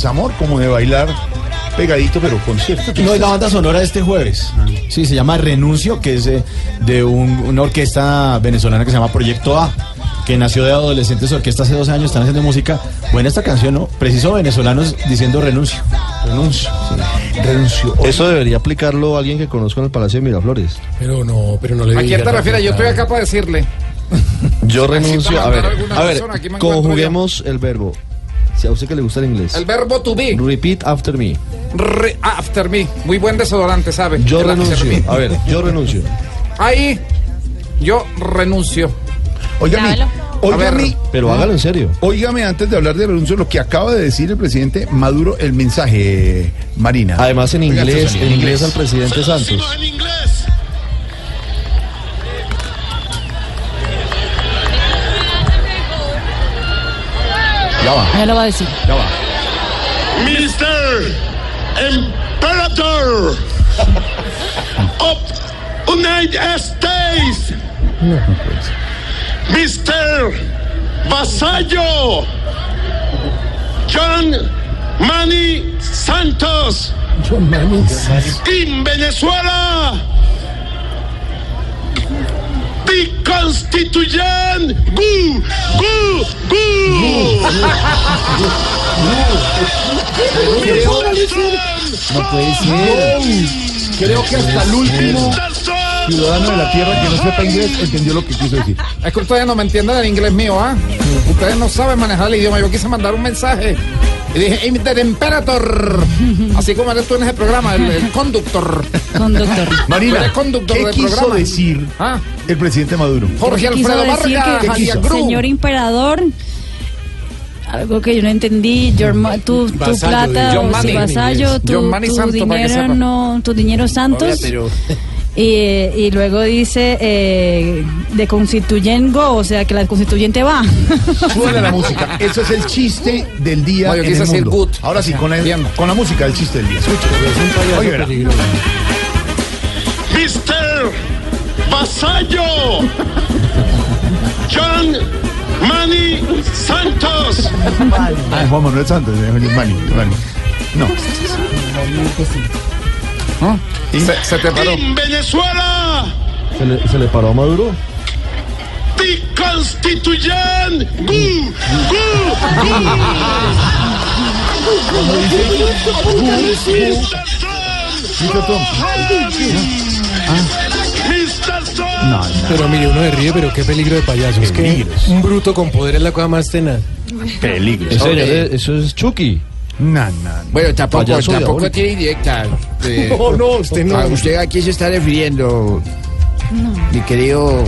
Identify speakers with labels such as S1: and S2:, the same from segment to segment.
S1: Desamor, como de bailar pegadito, pero con cierto
S2: No es la banda sonora de este jueves. Sí, se llama Renuncio, que es eh, de un- una orquesta venezolana que se llama Proyecto A, que nació de adolescentes orquesta hace 12 años, están haciendo música. Buena esta canción, ¿no? Preciso venezolanos diciendo renuncio.
S1: renuncio. Renuncio.
S3: Eso debería aplicarlo alguien que conozco en el Palacio de Miraflores.
S4: Pero no, pero no le
S5: ¿A quién te refieres? Yo estoy acá para decirle.
S3: Yo renuncio. A ver, a ver, conjuguemos el verbo. Si a usted que le gusta el inglés.
S5: El verbo to be.
S3: Repeat after me.
S5: Re- after me. Muy buen desodorante, ¿sabe?
S3: Yo
S5: El
S3: renuncio. A ver, yo renuncio.
S5: Ahí. Yo renuncio.
S1: Óigame, óigame,
S3: Pero hágalo en serio.
S1: óigame antes de hablar de renuncio lo que acaba de decir el presidente Maduro, el mensaje, Marina.
S3: Además en
S1: Oiga,
S3: inglés, en inglés al presidente Santos.
S1: Ya va,
S6: Ahí lo va a decir.
S1: ya va.
S7: Mr. Imperator of United States, Mr. Vasallo, John Manny Santos, in Venezuela, the Constitution, gu, gu, gu.
S1: No puede ser. Creo que hasta el último ciudadano de la tierra que no sepa inglés entendió lo que quiso decir.
S5: Es que ustedes no me entienden el inglés mío, ¿ah? Ustedes no saben manejar el idioma. Yo quise mandar un mensaje. Y dije. Imperator. Así como eres tú en ese programa, el, el conductor.
S6: Conductor.
S1: Marina,
S5: eres conductor
S1: ¿qué
S5: del
S1: quiso
S5: programa.
S1: decir
S5: Ah,
S1: el presidente Maduro?
S5: Jorge
S6: Quiso
S5: Alfredo
S6: decir
S5: Vargas,
S6: señor emperador, algo que yo no entendí, your ma- tu, tu
S4: Vasallo,
S6: plata,
S5: John Manny.
S6: tu vasallo, tu, tu dinero no, tu dinero santos.
S4: pero
S6: Y, y luego dice eh, de constituyengo, o sea que la constituyente va.
S1: Súbele la música. Eso es el chiste del día
S5: No,
S1: en el mundo.
S5: good.
S1: Ahora sí, con la, con la música del chiste del día. Oye, verá.
S7: Mr. Vasallo, John Manny Santos,
S1: Ah, Juan Manuel Santos, eh, Mani, Mani. No.
S5: Se, se te paró.
S7: in Venezuela,
S3: ¿Se le, se le paró a Maduro?
S7: the Constitution, gu, gu.
S1: No, no.
S4: Pero mire, uno se ríe, pero qué peligro de payaso. Es que un bruto con poder es la cosa más tenaz.
S1: Peligro.
S3: En serio, eso es Chucky.
S1: No, no, no.
S5: Bueno, tampoco,
S3: Payaso
S5: tampoco tiene directa. eh,
S4: No, no, usted no.
S5: ¿A usted a quién se está refiriendo? Mi querido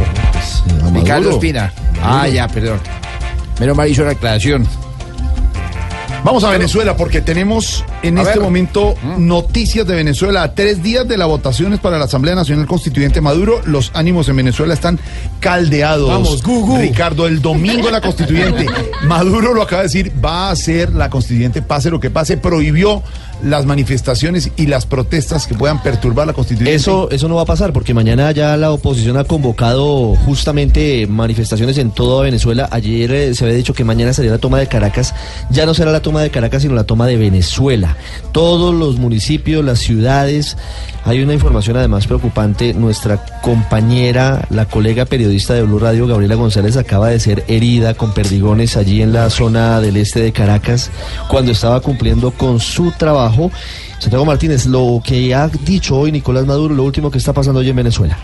S5: Ricardo Espina. Ah, ya, perdón. Menos mal hizo la aclaración.
S1: Vamos a Venezuela porque tenemos en
S5: A
S1: este
S5: ver.
S1: momento noticias de Venezuela. A tres días de las votaciones para la Asamblea Nacional Constituyente Maduro, los ánimos en Venezuela están caldeados.
S4: Vamos, gu, gu.
S1: Ricardo, el domingo la constituyente. Maduro lo acaba de decir, va a ser la constituyente, pase lo que pase, prohibió las manifestaciones y las protestas que puedan perturbar la constituyente.
S3: Eso, eso no va a pasar porque mañana ya la oposición ha convocado justamente manifestaciones en toda Venezuela. Ayer eh, se había dicho que mañana sería la toma de Caracas. Ya no será la toma de Caracas, sino la toma de Venezuela. Todos los municipios, las ciudades. Hay una información además preocupante. Nuestra compañera, la colega periodista de Blue Radio, Gabriela González, acaba de ser herida con perdigones allí en la zona del este de Caracas cuando estaba cumpliendo con su trabajo. Santiago Martínez, lo que ha dicho hoy Nicolás Maduro, lo último que está pasando hoy en Venezuela.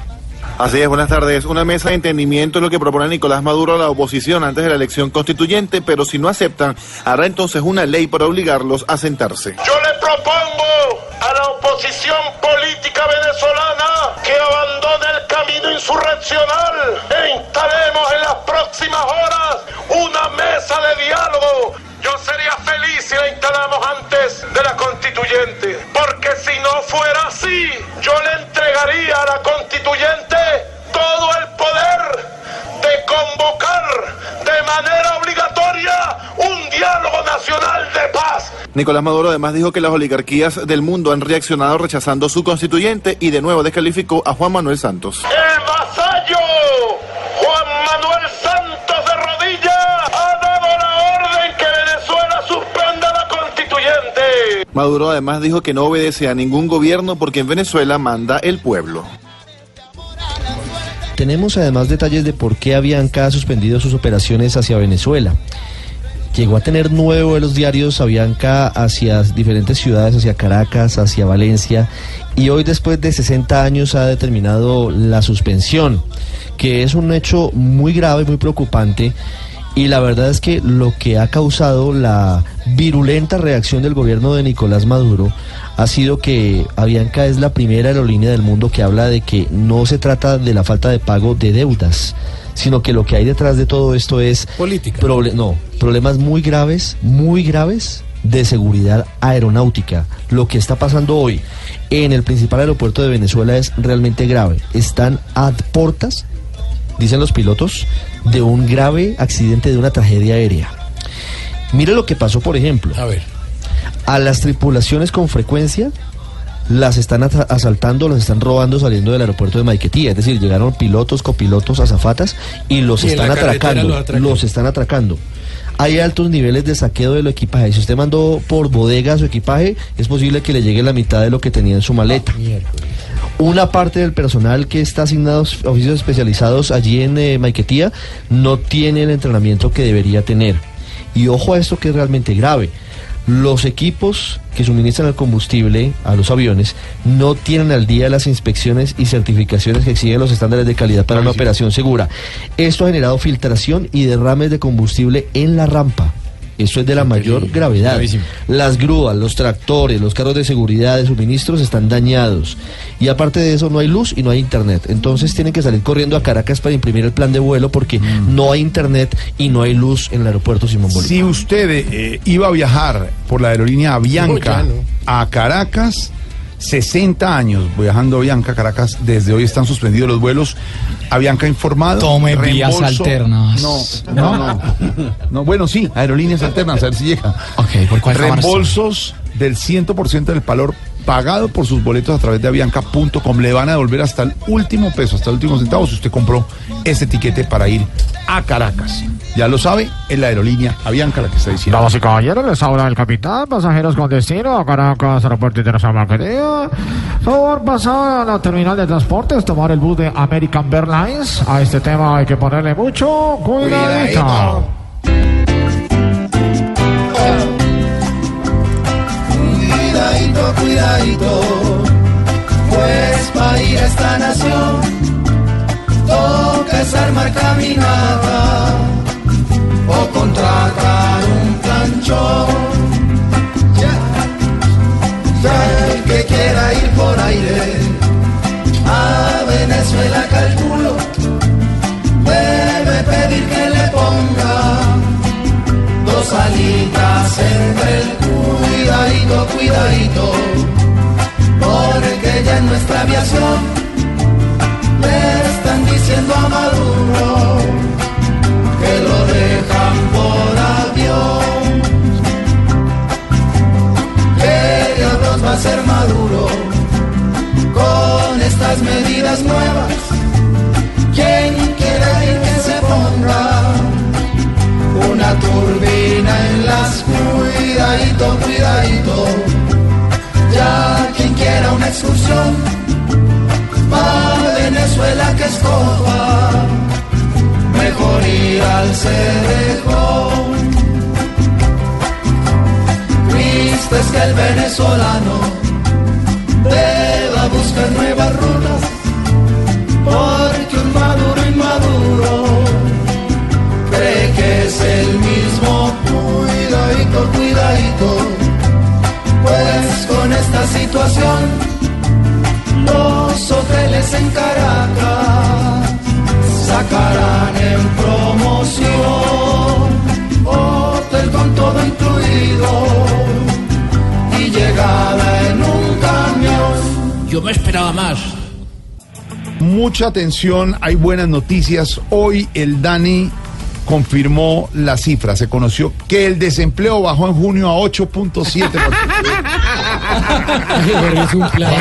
S8: Así es, buenas tardes. Una mesa de entendimiento es lo que propone Nicolás Maduro a la oposición antes de la elección constituyente, pero si no aceptan, hará entonces una ley para obligarlos a sentarse.
S7: Yo le propongo a la oposición política venezolana que abandone el camino insurreccional e instalemos en las próximas horas una mesa de diálogo. Yo sería feliz si la instalamos antes de la constituyente, porque si no fuera así, yo le entregaría a la constituyente todo el poder de convocar de manera obligatoria un diálogo nacional de paz.
S8: Nicolás Maduro además dijo que las oligarquías del mundo han reaccionado rechazando su constituyente y de nuevo descalificó a Juan Manuel Santos.
S7: El vasallo Juan Manuel Santos de rodilla ha dado la orden que Venezuela suspenda la constituyente.
S8: Maduro además dijo que no obedece a ningún gobierno porque en Venezuela manda el pueblo.
S3: Tenemos además detalles de por qué Avianca ha suspendido sus operaciones hacia Venezuela. Llegó a tener nueve vuelos diarios Avianca hacia diferentes ciudades, hacia Caracas, hacia Valencia, y hoy después de 60 años ha determinado la suspensión, que es un hecho muy grave, muy preocupante, y la verdad es que lo que ha causado la virulenta reacción del gobierno de Nicolás Maduro ha sido que Avianca es la primera aerolínea del mundo que habla de que no se trata de la falta de pago de deudas, sino que lo que hay detrás de todo esto es
S4: Política.
S3: proble- no, problemas muy graves, muy graves de seguridad aeronáutica. Lo que está pasando hoy en el principal aeropuerto de Venezuela es realmente grave. Están a portas, dicen los pilotos, de un grave accidente, de una tragedia aérea. Mire lo que pasó, por ejemplo.
S4: A ver.
S3: A las tripulaciones con frecuencia las están asa- asaltando, las están robando saliendo del aeropuerto de Maiquetía. Es decir, llegaron pilotos, copilotos, azafatas y los
S4: Y
S3: están atracando.
S4: los atracan.
S3: Los están atracando. Hay altos niveles de saqueo del equipaje. Si usted mandó por bodega su equipaje, es posible que le llegue la mitad de lo que tenía en su maleta. Una parte del personal que está asignado a oficios especializados allí en eh, Maiquetía no tiene el entrenamiento que debería tener. Y ojo a esto que es realmente grave. Los equipos que suministran el combustible a los aviones no tienen al día las inspecciones y certificaciones que exigen los estándares de calidad para una operación segura. Esto ha generado filtración y derrames de combustible en la rampa. Eso es de la mayor gravedad.
S4: gravísimo.
S3: Las grúas, los tractores, los carros de seguridad, de suministros están dañados. Y aparte de eso no hay luz y no hay internet. Entonces tienen que salir corriendo a Caracas para imprimir el plan de vuelo porque no hay internet y no hay luz en el aeropuerto Simón Bolívar.
S1: Si usted eh, iba a viajar por la aerolínea Avianca
S4: No, ya no.
S1: a Caracas, 60 años viajando a Avianca a Caracas, desde hoy están suspendidos los vuelos. Avianca ha informado.
S9: Tome vías alternas.
S1: No, no, no. No, bueno, sí, aerolíneas alternas, a ver si llega.
S9: Ok, ¿por cuál?
S1: Reembolsos del 100% del valor pagado por sus boletos a través de avianca.com. Le van a devolver hasta el último peso, hasta el último centavo si usted compró ese tiquete para ir a Caracas. Ya lo sabe, es la aerolínea Avianca la que está diciendo.
S10: Damas y caballeros, les habla el capitán, pasajeros con destino a Caracas, Aeropuerto Internacional Marquetía. Favor, pasar a la terminal de transportes, tomar el bus de American Airlines. A este tema hay que ponerle mucho cuidadito.
S11: Cuidadito, cuidadito, cuidadito, pues para ir a esta nación toca armar caminata o contratar un planchón. Ya El que quiera ir por aire a Venezuela calculo debe pedir que le ponga dos alitas entre el cuidadito, cuidadito, porque ya en nuestra aviación le están diciendo a Maduro que lo dejan por avión. ¿Qué diablos va a ser Maduro con estas medidas nuevas? ¿Quién quiere ir que se ponga turbina en las cuidadito, cuidadito? Ya quien quiera una excursión a Venezuela que escoja mejor ir al Cerrejón. Triste es que el venezolano deba buscar nuevas rutas, porque un maduro inmaduro cree que es el. Cuidadito, cuidadito, pues con esta situación los hoteles en Caracas sacarán en promoción hotel con todo incluido y llegada en un camión.
S5: Yo me esperaba más.
S1: Mucha atención, hay buenas noticias. Hoy el DANI confirmó la cifra. Se conoció que el desempleo bajó en junio a 8.7%.
S4: es un plan.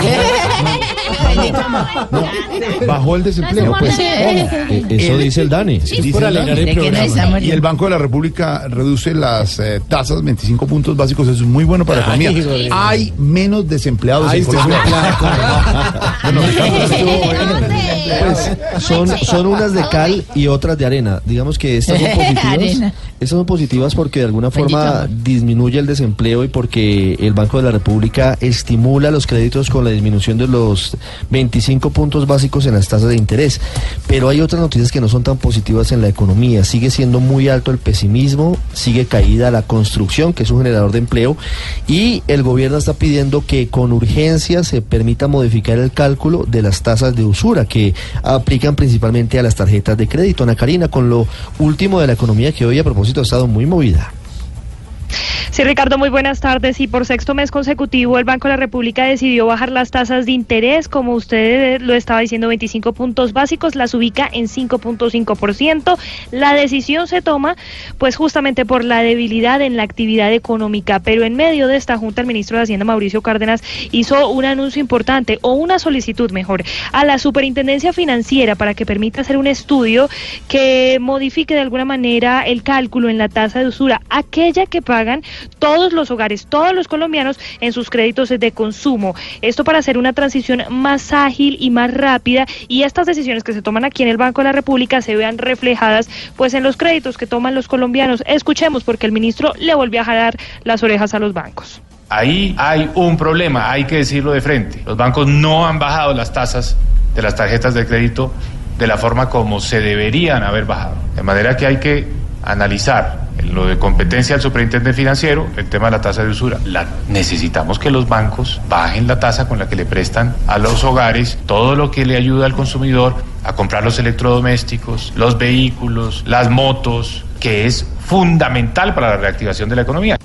S1: Bajó el desempleo. Pues.
S3: Eh, Eso dice el Dani.
S1: Dice el
S4: el.
S1: Y el Banco de la República reduce las eh, tasas 25 puntos básicos. Eso es muy bueno para la economía. Hay menos desempleados
S4: Ay,
S1: en
S4: este es un
S1: Colombia. Bueno, Ricardo, estuvo bueno.
S3: Pues son, son unas de cal y otras de arena. Digamos que estas son positivas. Estas son positivas porque de alguna forma disminuye el desempleo y porque el Banco de la República estimula los créditos con la disminución de los 25 puntos básicos en las tasas de interés. Pero hay otras noticias que no son tan positivas en la economía. Sigue siendo muy alto el pesimismo, sigue caída la construcción, que es un generador de empleo, y el gobierno está pidiendo que con urgencia se permita modificar el cálculo de las tasas de usura que aplican principalmente a las tarjetas de crédito. Ana Karina, con lo último de la economía que hoy a propósito ha estado muy movida.
S9: Sí, Ricardo, muy buenas tardes. Y por sexto mes consecutivo, el Banco de la República decidió bajar las tasas de interés, como usted lo estaba diciendo, 25 puntos básicos, las ubica en 5.5%. La decisión se toma, pues justamente por la debilidad en la actividad económica. Pero en medio de esta junta, el ministro de Hacienda, Mauricio Cárdenas, hizo un anuncio importante, o una solicitud mejor, a la Superintendencia Financiera para que permita hacer un estudio que modifique de alguna manera el cálculo en la tasa de usura, aquella que pagan todos los hogares, todos los colombianos en sus créditos de consumo. Esto para hacer una transición más ágil y más rápida y estas decisiones que se toman aquí en el Banco de la República se vean reflejadas pues en los créditos que toman los colombianos. Escuchemos porque el ministro le volvió a jalar las orejas a los bancos.
S12: Ahí hay un problema, hay que decirlo de frente. Los bancos no han bajado las tasas de las tarjetas de crédito de la forma como se deberían haber bajado. De manera que hay que analizar lo de competencia del superintendente financiero, el tema de la tasa de usura. Necesitamos que los bancos bajen la tasa con la que le prestan a los hogares todo lo que le ayuda al consumidor a comprar los electrodomésticos, los vehículos, las motos, que es fundamental para la reactivación de la economía.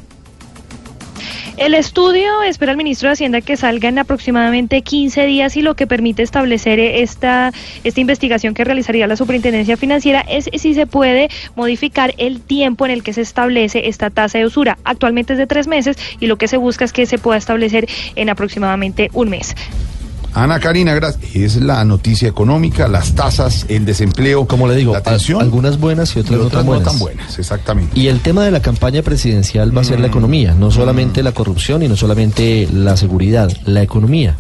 S9: El estudio espera el ministro de Hacienda que salga en aproximadamente 15 días y lo que permite establecer esta, esta investigación que realizaría la Superintendencia Financiera es si se puede modificar el tiempo en el que se establece esta tasa de usura. Actualmente es de tres meses y lo que se busca es que se pueda establecer en aproximadamente un mes.
S1: Ana Karina, gracias. Es la noticia económica, las tasas, el desempleo.
S3: Como le digo,
S1: la atención.
S3: algunas buenas y otras,
S1: y
S3: no tan
S1: no
S3: buenas.
S1: tan buenas, exactamente.
S3: Y el tema de la campaña presidencial va a ser la economía, no solamente la corrupción y no solamente la seguridad, la economía.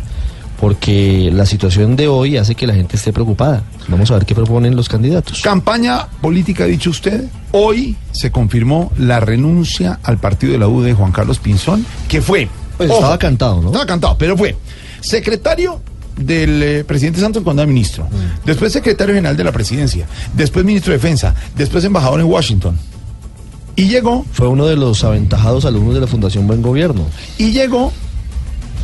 S3: Porque la situación de hoy hace que la gente esté preocupada. Vamos a ver qué proponen los candidatos.
S1: Campaña política, ha dicho usted. Hoy se confirmó la renuncia al partido de la U de Juan Carlos Pinzón, que fue.
S3: Pues
S1: ojo,
S3: estaba cantado, ¿no?
S1: Estaba cantado, pero fue secretario del eh, presidente Santos cuando era ministro,
S3: Mm.
S1: después secretario general de la presidencia, después ministro de defensa, después embajador en Washington. Y llegó,
S3: Fue uno de los aventajados alumnos de la Fundación Buen Gobierno.
S1: y llegó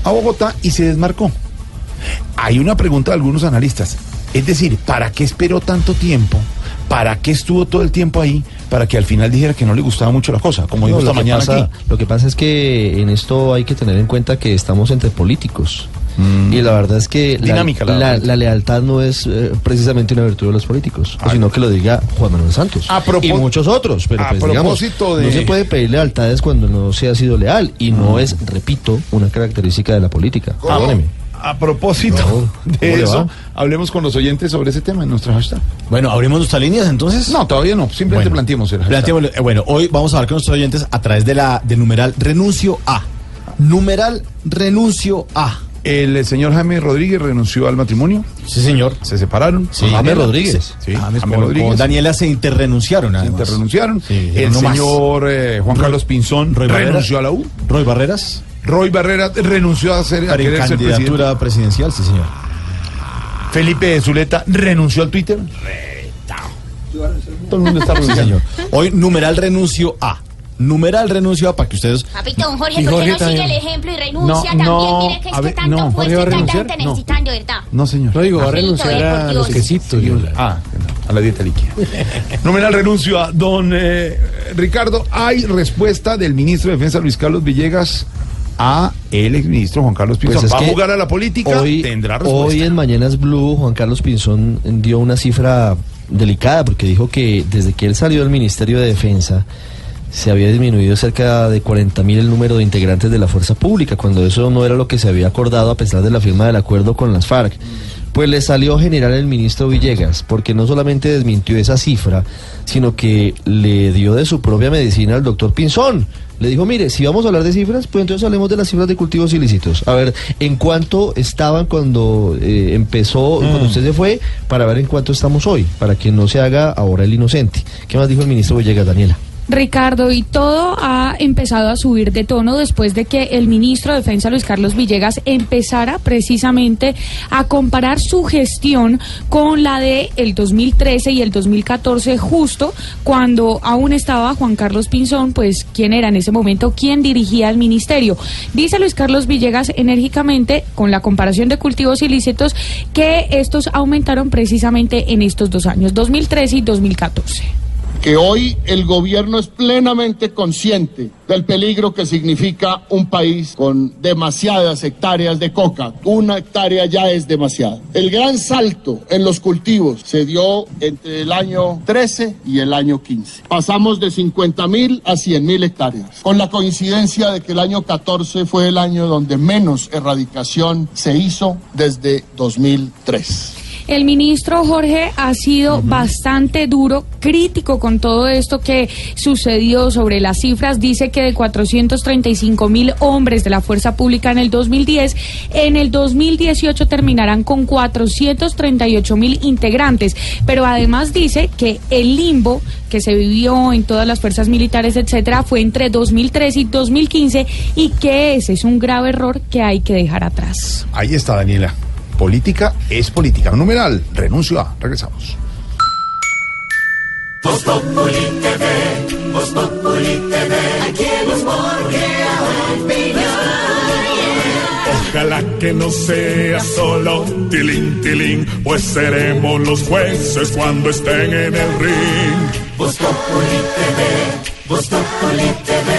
S1: a Bogotá y se desmarcó. Hay una pregunta de algunos analistas. Es decir, ¿para qué esperó tanto tiempo ¿para qué estuvo todo el tiempo ahí? Para que al final dijera que no le gustaba mucho la cosa, como dijo
S3: No,
S1: esta
S3: lo, que
S1: mañana
S3: pasa,
S1: aquí.
S3: lo que pasa es que en esto hay que tener en cuenta que estamos entre políticos. Y la verdad es que la,
S1: Mm. Dinámica, la
S3: la-
S1: verdad.
S3: la lealtad no es eh, precisamente una virtud de los políticos, sino que lo diga Juan Manuel Santos
S1: A
S3: y muchos otros. Pero
S1: a
S3: pues, digamos,
S1: propósito de-
S3: no se puede pedir lealtades cuando no se ha sido leal y no es, repito, una característica de la política. Perdóneme.
S1: A propósito
S3: ¿cómo
S1: de eso,
S3: va?
S1: hablemos con los oyentes sobre ese tema en nuestro hashtag.
S2: Bueno, abrimos nuestras líneas entonces.
S1: No, todavía no, simplemente
S2: Bueno,
S1: planteemos el hashtag.
S2: Eh, bueno, hoy vamos a hablar con nuestros oyentes a través de la del numeral renuncio a. Numeral renuncio a.
S1: El eh, señor Jaime Rodríguez renunció al matrimonio.
S2: Sí, señor.
S1: Se separaron.
S2: Sí, Jaime. Rodríguez.
S1: Sí,
S2: James
S1: Jaime
S2: con,
S1: Rodríguez.
S2: con Daniela se interrenunciaron.
S1: Se interrenunciaron.
S2: Sí,
S1: el
S2: no
S1: señor eh, Juan Carlos Pinzón
S2: Roy Barreras.
S1: renunció a la U.
S2: Roy Barreras.
S1: Roy Barrera renunció a, ser, a ser presidente.
S2: candidatura presidencial, sí, señor.
S1: Felipe Zuleta renunció al Twitter. Todo el mundo está
S2: Sí,
S1: renunciando.
S2: señor. Hoy numeral renuncio a. Numeral renuncio a para que ustedes.
S13: Papito, don Jorge, ¿por qué no sigue el ejemplo y renuncia
S1: No, no,
S13: también? Mire que es
S1: a
S13: que tanto
S1: no.
S13: puesto
S1: ¿Jorge va a
S13: y tanta
S1: No.
S13: necesitando, ¿verdad?
S1: No, señor.
S4: No digo, va a renunciar
S13: eh,
S4: a los quesitos.
S1: Ah, a la dieta líquida. Numeral renuncio a don eh, Ricardo. Hay respuesta del ministro de Defensa Luis Carlos Villegas a el exministro Juan Carlos Pinzón.
S3: Pues es
S1: ¿Va a jugar a la política?
S3: Hoy,
S1: Tendrá respuesta.
S3: hoy en Mañanas Blue, Juan Carlos Pinzón dio una cifra delicada porque dijo que desde que él salió del Ministerio de Defensa se había disminuido cerca de 40 mil el número de integrantes de la fuerza pública, cuando eso no era lo que se había acordado a pesar de la firma del acuerdo con las FARC. Pues le salió general el ministro Villegas, porque no solamente desmintió esa cifra, sino que le dio de su propia medicina al doctor Pinzón. Le dijo, mire, si vamos a hablar de cifras, pues entonces hablemos de las cifras de cultivos ilícitos. A ver, ¿en cuánto estaban cuando eh, empezó, cuando usted se fue, para ver en cuánto estamos hoy, para que no se haga ahora el inocente? ¿Qué más dijo el ministro Villegas, Daniela?
S14: Ricardo, y todo ha empezado a subir de tono después de que el ministro de Defensa, Luis Carlos Villegas, empezara precisamente a comparar su gestión con la de el 2013 y el 2014, justo cuando aún estaba Juan Carlos Pinzón, pues quién era en ese momento quien dirigía el ministerio. Dice Luis Carlos Villegas enérgicamente, con la comparación de cultivos ilícitos, que estos aumentaron precisamente en estos dos años, 2013 y 2014
S7: que hoy el gobierno es plenamente consciente del peligro que significa un país con demasiadas hectáreas de coca. Una hectárea ya es demasiado. El gran salto en los cultivos se dio entre el año 13 y el año 15. Pasamos de 50 mil a 100 mil hectáreas, con la coincidencia de que el año 14 fue el año donde menos erradicación se hizo desde 2003.
S14: El ministro Jorge ha sido bastante duro, crítico con todo esto que sucedió sobre las cifras. Dice que de 435 mil hombres de la fuerza pública en el 2010, en el 2018 terminarán con 438 mil integrantes. Pero además dice que el limbo que se vivió en todas las fuerzas militares, etcétera, fue entre 2013 y 2015 y que ese es un grave error que hay que dejar atrás.
S1: Ahí está, Daniela. Política es política. Numeral, renuncio a. Regresamos.
S15: Voz Populi TV, Voz Populi TV, aquí crea opinión.
S16: Ojalá que no sea solo tilín, tilín, pues seremos los jueces cuando estén en el ring.
S15: Voz Populi TV, Voz Populi TV,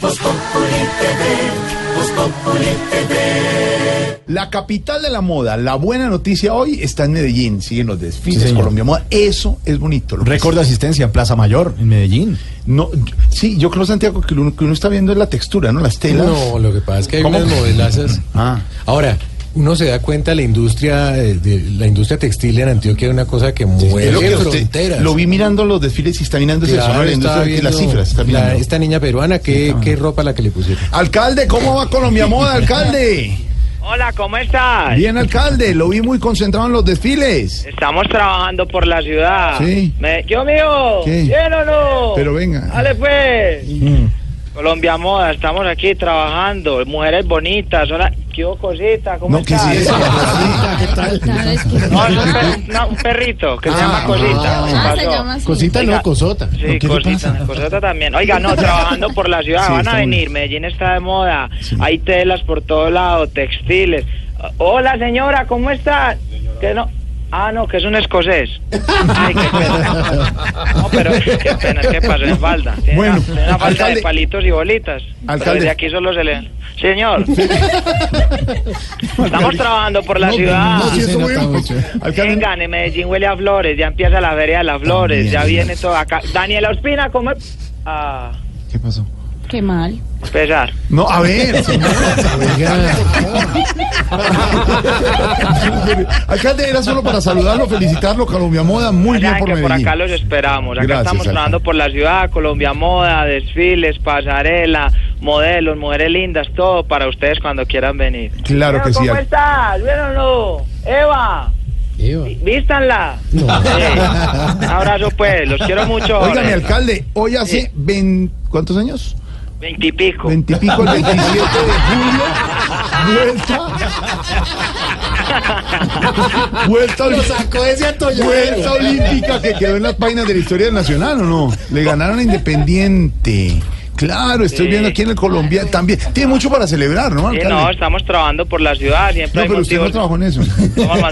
S15: Voz Populi TV, Voz Populi TV.
S1: La capital de la moda, la buena noticia hoy está en Medellín. Siguen los desfiles,
S2: Sí.
S1: Colombia Moda. Eso es bonito.
S2: Récord de asistencia en Plaza Mayor, en Medellín.
S1: No, sí, yo creo, Santiago, que lo que uno está viendo es la textura, ¿no? Las telas.
S4: No, lo que pasa es que hay
S1: ¿Cómo?
S4: unas modelazas.
S1: Ah.
S4: Ahora, uno se da cuenta la industria eh, de la industria textil en Antioquia es una cosa que mueve
S1: lo que usted- lo vi mirando los desfiles y está mirando
S4: Claro,
S1: eso, ¿no? La
S4: estaba
S1: industria de las cifras. Está
S4: la-
S1: mirando.
S4: esta niña peruana, ¿qué, qué ropa la que le pusieron?
S1: Alcalde, ¿cómo va Colombia Moda, alcalde?
S17: Hola, ¿cómo estás?
S1: Bien, alcalde, lo vi muy concentrado en los desfiles.
S17: Estamos trabajando por la ciudad.
S1: Sí.
S17: Me- ¿Yo mío?
S1: ¿Qué?
S17: ¿Bien o no?
S1: Pero venga.
S17: Dale pues.
S1: Mm.
S17: Colombia Moda, estamos aquí trabajando. Mujeres bonitas. Hola. ¿Qué hubo, cosita? ¿Cómo
S1: No, ¿qué
S17: estás? No, es un, per- no, un perrito que se
S1: Ah,
S17: llama Cosita. ¿Qué
S4: Ah,
S17: pasó?
S4: se llama así. Cosita no, Cosota.
S17: Sí,
S4: ¿Qué le
S17: Cosita? Cosota también. Oiga, no, trabajando por la ciudad.
S4: Sí,
S17: Van a venir. Medellín está de moda. Hay telas por todo lado, textiles. Hola, señora, ¿cómo está? Que no. Ah, no, que es un escocés. Ay, qué pena. No, pero qué pena, ¿qué pasa? En falda. Tiene
S1: Bueno,
S17: una, tiene una falda
S1: alcalde.
S17: de palitos y bolitas. Pero
S1: Alcalde.
S17: desde aquí solo se le... Señor. Estamos trabajando por la ciudad.
S1: no, sí, eso.
S17: Vengan, en Medellín huele a flores, ya empieza la feria de las flores, ya viene todo acá. Daniela Ospina, ¿cómo? Ah,
S1: ¿Qué pasó?
S14: Qué mal.
S17: pesar.
S1: No, a ver. Alcalde, era solo para saludarlo, felicitarlo, Colombia Moda, muy bien por
S17: que por
S1: Medellín.
S17: acá los esperamos. Acá
S1: Gracias,
S17: estamos trabajando por la ciudad, Colombia Moda, desfiles, pasarela, modelos, mujeres lindas, todo para ustedes cuando quieran venir.
S1: Claro que sí,
S17: ¿Cómo estás? ¿Bien o no? Eva. Vístanla. Sí. Un abrazo pues, los quiero mucho.
S1: Oiga, mi alcalde, hoy hace vein- ¿cuántos años?
S17: Veintipico.
S1: Veintipico, el 27 de julio, vuelta. Vuelta,
S4: Lo sacó ese atolladero.
S1: vuelta olímpica que quedó en las páginas de la historia del nacional, ¿o no? Le ganaron a Independiente. Claro, estoy
S17: Sí.
S1: viendo aquí en el Colombia también. Tiene mucho para celebrar, ¿no,
S17: Sí, no, estamos trabajando por la ciudad, siempre
S1: No,
S17: hay
S1: pero usted no trabajó en eso.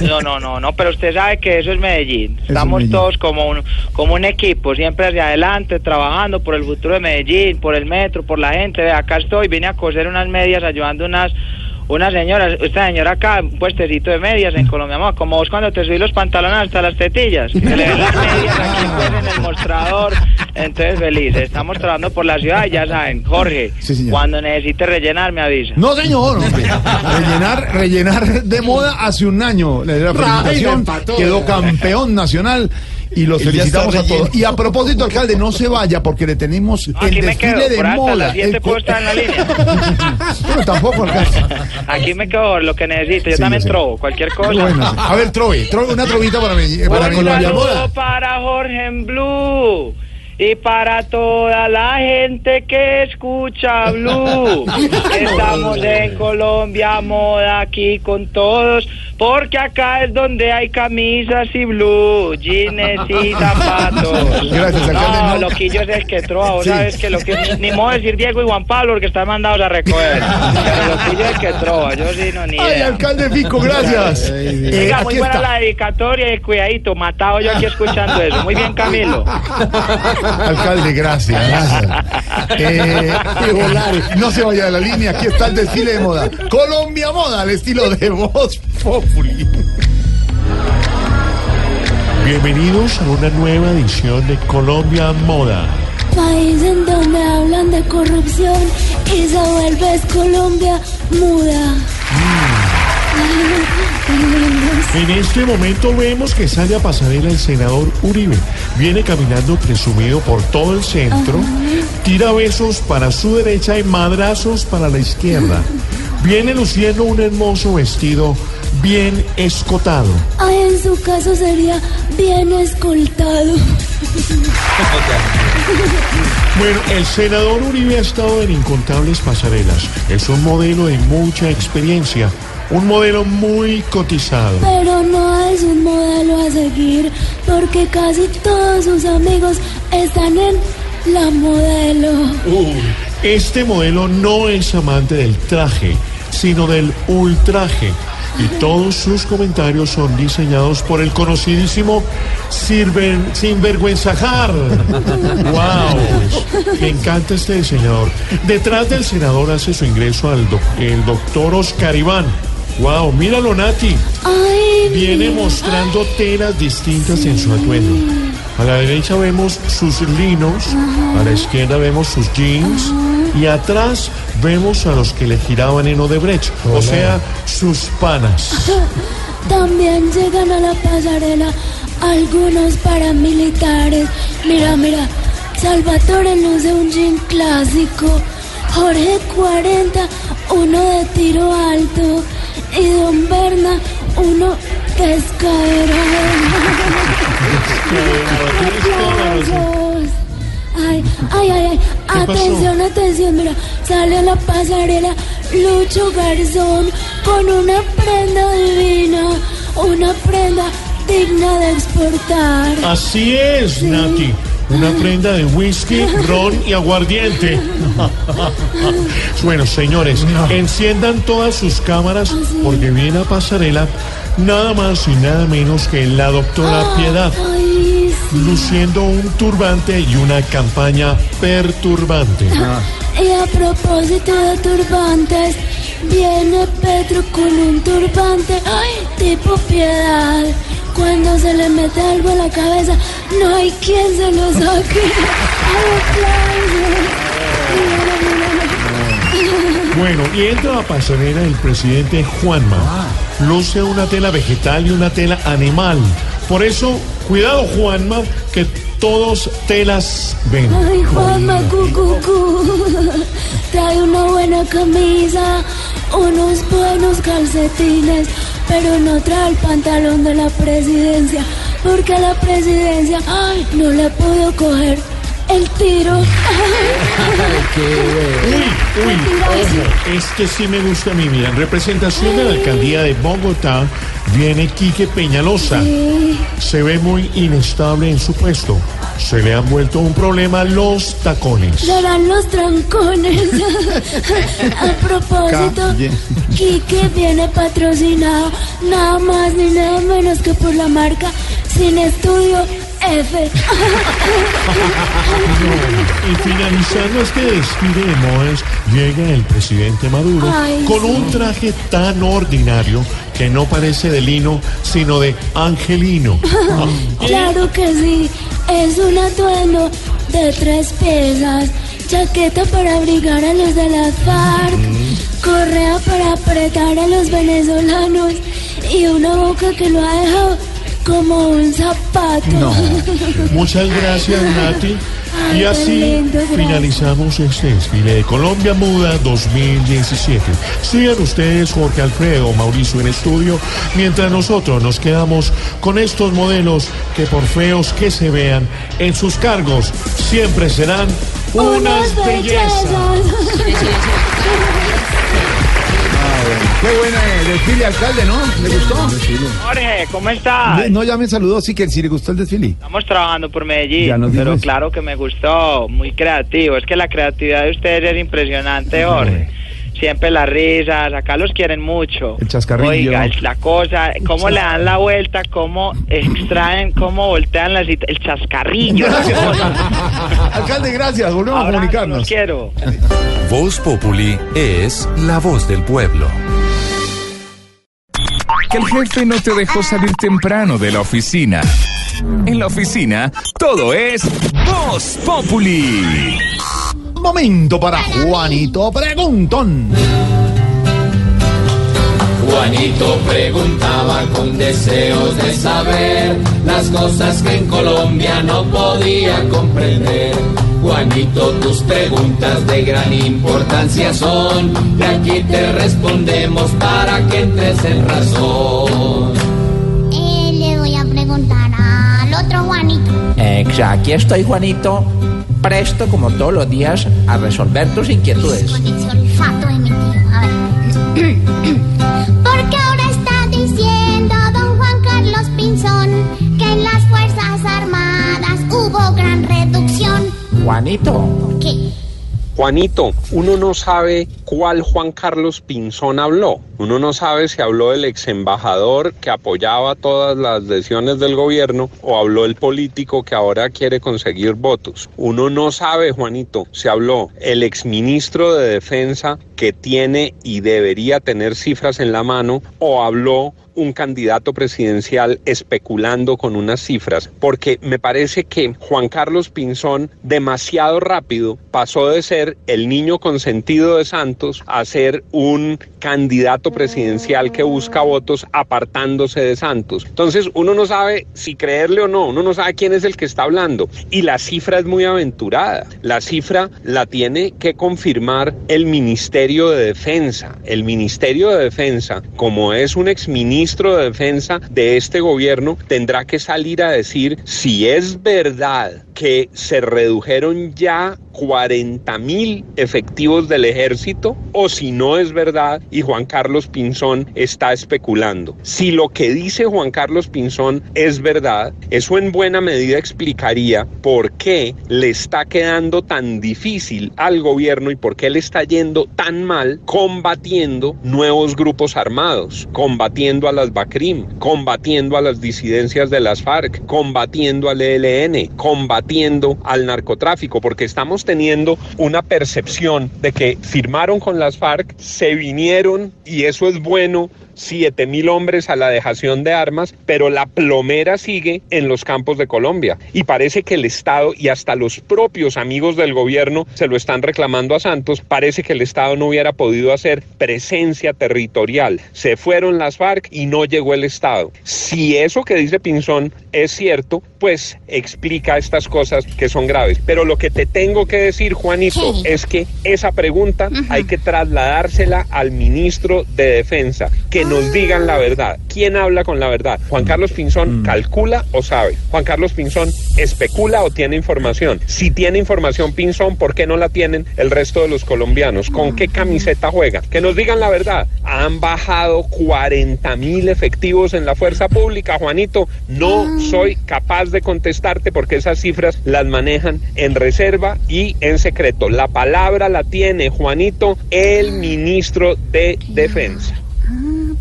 S17: No, no, no, no, pero usted sabe que eso es Medellín.
S1: es
S17: Estamos
S1: Medellín.
S17: todos como un, como un equipo, siempre hacia adelante, trabajando por el futuro de Medellín, por el metro, por la gente. Acá estoy, vine a coser unas medias ayudando unas unas señoras, esta señora acá, un puestecito de medias en Colombia, amor, como vos cuando te subís los pantalones hasta las tetillas, que le ven las medias aquí pues, en el mostrador. Entonces, feliz, estamos trabajando por la ciudad y ya saben, Jorge,
S1: Sí,
S17: cuando necesite rellenar me avisa.
S1: No, señor, hombre. rellenar, rellenar de moda hace un año. Le la
S4: empató.
S1: Quedó campeón nacional. Y los
S4: El
S1: felicitamos a todos. Y a propósito, alcalde, no se vaya porque le tenemos el
S17: Aquí me quedo,
S1: desfile de moda.
S17: las 7
S1: el co-
S17: puedo estar en la línea.
S1: Pero tampoco alcanza.
S17: Aquí me quedo lo que necesite. Yo
S1: Sí,
S17: también
S1: sé.
S17: trobo, cualquier cosa.
S1: Bueno, sí. a ver, Trove, trove una trovita para mí.
S17: Un
S1: Para mí.
S17: saludo para Jorge en Blue. Y para toda la gente que escucha Blue, estamos en Colombia Moda aquí con todos, porque acá es donde hay camisas y blue, jeans y zapatos.
S1: Gracias, alcalde,
S17: No,
S1: no.
S17: loquillo es el que trova, vos
S1: Sí.
S17: sabes que lo que ni modo decir Diego y Juan Pablo porque están mandados a recoger. Pero loquillo es el que trova, yo sí no ni
S1: Ay,
S17: idea.
S1: alcalde Fico, gracias. Eh,
S17: Venga, muy buena
S1: está.
S17: la dedicatoria y cuidadito, matado yo aquí escuchando eso. Muy bien, Camilo.
S1: Alcalde, gracias. gracias. Eh, no se vaya de la línea, aquí está el desfile de moda. Colombia Moda, al estilo de Voz Populi.
S18: Bienvenidos a una nueva edición de Colombia Moda.
S19: País en donde hablan de corrupción y se vuelve Colombia muda.
S18: En este momento vemos que sale a pasarela el senador Uribe. Viene caminando presumido por todo el centro, tira besos para su derecha y madrazos para la izquierda. Viene luciendo un hermoso vestido bien escotado.
S19: Ay, en su caso sería bien escoltado.
S18: Bueno, el senador Uribe ha estado en incontables pasarelas. Es un modelo de mucha experiencia, un modelo muy cotizado.
S19: Pero no es un modelo a seguir porque casi todos sus amigos están en la modelo.
S18: Este modelo no es amante del traje, sino del ultraje. Y todos sus comentarios son diseñados por el conocidísimo Sirven, Sinvergüenzajar. ¡Wow! Me encanta este diseñador. Detrás del senador hace su ingreso al doc- el doctor Oscar Iván. ¡Wow! Míralo, Nati.
S19: Ay,
S18: Viene
S19: mira.
S18: mostrando telas distintas en su atuendo. A la derecha vemos sus linos, a la izquierda vemos sus jeans y atrás vemos a los que le giraban en Odebrecht, o sea, sus panas.
S19: También llegan a la pasarela algunos paramilitares. Mira, mira, Salvatore luce un jean clásico. Jorge 40, uno de tiro alto. Y Don Berna, uno que es. Ay, ay, ay, ay.
S18: pasó?
S19: Atención, atención, mira, sale a la pasarela Lucho Garzón con una prenda divina, una prenda digna de exportar.
S18: Así es, Nati. Una prenda de whisky, ron y aguardiente. bueno, señores, enciendan todas sus cámaras porque viene a pasarela nada más y nada menos que la doctora Piedad,
S19: Ay, sí.
S18: luciendo un turbante y una campaña perturbante.
S19: Y a propósito de turbantes, viene Pedro con un turbante, ay, tipo piedad. Cuando se le mete algo en la cabeza, no hay quien se lo saque.
S18: Bueno, y entra a la pasarela el presidente Juanma. Luce una tela vegetal y una tela animal. Por eso, cuidado Juanma, que todos telas ven.
S19: Ay, Juanma, cu, cu, cu. Trae una buena camisa, unos buenos calcetines, pero no trae el pantalón de la presidencia, porque la presidencia, ay, no le puedo coger el tiro.
S18: Uy, uy, ojo, este sí me gusta a mí. Mira, en representación de la alcaldía de Bogotá viene Quique Peñalosa.
S19: Sí.
S18: Se ve muy inestable en su puesto. Se le han vuelto un problema los tacones.
S19: Serán los trancones. A propósito, Quique viene patrocinado nada más ni nada menos que por la marca Sin Estudio F.
S18: Y finalizando este desfile de modas, llega el presidente Maduro
S19: Ay,
S18: con
S19: sí.
S18: un traje tan ordinario que no parece de lino, sino de angelino.
S19: Claro que sí, es un atuendo de tres piezas, chaqueta para abrigar a los de la FARC, correa para apretar a los venezolanos y una boca que lo ha dejado como un zapato.
S18: Muchas gracias, Nati.
S19: Ay,
S18: Y así
S19: lindo,
S18: finalizamos este desfile de Colombia Muda 2017. Sigan ustedes, Jorge Alfredo, Mauricio en estudio, mientras nosotros nos quedamos con estos modelos que por feos que se vean en sus cargos siempre serán unas bellezas.
S1: Qué buen eh, desfile, alcalde, ¿no? ¿Le gustó?
S20: Jorge, ¿cómo estás?
S1: No, ya me saludó, sí que sí le gustó el desfile.
S20: Estamos trabajando por Medellín,
S1: dijo
S20: pero claro que me gustó, muy creativo. Es que la creatividad de ustedes es impresionante, Jorge. Siempre las risas, acá los quieren mucho.
S1: El chascarrillo.
S20: Oiga, es la cosa, cómo le dan la vuelta, cómo extraen, cómo voltean las cita- el chascarrillo.
S1: Alcalde, gracias. Volvemos a
S20: Abrazo,
S1: comunicarnos.
S20: los quiero.
S21: Voz Populi es la voz del pueblo.
S22: Que el jefe no te dejó salir temprano de la oficina. En la oficina, todo es Voz Populi.
S1: Momento para Juanito Preguntón.
S23: Juanito preguntaba con deseos de saber las cosas que en Colombia no podía comprender. Juanito, tus preguntas de gran importancia son, y aquí te respondemos para que entres en razón.
S24: Eh, le voy a preguntar al otro Juanito.
S25: Exacto, aquí estoy Juanito, presto como todos los días a resolver tus inquietudes.
S24: Con ese olfato de mi tío. A ver. Porque ahora está diciendo don Juan Carlos Pinzón que en las Fuerzas Armadas hubo gran reducción.
S25: Juanito.
S26: Juanito, uno no sabe cuál Juan Carlos Pinzón habló. Uno no sabe si habló el ex embajador que apoyaba todas las decisiones del gobierno o habló el político que ahora quiere conseguir votos. Uno no sabe, Juanito, si habló el ex ministro de Defensa que tiene y debería tener cifras en la mano o habló un candidato presidencial especulando con unas cifras, porque me parece que Juan Carlos Pinzón demasiado rápido pasó de ser el niño consentido de Santos a ser un candidato presidencial que busca votos apartándose de Santos. Entonces uno no sabe si creerle o no, uno no sabe quién es el que está hablando y la cifra es muy aventurada. La cifra la tiene que confirmar el Ministerio de Defensa. El Ministerio de Defensa, como es un exministro de Defensa de este gobierno, tendrá que salir a decir si es verdad que se redujeron ya 40 mil efectivos del ejército o si no es verdad y Juan Carlos Pinzón está especulando. Si lo que dice Juan Carlos Pinzón es verdad, eso en buena medida explicaría por qué le está quedando tan difícil al gobierno y por qué le está yendo tan mal combatiendo nuevos grupos armados, combatiendo a las BACRIM, combatiendo a las disidencias de las FARC, combatiendo al ELN, combatiendo al narcotráfico, porque estamos teniendo una percepción de que firmaron con las FARC, se vinieron y eso es bueno 7 mil hombres a la dejación de armas, pero la plomera sigue en los campos de Colombia. Y parece que el Estado y hasta los propios amigos del gobierno se lo están reclamando a Santos. Parece que el Estado no hubiera podido hacer presencia territorial. Se fueron las FARC y no llegó el Estado. Si eso que dice Pinzón es cierto, pues explica estas cosas que son graves. Pero lo que te tengo que decir, Juanito, es que esa pregunta hay que trasladársela al ministro de Defensa, que nos digan la verdad. ¿Quién habla con la verdad? ¿Juan Carlos Pinzón calcula o sabe? ¿Juan Carlos Pinzón especula o tiene información? Si tiene información Pinzón, ¿por qué no la tienen el resto de los colombianos? ¿Con qué camiseta juega? Que nos digan la verdad. Han bajado 40 mil efectivos en la fuerza pública, Juanito. No soy capaz de contestarte porque esas cifras las manejan en reserva y en secreto. La palabra la tiene, Juanito, el ministro de Defensa.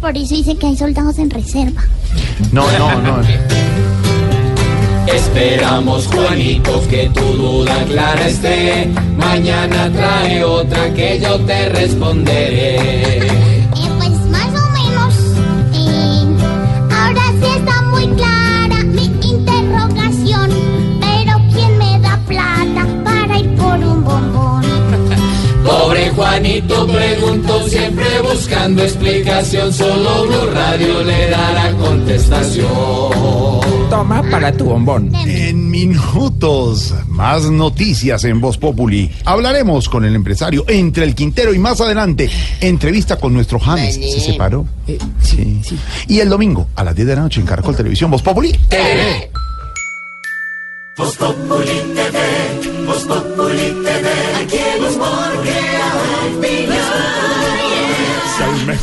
S24: Por eso dice que hay soldados en reserva.
S1: No, no, no.
S23: Esperamos, Juanito, que tu duda clara esté. Mañana trae otra que yo te responderé. Juanito, pregunto siempre buscando explicación. Solo Blue Radio le dará contestación.
S25: Toma para tu bombón.
S1: En minutos, más noticias en Voz Populi. Hablaremos con el empresario entre el Quintero y más adelante, entrevista con nuestro James. ¿Se separó? sí, Y el domingo, a las 10 de la noche en Caracol Televisión, Voz Populi.
S23: TV. Voz Populi TV, Voz Populi TV,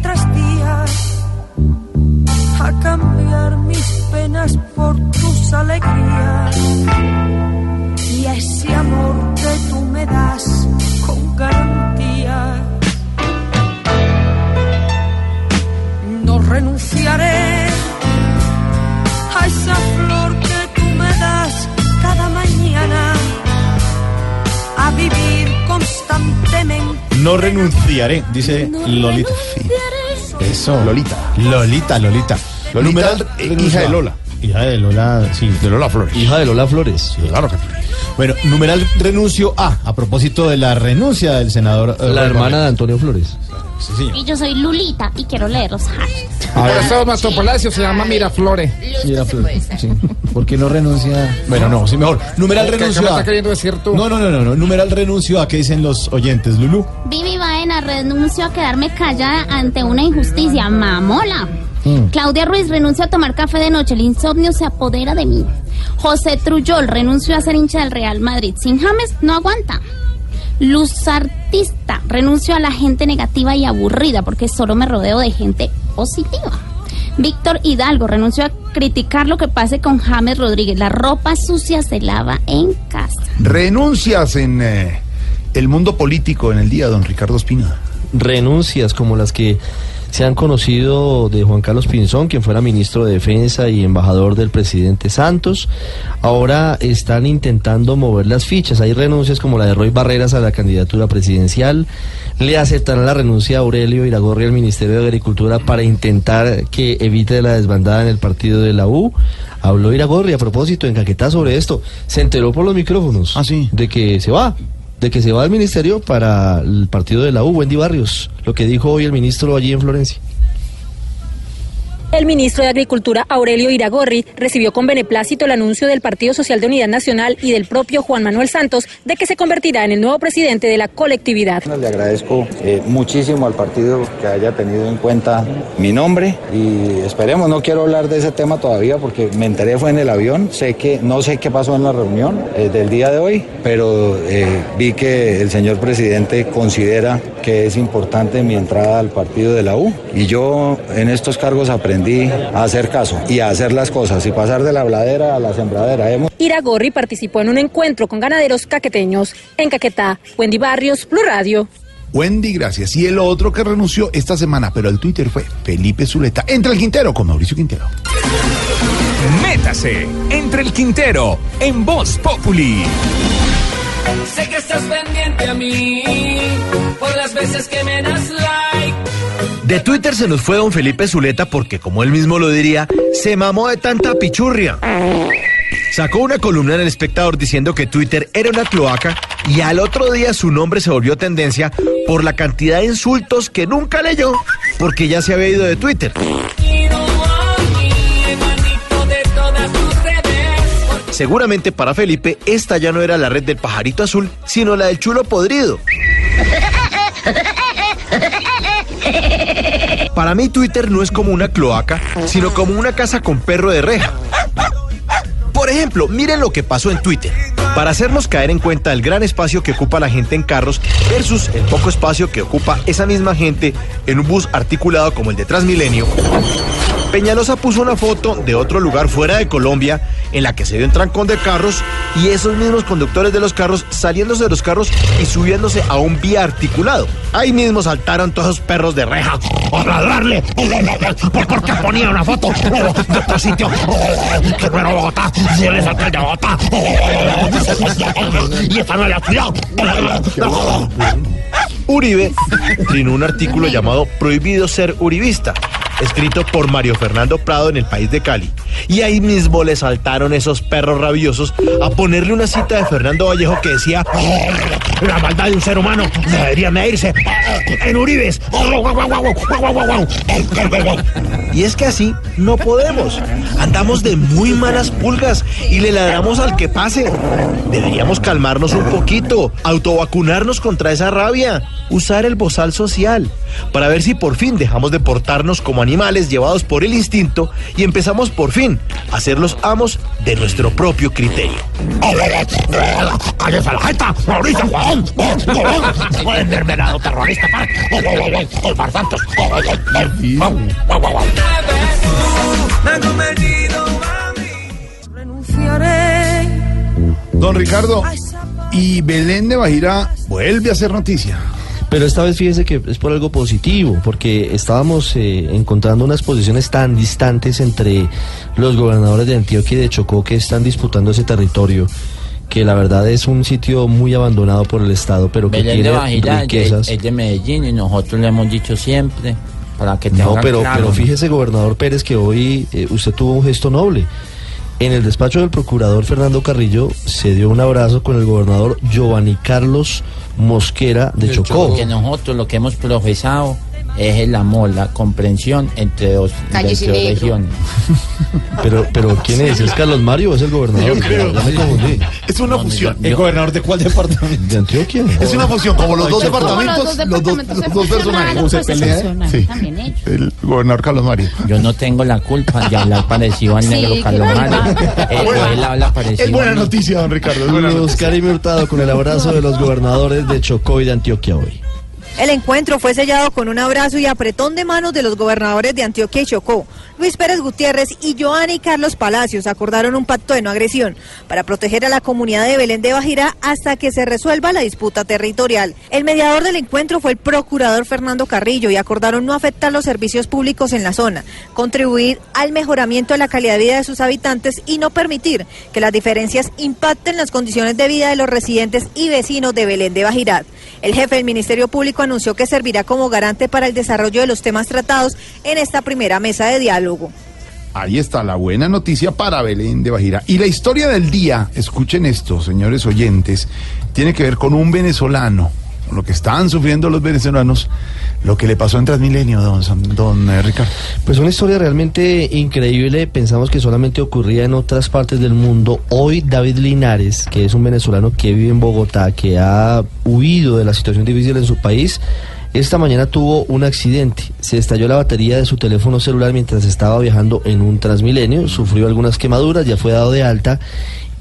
S27: Tras día, a cambiar mis penas por tus alegrías y a ese amor que tú me das con garantía. No renunciaré a esa flor que tú me das cada mañana a vivir constantemente.
S2: No renunciaré, dice Lolita. Eso.
S1: Lolita.
S2: Lolita, Lolita.
S1: Lolita,
S2: Numeral
S1: eh, hija de Lola.
S2: Hija de Lola, sí.
S1: De Lola Flores.
S3: Hija de Lola Flores.
S1: Claro que
S2: Bueno, numeral renuncio A, a propósito de la renuncia del senador. eh,
S3: La hermana de Antonio Flores.
S2: Sí, sí.
S24: Y yo soy Lulita y quiero leer los hashtags.
S25: Por eso nuestro palacio se llama Miraflores.
S2: Mira, Flores, sí. ¿Por qué no renuncia? Bueno, no, sí, mejor. Numeral
S25: ¿Qué- qué
S2: renuncio
S25: me
S2: A.
S25: está queriendo decir tú?
S2: No, no, no, no, no. Numeral renuncio A. ¿Qué dicen los oyentes, Lulu?
S24: Vivi Baena, renuncio a quedarme callada ante una injusticia. Mamola.
S2: Mm.
S24: Claudia Ruiz, renuncio a tomar café de noche. El insomnio se apodera de mí. José Trujol, renuncio a ser hincha del Real Madrid. Sin James, no aguanta. Luz Artista, renuncio a la gente negativa y aburrida porque solo me rodeo de gente positiva. Víctor Hidalgo, renuncio a criticar lo que pase con James Rodríguez. La ropa sucia se lava en casa.
S1: Renuncias en eh, el mundo político en el día, don Ricardo Espina.
S3: Renuncias como las que Se han conocido de Juan Carlos Pinzón, quien fuera ministro de Defensa y embajador del presidente Santos. Ahora están intentando mover las fichas. Hay renuncias como la de Roy Barreras a la candidatura presidencial. Le aceptarán la renuncia a Aurelio Iragorri al Ministerio de Agricultura para intentar que evite la desbandada en el partido de la U. Habló Iragorri a propósito en Caquetá sobre esto. Se enteró por los micrófonos de que se va, de que se va al ministerio para el partido de la U, Wendy Barrios, lo que dijo hoy el ministro allí en Florencia.
S28: El ministro de Agricultura, Aurelio Iragorri, recibió con beneplácito el anuncio del Partido Social de Unidad Nacional y del propio Juan Manuel Santos de que se convertirá en el nuevo presidente de la colectividad.
S29: Le agradezco eh, muchísimo al partido que haya tenido en cuenta mi nombre y esperemos, no quiero hablar de ese tema todavía porque me enteré fue en el avión, sé que no sé qué pasó en la reunión eh, del día de hoy, pero eh, vi que el señor presidente considera que es importante mi entrada al partido de la U y yo en estos cargos aprendí a hacer caso y a hacer las cosas y pasar de la habladera a la sembradera. Hemos...
S28: Iragorri participó en un encuentro con ganaderos caqueteños en Caquetá. Wendy Barrios, Blue Radio.
S1: Wendy, gracias. Y el otro que renunció esta semana, pero el Twitter fue Felipe Zuleta. Entra el Quintero con Mauricio Quintero.
S22: Métase entre el Quintero en Voz Populi.
S23: Sé que estás pendiente a mí por las veces que me das like.
S30: De Twitter se nos fue don Felipe Zuleta porque, como él mismo lo diría, se mamó de tanta pichurria. Sacó una columna en el espectador diciendo que Twitter era una cloaca y al otro día su nombre se volvió tendencia por la cantidad de insultos que nunca leyó porque ya se había ido de Twitter. Seguramente para Felipe esta ya no era la red del pajarito azul, sino la del chulo podrido. Para mí Twitter no es como una cloaca, sino como una casa con perro de reja. Por ejemplo, miren lo que pasó en Twitter. Para hacernos caer en cuenta el gran espacio que ocupa la gente en carros versus el poco espacio que ocupa esa misma gente en un bus articulado como el de Transmilenio, Peñalosa puso una foto de otro lugar fuera de Colombia en la que se ve un trancón de carros y esos mismos conductores de los carros saliéndose de los carros y subiéndose a un vía articulado. Ahí mismo saltaron todos esos perros de reja a ladrarle porque ponía una foto de otro sitio que no era Bogotá, si él es alcalde de Bogotá y esta no la ciudad. Uribe trinó un artículo llamado Prohibido ser uribista escrito por Mario Fernando Prado en el país de Cali. Y ahí mismo le saltaron esos perros rabiosos a ponerle una cita de Fernando Vallejo que decía la maldad de un ser humano debería medirse en Uribes. Y es que así no podemos. Andamos de muy malas pulgas y le ladramos al que pase. Deberíamos calmarnos un poquito, autovacunarnos contra esa rabia, usar el bozal social, para ver si por fin dejamos de portarnos como animales llevados por el instinto y empezamos por fin a ser los amos de nuestro propio criterio. ¡Cállese la jeta! ¡Mauricio Juan! ¡Envermenado terrorista! ¡Par Santos!
S27: Renunciaré.
S1: Don Ricardo, y Belén de Bajira vuelve a ser noticia.
S3: Pero esta vez fíjese que es por algo positivo, porque estábamos eh, encontrando unas posiciones tan distantes entre los gobernadores de Antioquia y de Chocó que están disputando ese territorio, que la verdad es un sitio muy abandonado por el Estado, pero que
S31: Belén de
S3: tiene
S31: Bajira
S3: riquezas.
S31: es, de Medellín y nosotros le hemos dicho siempre para que
S3: No, pero,
S31: claro.
S3: pero fíjese, gobernador Pérez, que hoy eh, usted tuvo un gesto noble. En el despacho del procurador Fernando Carrillo se dio un abrazo con el gobernador Giovanni Carlos Mosquera de Chocó.
S31: Porque nosotros lo que hemos profesado es el amor, la comprensión entre dos, entre dos regiones.
S3: Pero, pero ¿quién es? ¿Es Carlos Mario o es el gobernador?
S1: Yo creo.
S3: Ya me confundí.
S1: Es una fusión.
S3: ¿El gobernador de cuál departamento? De Antioquia.
S1: Es una fusión, como los dos departamentos,
S3: dos
S1: los dos, los dos personajes.
S31: pues, se fusionaron
S1: Sí. El gobernador Carlos Mario.
S31: Yo no tengo la culpa de hablar parecido al
S3: Sí,
S31: negro
S3: qué
S31: Carlos. Mario. Él,
S1: Buena-
S31: él habla parecido.
S1: Es buena noticia, don Ricardo. Es buena noticia.
S3: Karim Hurtado con el abrazo de los gobernadores de Chocó y de Antioquia hoy.
S13: El encuentro fue sellado con un abrazo y apretón de manos de los gobernadores de Antioquia y Chocó.
S32: Luis Pérez Gutiérrez y Joana y Carlos Palacios acordaron un pacto de no agresión para proteger a la comunidad de Belén de Bajira hasta que se resuelva la disputa territorial. El mediador del encuentro fue el procurador Fernando Carrillo y acordaron no afectar los servicios públicos en la zona, contribuir al mejoramiento de la calidad de vida de sus habitantes y no permitir que las diferencias impacten las condiciones de vida de los residentes y vecinos de Belén de Bajirá. El jefe del Ministerio Público anunció que servirá como garante para el desarrollo de los temas tratados en esta primera mesa de diálogo.
S1: Ahí está la buena noticia para Belén de Bajira. Y la historia del día, escuchen esto, señores oyentes, tiene que ver con un venezolano, con lo que están sufriendo los venezolanos, lo que le pasó en Transmilenio, don eh, Ricardo.
S3: Pues una historia realmente increíble. Pensamos que solamente ocurría en otras partes del mundo. Hoy David Linares, que es un venezolano que vive en Bogotá, que ha huido de la situación difícil en su país, esta mañana tuvo un accidente. Se estalló la batería de su teléfono celular mientras estaba viajando en un Transmilenio. Sufrió algunas quemaduras, ya fue dado de alta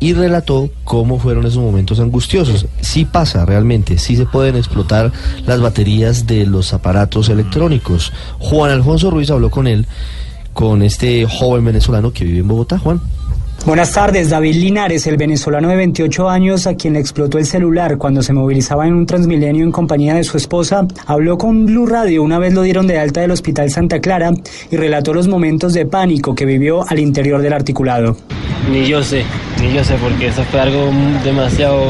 S3: y relató cómo fueron esos momentos angustiosos. Sí pasa realmente, sí se pueden explotar las baterías de los aparatos electrónicos. Juan Alfonso Ruiz habló con él, con este joven venezolano que vive en Bogotá, Juan.
S33: Buenas tardes, David Linares, el venezolano de 28 años a quien le explotó el celular cuando se movilizaba en un Transmilenio en compañía de su esposa, habló con Blue Radio una vez lo dieron de alta del Hospital Santa Clara y relató los momentos de pánico que vivió al interior del articulado.
S34: Ni yo sé, ni yo sé, porque eso fue algo demasiado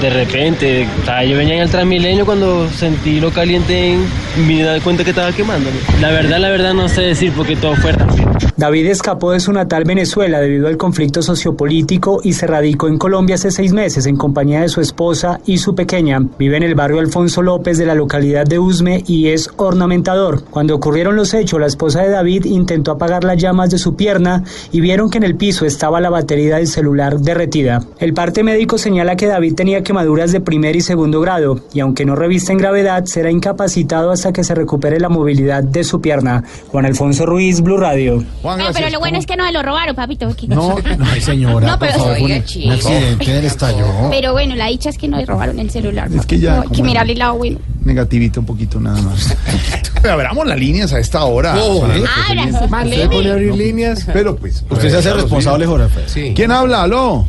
S34: de repente. O sea, yo venía en el Transmilenio cuando sentí lo caliente me di cuenta que estaba quemándome. La verdad, la verdad no sé decir porque todo fue rápido.
S33: David escapó de su natal Venezuela debido al conflicto sociopolítico y se radicó en Colombia hace seis meses en compañía de su esposa y su pequeña. Vive en el barrio Alfonso López de la localidad de Usme y es ornamentador. Cuando ocurrieron los hechos, la esposa de David intentó apagar las llamas de su pierna y vieron que en el piso estaba la batería del celular derretida. El parte médico señala que David tenía quemaduras de primer y segundo grado y aunque no revista en gravedad, será incapacitado hasta que se recupere la movilidad de su pierna. Juan Alfonso Ruiz, Blue Radio.
S13: No, pero lo bueno es que no se lo robaron, papito.
S2: No, ay, señora,
S13: No,
S2: por
S13: pero-
S2: favor,
S13: Oiga,
S2: un, accidente en el estallo.
S13: Pero bueno, la dicha es que no le robaron el celular.
S1: Es que ya,
S13: No, hay que mirarle el lado bueno.
S1: Negativito un poquito nada más. Abramos las líneas a esta hora.
S2: Oh, ¿eh?
S1: Usted pone a abrir líneas. Pero pues.
S2: Usted se hace responsable,
S1: sí.
S2: Jorge.
S1: ¿Quién habla? ¿Aló?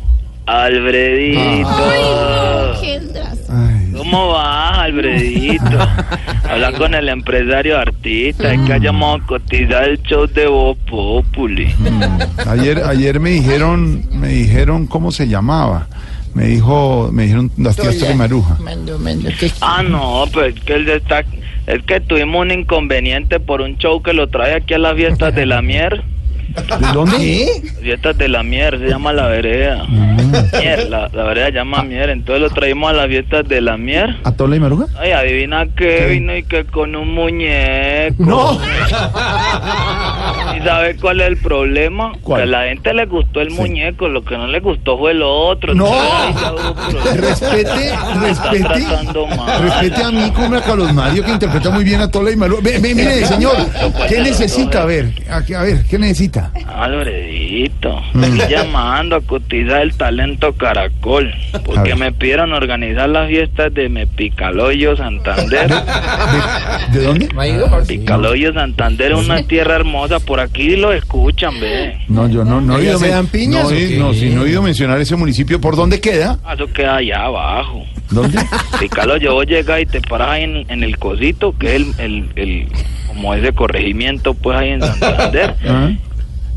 S13: Qué desgracia.
S17: ¿Cómo va, Alfredito? Habla con el empresario artista. Es que hayamos cotizar el show de Voz Populi.
S1: Ayer, ayer me dijeron, me dijeron cómo se llamaba. Me dijo, me dijeron las tías
S17: Hola.
S1: Trimaruja.
S17: Ah, no, pues es que él está. Es que tuvimos un inconveniente por un show que lo trae aquí a las fiestas de la Mier.
S1: ¿De dónde?
S17: Fiestas de la Mier, se llama La Vereda. Mier, la, la vereda se llama Mier. Entonces lo traímos a las fiestas de la Mier.
S1: ¿A Tola y Maruja?
S17: Ay, adivina qué vino y que con un muñeco.
S1: No.
S17: ¿Y sabe cuál es el problema?
S1: ¿Cuál?
S17: Que a la gente le gustó el muñeco, lo que no le gustó fue lo otro.
S1: No. Respete, respete,
S17: tratando mal.
S1: respete a mí como a Carlos Mario que interpreta muy bien a Tola y Maruja. Ve, ve, mire, señor, ¿qué necesita? A ver, a, a ver, ¿qué necesita?
S17: Alfredito,
S1: Mm.
S17: estoy llamando a cotizar el talento Caracol, porque me pidieron organizar las fiestas de Mepicaloyo Santander.
S1: ¿De dónde?
S17: Picaloyo Santander es una tierra hermosa, por aquí lo escuchan, ve.
S1: No, yo no, no he
S17: ¿Allá
S1: oído. men-
S17: dan piñas
S1: no, he- no, sí, no he oído mencionar ese municipio. ¿Por dónde queda?
S17: Ah, Eso queda allá abajo.
S1: ¿Dónde?
S17: Picaloyo, vos llegas y te paras ahí en, en el cosito, que es el, el, el- como ese corregimiento, pues ahí en Santander.
S1: Ah.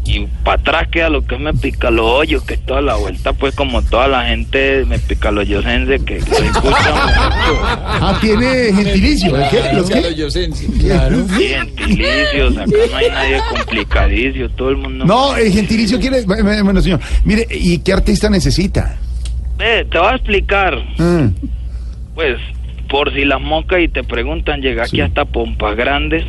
S17: Y para atrás queda lo que es Mepicaloyo, que es toda la vuelta, pues como toda la gente mepicaloyosense que lo escucha mucho.
S1: Ah, tiene gentilicio. ¿el qué? ¿Los qué?
S17: Claro. Gentilicios, acá no hay nadie complicadicio, todo el mundo.
S1: No, el gentilicio quiere. Bueno, bueno, señor. Mire, ¿y qué artista necesita?
S17: Ve, te voy a explicar.
S1: Ah,
S17: Pues, por si las moscas y te preguntan, llega aquí hasta Pompas Grandes.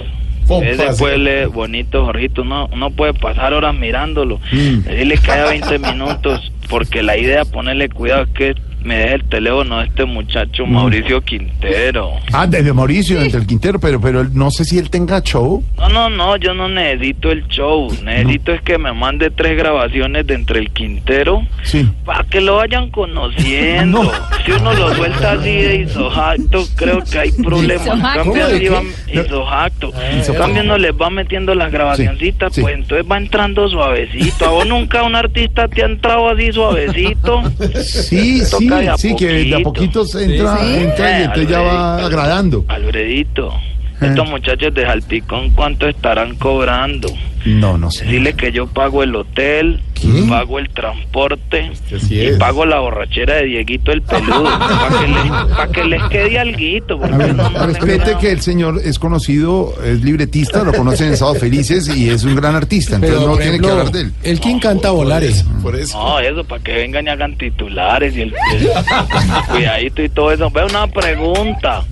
S17: Ese pueblo bonito, Jorgito, uno, uno puede pasar horas mirándolo.
S1: Mm.
S17: Decirle que haya 20 minutos, porque la idea, ponerle cuidado, es que me deje el teléfono de este muchacho Mauricio Quintero.
S1: Ah, desde Mauricio, entre el Quintero, pero, pero él- no sé si él tenga show.
S17: No, no, no, yo no necesito el show. Necesito es que me mande tres grabaciones de entre el Quintero
S1: Sí.
S17: para que lo vayan conociendo. Si uno lo suelta así de isojacto, creo que hay problemas. Cambio,
S1: ¿Cómo de
S17: así isojacto. En cambio, uno les va metiendo las grabacioncitas,
S1: sí.
S17: pues entonces va entrando suavecito. ¿A vos nunca un artista te ha entrado así suavecito?
S1: Sí, sí,
S17: de a
S1: sí, que de a poquitos entra,
S17: Sí.
S1: entra y
S17: Eh,
S1: entonces ya va agradando.
S17: Alfredito,
S1: Eh.
S17: estos muchachos de Jalpicón, ¿cuánto estarán cobrando?
S1: No, no sé.
S17: Dile que yo pago el hotel, pago el transporte
S1: Así
S17: y
S1: es.
S17: pago la borrachera de Dieguito el peludo para que, les, pa' que les quede alguito.
S1: Ver,
S17: no, no
S1: respete que el señor es conocido, es libretista, lo conocen en Sábados Felices y es un gran artista, entonces
S35: Pero,
S1: no tiene que hablar de él.
S35: El King canta Volares.
S1: Por eso.
S17: No, eso, para que vengan y hagan titulares y el, el cuidadito y todo eso. Ve una pregunta.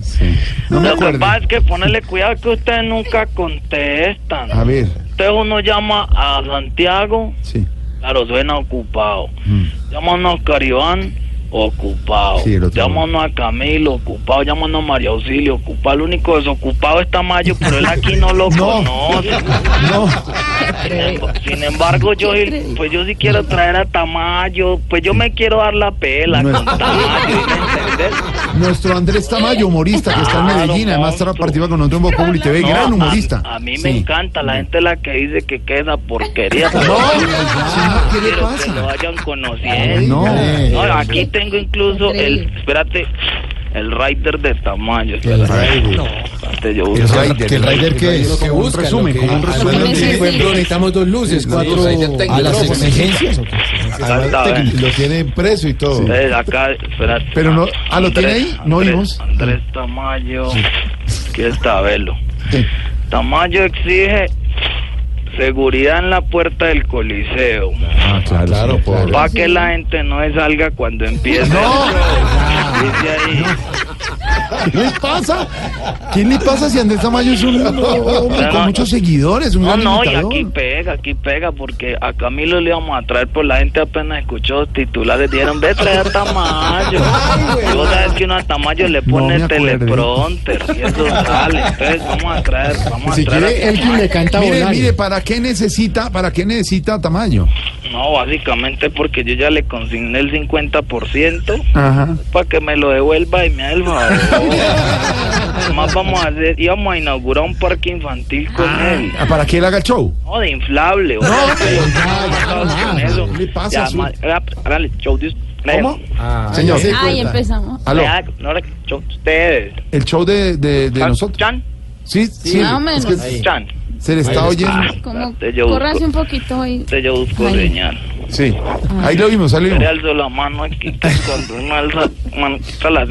S1: No
S17: Lo que pasa es que ponerle cuidado que ustedes nunca contestan.
S1: A ver,
S17: Entonces uno llama a Santiago,
S1: sí.
S17: claro, suena ocupado. Llama a Oscar Iván, ocupado.
S1: Sí,
S17: Llama a Camilo, ocupado. Llama a María Auxilio, ocupado. El único desocupado es Tamayo, pero él aquí no lo conoce.
S1: No.
S17: Sin embargo, yo pues yo sí quiero traer a Tamayo, pues yo me quiero dar la pela
S1: No
S17: con Tamayo,
S1: Nuestro Andrés Tamayo, humorista, que está en Medellín, además
S17: monstruo.
S1: participa con nosotros en Populi TV,
S17: No,
S1: gran
S17: a-
S1: humorista.
S17: A, mí
S1: Sí.
S17: me encanta la gente la que dice que queda porquería.
S1: No, señor, ¿qué le pasa?
S17: Que lo vayan conociendo.
S1: No.
S17: No, aquí tengo incluso el, espérate, el rider de tamaño. Espérate,
S1: rider.
S17: Yo
S1: El rider,
S2: ¿Que el rider qué es?
S35: Que
S1: Como un
S35: busca,
S1: resumen, como un resumen.
S35: sí, por ejemplo, necesitamos dos luces, cuatro
S2: ¿A las exigencias
S1: Lo tiene preso y todo.
S17: Entonces, acá, espérate.
S1: Pero no- ah, ¿lo tiene ahí? No
S17: Andrés-
S1: oímos.
S17: Andrés Tamayo, que está verlo. Tamayo exige seguridad en la puerta del coliseo.
S1: Ah, claro,
S2: Claro,
S17: Para que la gente no salga cuando empiece.
S1: No.
S17: Dice ahí.
S1: ¿Qué le pasa? ¿Qué le pasa si Andrés Tamayo es un hombre con muchos seguidores, un
S17: No, no, y aquí pega, aquí pega, porque a Camilo le íbamos a traer, por la gente apenas escuchó los titulares, dijeron, ve, trae a Tamayo. Y vos sabes que uno a Tamayo le
S1: No
S17: pone
S1: acuerdo.
S17: teleprompter, y eso sale. Entonces, vamos a traer, vamos
S35: Si
S17: a traer
S35: quiere,
S17: a
S35: el King le canta
S1: Mire, mire, ¿para qué necesita, para qué necesita Tamayo?
S17: No, básicamente porque yo ya le consigné el 50%
S1: Ajá.
S17: para que me lo devuelva y me haga el favor. Además vamos a hacer, íbamos a inaugurar un parque infantil con él.
S1: Ah, ¿Para que él haga el show?
S17: No, de inflable. No.
S1: ¿Qué pasa,
S17: hágale show de
S1: ¿Cómo?
S17: Ah,
S1: Señor.
S13: Ay, empezamos.
S1: Aló.
S17: No, haga show de ustedes.
S1: El show de, de, de
S17: Ah,
S1: nosotros.
S17: Chan.
S1: Sí, sí.
S13: Más o
S1: es que
S17: Chan.
S1: Se le está oyendo.
S17: Ah,
S13: Como,
S17: busco,
S13: un poquito hoy.
S17: espérate, yo busco
S13: Ay.
S17: señal.
S1: Sí. Ahí lo vimos, ahí lo vimos.
S17: alzo la mano aquí que cuando uno alza, mano, la.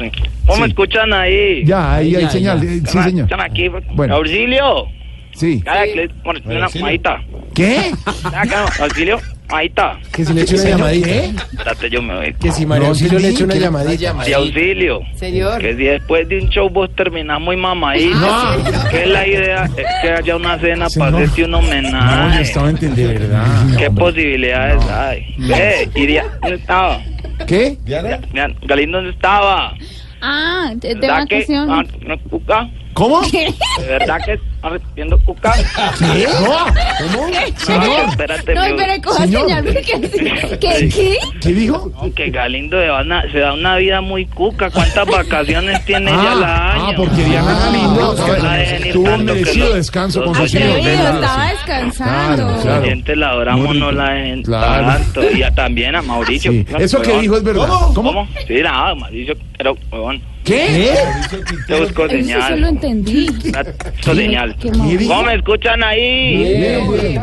S17: ¿Cómo me escuchan ahí?
S1: Ya, ahí hay
S17: Ya,
S1: señal.
S17: ya.
S1: eh, Sí,
S17: Están-
S1: señor.
S17: Están aquí.
S1: Bueno.
S17: Auxilio.
S1: Sí.
S17: Cada que le bueno, una mamadita.
S1: ¿Qué?
S17: Acá, auxilio, mamadita.
S35: Que si le eche una llamadita.
S17: Espérate, yo me voy.
S35: Que si María
S1: No
S35: Auxilio le eche una llamadita.
S17: Sí, auxilio.
S13: Señor.
S17: Que si después de un show vos terminás muy mamadito.
S1: No.
S17: Que la idea es que haya una cena
S1: Señor.
S17: para hacerte un
S1: No, ya
S17: homenaje.
S1: estaba en de verdad.
S17: ¿Qué posibilidades hay? Ve, iría, ¿dónde estaba?
S1: ¿Qué?
S17: Mira, Galindo, ¿dónde estaba?
S13: Ah, de, de
S17: ¿Verdad que ah,
S13: vacaciones.
S17: no?
S1: ¿Cómo?
S13: ¿Qué?
S17: ¿De verdad que está recibiendo cuca?
S1: ¿Qué? No.
S17: No,
S1: Señor.
S17: espérate,
S13: No, espere, coja
S1: Señor.
S13: señal porque... ¿Qué? ¿Qué?
S1: ¿Qué dijo?
S17: No, que Galindo una- se da una vida muy cuca. ¿Cuántas vacaciones tiene
S1: Ah,
S17: ella al año?
S1: ah, porque Diana Galindo
S17: la
S1: tuvo un merecido
S17: los-
S1: descanso con
S17: los
S1: sus hijos.
S13: Atrevido,
S1: ¿verdad?
S13: estaba descansando.
S1: Claro, claro.
S17: oyentes la adoramos, no la dejen
S1: Claro.
S17: tanto. Y a- también a Mauricio.
S1: Eso que dijo es verdad.
S17: ¿Cómo?
S1: ¿Cómo?
S17: Sí, nada, Mauricio, pero, huevón,
S1: ¿Qué?
S17: te busco
S13: Eso sí lo
S17: señal.
S13: entendí.
S17: Busco señal. ¿Cómo me escuchan ahí?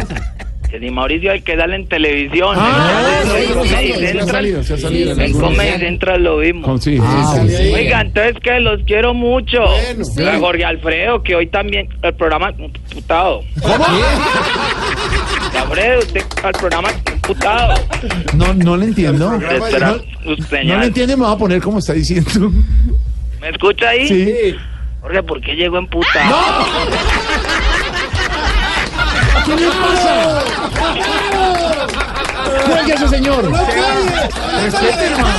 S17: Que ni Mauricio hay que darle en televisión.
S1: Ah,
S17: En Comedy Central.
S1: salido, se ha salido en
S17: En
S1: algunos.
S17: Comedy Central lo vimos.
S1: Sí,
S35: Ah,
S1: sí, sí, sí.
S17: Oiga, entonces que los quiero mucho.
S35: Sí.
S17: A Jorge Alfredo, que hoy también el programa putado.
S1: ¿Cómo?
S17: Alfredo, usted al programa putado.
S1: No, no le entiendo. No, no
S17: señal.
S1: le entiende, me va a poner como está diciendo.
S17: ¿Me escucha ahí?
S1: Sí.
S17: Jorge, ¿por qué llegó emputado?
S1: ¿Qué le pasa?
S35: Cuélguese, señor.
S1: Respete, hermano.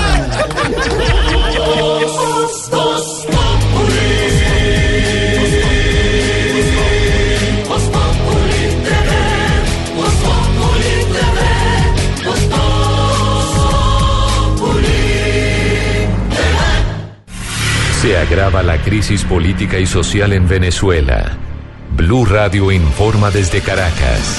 S36: Se agrava la crisis política y social en Venezuela. Blue Radio informa desde Caracas.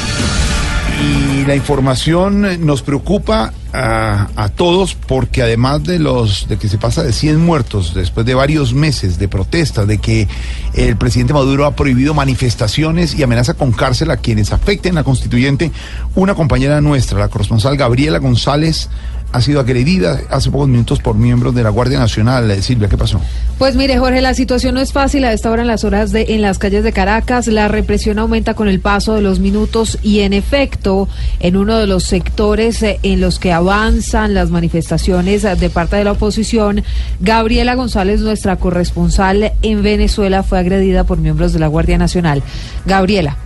S1: Y la información nos preocupa a, a todos porque además de los de que se pasa de 100 muertos después de varios meses de protesta, de que el presidente Maduro ha prohibido manifestaciones y amenaza con cárcel a quienes afecten la constituyente, una compañera nuestra, la corresponsal Gabriela González, ha sido agredida hace pocos minutos por miembros de la Guardia Nacional. Silvia, ¿qué pasó?
S37: Pues mire, Jorge, la situación no es fácil a esta hora en las horas de en las calles de Caracas. La represión aumenta con el paso de los minutos y en efecto, en uno de los sectores eh, en los que avanzan las manifestaciones eh, de parte de la oposición, Gabriela González, nuestra corresponsal en Venezuela, fue agredida por miembros de la Guardia Nacional. Gabriela.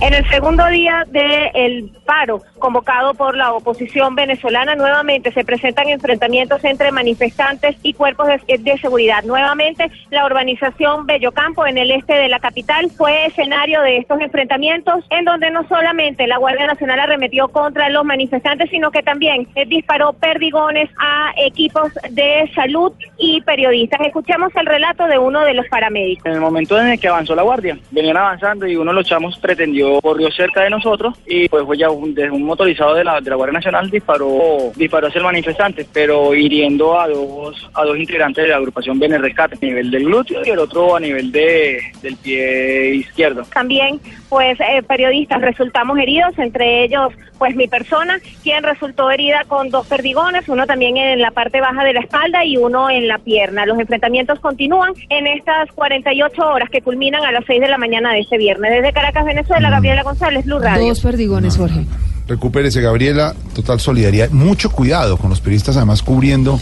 S38: En el segundo día del paro convocado por la oposición venezolana, nuevamente se presentan enfrentamientos entre manifestantes y cuerpos de, de, seguridad. Nuevamente, la urbanización Bellocampo en el este de la capital fue escenario de estos enfrentamientos, en donde no solamente la Guardia Nacional arremetió contra los manifestantes, sino que también eh, disparó perdigones a equipos de salud y periodistas. Escuchemos el relato de uno de los paramédicos.
S39: En el momento en el que avanzó la Guardia, venían avanzando y uno de los chamos pretendió corrió cerca de nosotros y pues fue ya un, desde un motorizado de la, de la Guardia Nacional disparó disparó hacia el manifestante, pero hiriendo a dos a dos integrantes de la agrupación Bene Rescate, a nivel del glúteo y el otro a nivel de del pie izquierdo.
S38: También pues eh, periodistas resultamos heridos, entre ellos pues mi persona, quien resultó herida con dos perdigones, uno también en la parte baja de la espalda y uno en la pierna. Los enfrentamientos continúan en estas 48 horas que culminan a las 6 de la mañana de este viernes. Desde Caracas, Venezuela, Gabriela González, Blue Radio.
S37: Dos perdigones, Jorge.
S1: Recupérese, Gabriela. Total solidaridad. Mucho cuidado con los periodistas, además cubriendo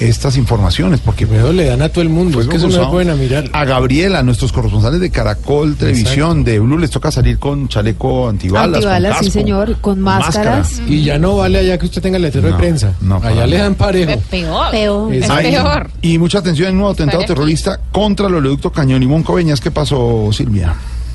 S1: estas informaciones, porque
S4: Pero le dan a todo el mundo, es que eso no es buena mirar.
S1: A Gabriela, nuestros corresponsales de Caracol Televisión, de Blue, les toca salir con chaleco antibalas.
S37: Antibalas,
S1: con
S37: sí, señor, con máscaras.
S4: Y ya no vale allá que usted tenga letrero de prensa. allá le dan parejo.
S13: Peor.
S37: Peor.
S13: Es
S1: Ay,
S13: peor.
S1: Y mucha atención en un nuevo atentado terrorista contra el oleoducto Cañón y Moncoveñas. ¿Qué pasó, Silvia?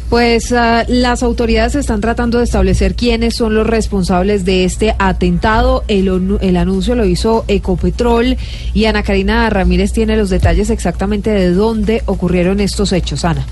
S37: Pues ah, las autoridades están tratando de establecer quiénes son los responsables de este atentado. El, el anuncio lo hizo Ecopetrol y Ana Karina Ramírez tiene los detalles exactamente de dónde ocurrieron estos hechos. Ana.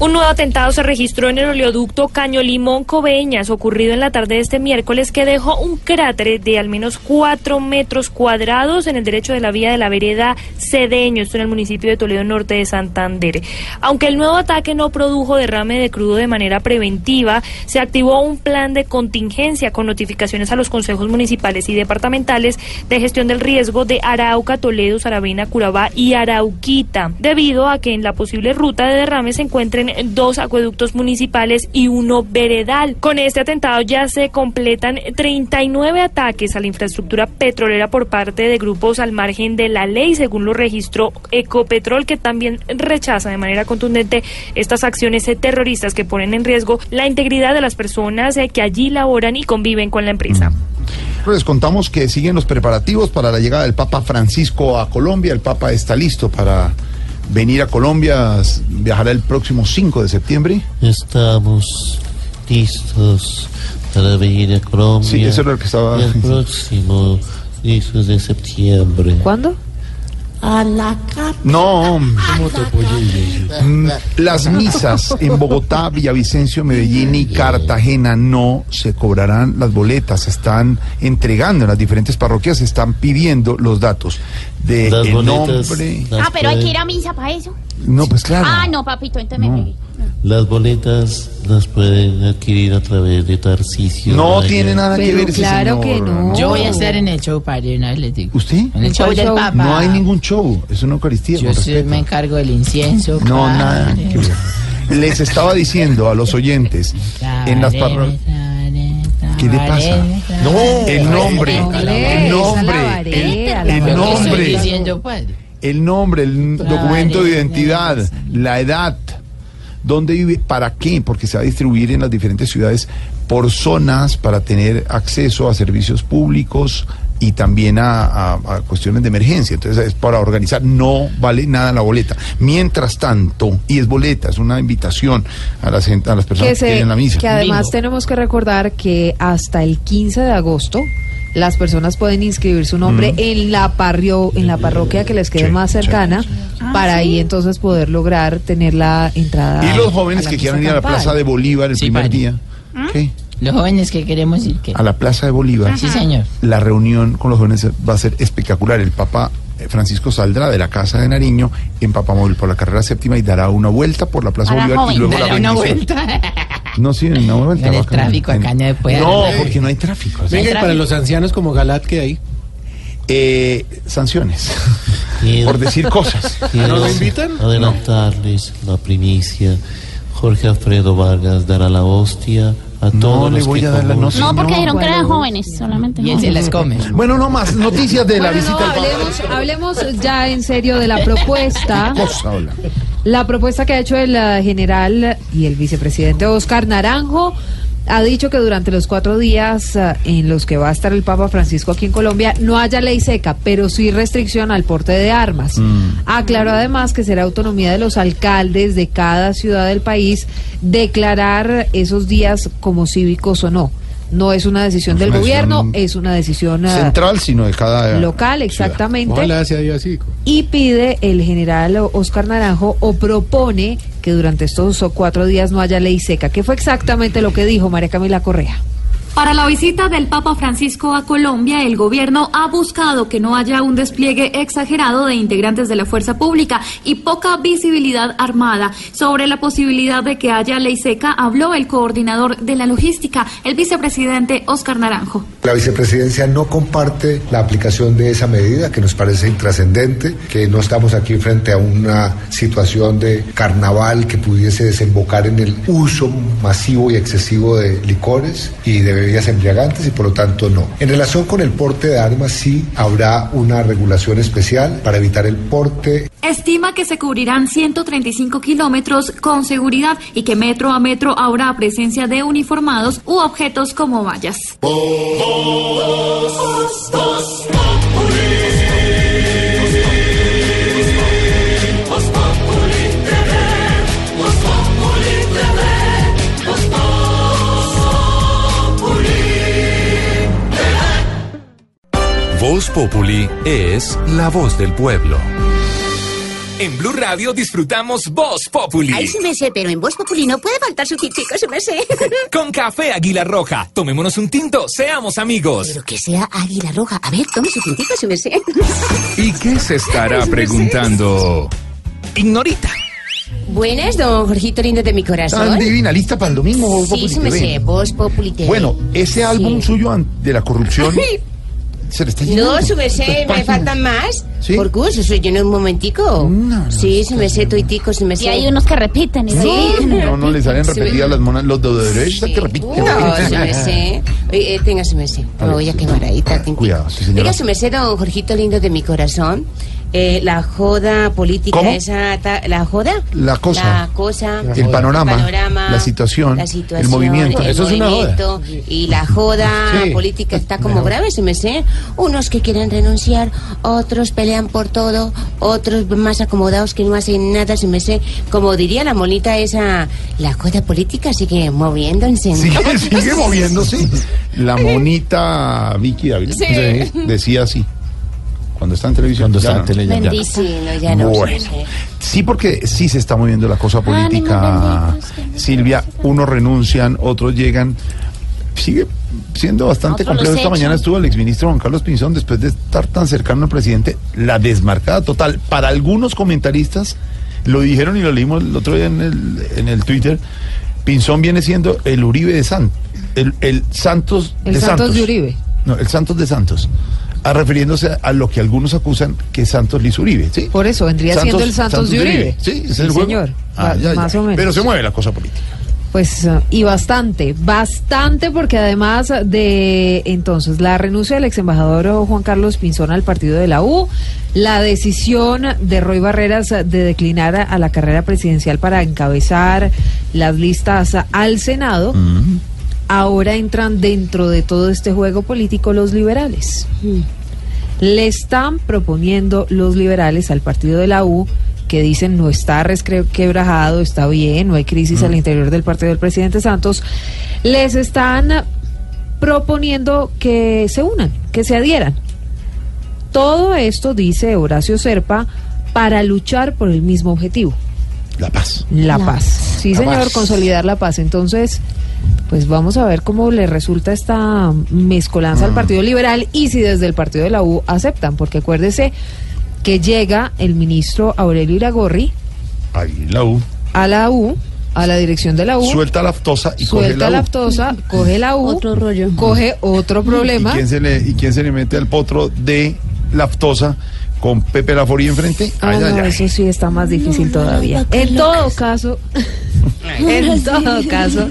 S9: Un nuevo atentado se registró en el oleoducto Caño Limón Coveñas, ocurrido en la tarde de este miércoles, que dejó un cráter de al menos cuatro metros cuadrados en el derecho de la vía de la vereda Cedeño, esto en el municipio de Toledo Norte de Santander. Aunque el nuevo ataque no produjo derrame de crudo de manera preventiva, se activó un plan de contingencia con notificaciones a los consejos municipales y departamentales de gestión del riesgo de Arauca, Toledo, Saravena, Curabá y Arauquita, debido a que en la posible ruta de derrame se encuentren dos acueductos municipales y uno veredal. Con este atentado ya se completan 39 ataques a la infraestructura petrolera por parte de grupos al margen de la ley, según lo registró Ecopetrol, que también rechaza de manera contundente estas acciones terroristas que ponen en riesgo la integridad de las personas eh, que allí laboran y conviven con la empresa.
S1: Les contamos que siguen los preparativos para la llegada del Papa Francisco a Colombia. El Papa está listo para venir a Colombia. Viajará el próximo 5 de septiembre.
S40: Estamos listos para venir a Colombia.
S1: Sí, eso era lo que estaba-
S40: El próximo 10 de septiembre.
S37: ¿Cuándo?
S40: A la
S1: No, Mm, las misas en Bogotá, Villavicencio, Medellín y Cartagena no se cobrarán las boletas, se están entregando en las diferentes parroquias, se están pidiendo los datos de
S40: Las
S1: el
S40: boletas,
S1: nombre.
S40: las
S13: Ah, pero hay que ir a misa para eso.
S1: No, pues claro.
S13: Ah, no, papito, entonces me pegué.
S40: Las boletas las pueden adquirir a través de Tarcisio.
S1: No tiene nada que
S37: Pero
S1: ver
S37: claro que no.
S31: Yo voy a estar en el show, padre, una vez les digo.
S1: ¿Usted?
S31: En el show
S37: ¿Cuál
S31: del? Papa.
S1: No hay ningún show, es una Eucaristía.
S31: Yo sí me encargo del incienso.
S1: No,
S31: padre.
S1: nada que ver. Les estaba diciendo a los oyentes en las parroquias. ¿Qué le pasa?
S31: No,
S1: el nombre, el nombre, el, el
S31: ¿Pero qué estoy
S1: nombre,
S31: diciendo,
S1: el nombre, el documento de identidad, la edad, dónde vive, para qué, porque se va a distribuir en las diferentes ciudades por zonas para tener acceso a servicios públicos y también a, a- a cuestiones de emergencia. Entonces es para organizar, no vale nada la boleta. Mientras tanto, y es boleta, es una invitación a las, a las personas
S37: que,
S1: que,
S37: se-
S1: quieren la misa.
S37: que además tenemos que recordar que hasta el 15 de agosto las personas pueden inscribir su nombre
S1: Mm.
S37: en la parrio, en la parroquia que les quede más cercana para ahí entonces poder lograr tener la entrada.
S1: Y los jóvenes que quieran ir a la. Plaza de Bolívar el primer
S31: padre.
S1: día. ¿Qué?
S31: Los jóvenes que queremos ir, que
S1: A la Plaza de Bolívar.
S31: Sí, señor.
S1: La reunión con los jóvenes va a ser espectacular. El Papa Francisco saldrá de la Casa de Nariño en Papamóvil por la carrera séptima y dará una vuelta por la Plaza Bolívar y luego la
S31: una vuelta.
S1: No, sí, una vuelta.
S31: No hay tráfico acá, no puede
S1: No,
S31: haber.
S1: porque no hay tráfico.
S35: Venga, y para los ancianos como Galat que hay.
S1: Eh, sanciones. por decir cosas.
S35: ¿No lo invitan?
S41: Adelantarles la primicia. Jorge Alfredo Vargas dará la hostia a todos
S1: le
S41: los
S1: voy a dar la.
S13: No, porque
S1: No,
S13: dijeron que eran jóvenes, solamente.
S31: Y él se las come.
S1: Bueno, no más noticias de la
S37: Bueno,
S1: visita
S37: no, hablemos, hablemos ya en serio de la propuesta. La propuesta que ha hecho el eh, general y el vicepresidente Oscar Naranjo ha dicho que durante los cuatro días eh, en los que va a estar el Papa Francisco aquí en Colombia no haya ley seca, pero sí restricción al porte de armas. Aclaró además que será autonomía de los alcaldes de cada ciudad del país declarar esos días como cívicos o no. No es una decisión
S1: No es
S37: del
S1: una
S37: gobierno,
S1: decisión
S37: es una decisión eh,
S1: Central, sino de cada.
S37: local, exactamente
S35: Ojalá sea Dios así.
S37: y pide el general Oscar Naranjo o propone que durante estos cuatro días no haya ley seca. ¿Qué fue exactamente lo que dijo María Camila Correa?
S42: Para la visita del Papa Francisco a Colombia, el gobierno ha buscado que no haya un despliegue exagerado de integrantes de la fuerza pública y poca visibilidad armada. Sobre la posibilidad de que haya ley seca, habló el coordinador de la logística, el vicepresidente Oscar Naranjo.
S40: La vicepresidencia no comparte la aplicación de esa medida que nos parece intrascendente, que no estamos aquí frente a una situación de carnaval que pudiese desembocar en el uso masivo y excesivo de licores y de bebidas embriagantes y por lo tanto no. En relación con el porte de armas sí habrá una regulación especial para evitar el porte
S42: Estima que se cubrirán 135 kilómetros con seguridad y que metro a metro habrá presencia de uniformados u objetos como vallas.
S36: Voz Populi es la voz del pueblo.
S16: En Blue Radio disfrutamos Voz Populi.
S43: Ay, sí me sé, pero en Voz Populi no puede faltar su tintico, sí me sé.
S16: Con café Águila Roja. Tomémonos un tinto, seamos amigos.
S43: Pero que sea águila roja. A ver, tome su tintico, sí me sé.
S16: ¿Y qué se estará preguntando? Ignorita.
S43: Buenas, don Jorgito lindo de mi corazón.
S1: Tan divina, lista para el domingo. Voz
S43: Sí,
S1: Populi
S43: sí me
S1: TV.
S43: sé, Voz Populi TV.
S1: Bueno, ese álbum suyo de la corrupción se le está llenando.
S43: No, su merced, me faltan más.
S1: ¿Sí?
S43: Por gusto, soy yo en un momentico. sí, su merced, tuitico, su merced.
S13: Y hay unos que repiten y
S43: Sí.
S13: repiten.
S1: No, no le salen
S43: Sí.
S1: repetidas las monas, los de derecha que repiten.
S43: No, su merced. Eh, tenga su merced. Me voy a
S1: sí,
S43: quemar ahí.
S1: Cuidado, sí, señora.
S43: Diga su merced, don Jorgito lindo de mi corazón. Eh, la joda política
S1: ¿Cómo?
S43: esa, ta- la joda,
S1: La cosa.
S43: la cosa,
S1: El panorama,
S43: panorama,
S1: la situación,
S43: la
S1: el movimiento.
S43: el
S1: Eso es una joda.
S43: y la joda
S1: Sí.
S43: política está como grave, se me sé. Unos que quieren renunciar, otros pelean por todo, otros más acomodados que no hacen nada, se me sé. Como diría la monita esa, la joda política sigue moviéndose.
S1: Sigue, sigue moviéndose. La monita Vicky
S43: Sí.
S1: decía así. Cuando está en televisión.
S2: Cuando está en
S1: no.
S2: tele, ya no.
S43: Bendito, no, ya no.
S1: Bueno. Sí, porque sí se está moviendo la cosa política, Silvia. Unos renuncian, otros llegan. Sigue siendo bastante complejo. Esta mañana estuvo el exministro Juan Carlos Pinzón, después de estar tan cercano al presidente, la desmarcada total. Para algunos comentaristas, lo dijeron y lo leímos el otro día en el, en el Twitter, Pinzón viene siendo el Uribe de Santos, el, el Santos
S37: El
S1: de
S37: Santos
S1: Santos.
S37: de Uribe.
S1: No, el Santos de Santos. A refiriéndose a lo que algunos acusan que es Santos Liz Uribe, ¿sí?
S37: Por eso vendría siendo el Santos, de Uribe.
S1: Sí, es el juego.
S37: señor.
S1: Ah, ya.
S37: Más o menos.
S1: Pero se mueve la cosa política.
S37: Pues, eh, y bastante, bastante, porque además de entonces la renuncia del ex embajador Juan Carlos Pinzón al partido de la U, la decisión de Roy Barreras de declinar a, a la carrera presidencial para encabezar las listas al Senado. Ahora entran dentro de todo este juego político los liberales. Le están proponiendo los liberales al partido de la U que dicen no está resquebrajado, está bien, no hay crisis al interior del partido del presidente Santos, les están proponiendo que se unan, que se adhieran. Todo esto, dice Horacio Serpa, para luchar por el mismo objetivo.
S1: La paz.
S37: La,
S1: La
S37: paz. Sí,
S1: La
S37: señor,
S1: paz.
S37: consolidar la paz. Entonces, pues vamos a ver cómo le resulta esta mezcolanza
S1: Mm.
S37: al Partido Liberal y si desde el Partido de la U aceptan, porque acuérdese que llega el ministro Aurelio Iragorri
S1: Ahí la U.
S37: a la U, a la dirección de la U.
S1: Suelta la aftosa y coge
S37: Suelta
S1: la
S37: la
S1: U.
S37: aftosa, coge la U, otro rollo. coge otro problema.
S1: ¿Y quién, se le, ¿Y quién se le mete al potro de laftosa con Pepe Laforí enfrente?
S37: Ah,
S1: Ay,
S37: no,
S1: ay.
S37: eso sí está más difícil todavía. En todo caso, en todo caso,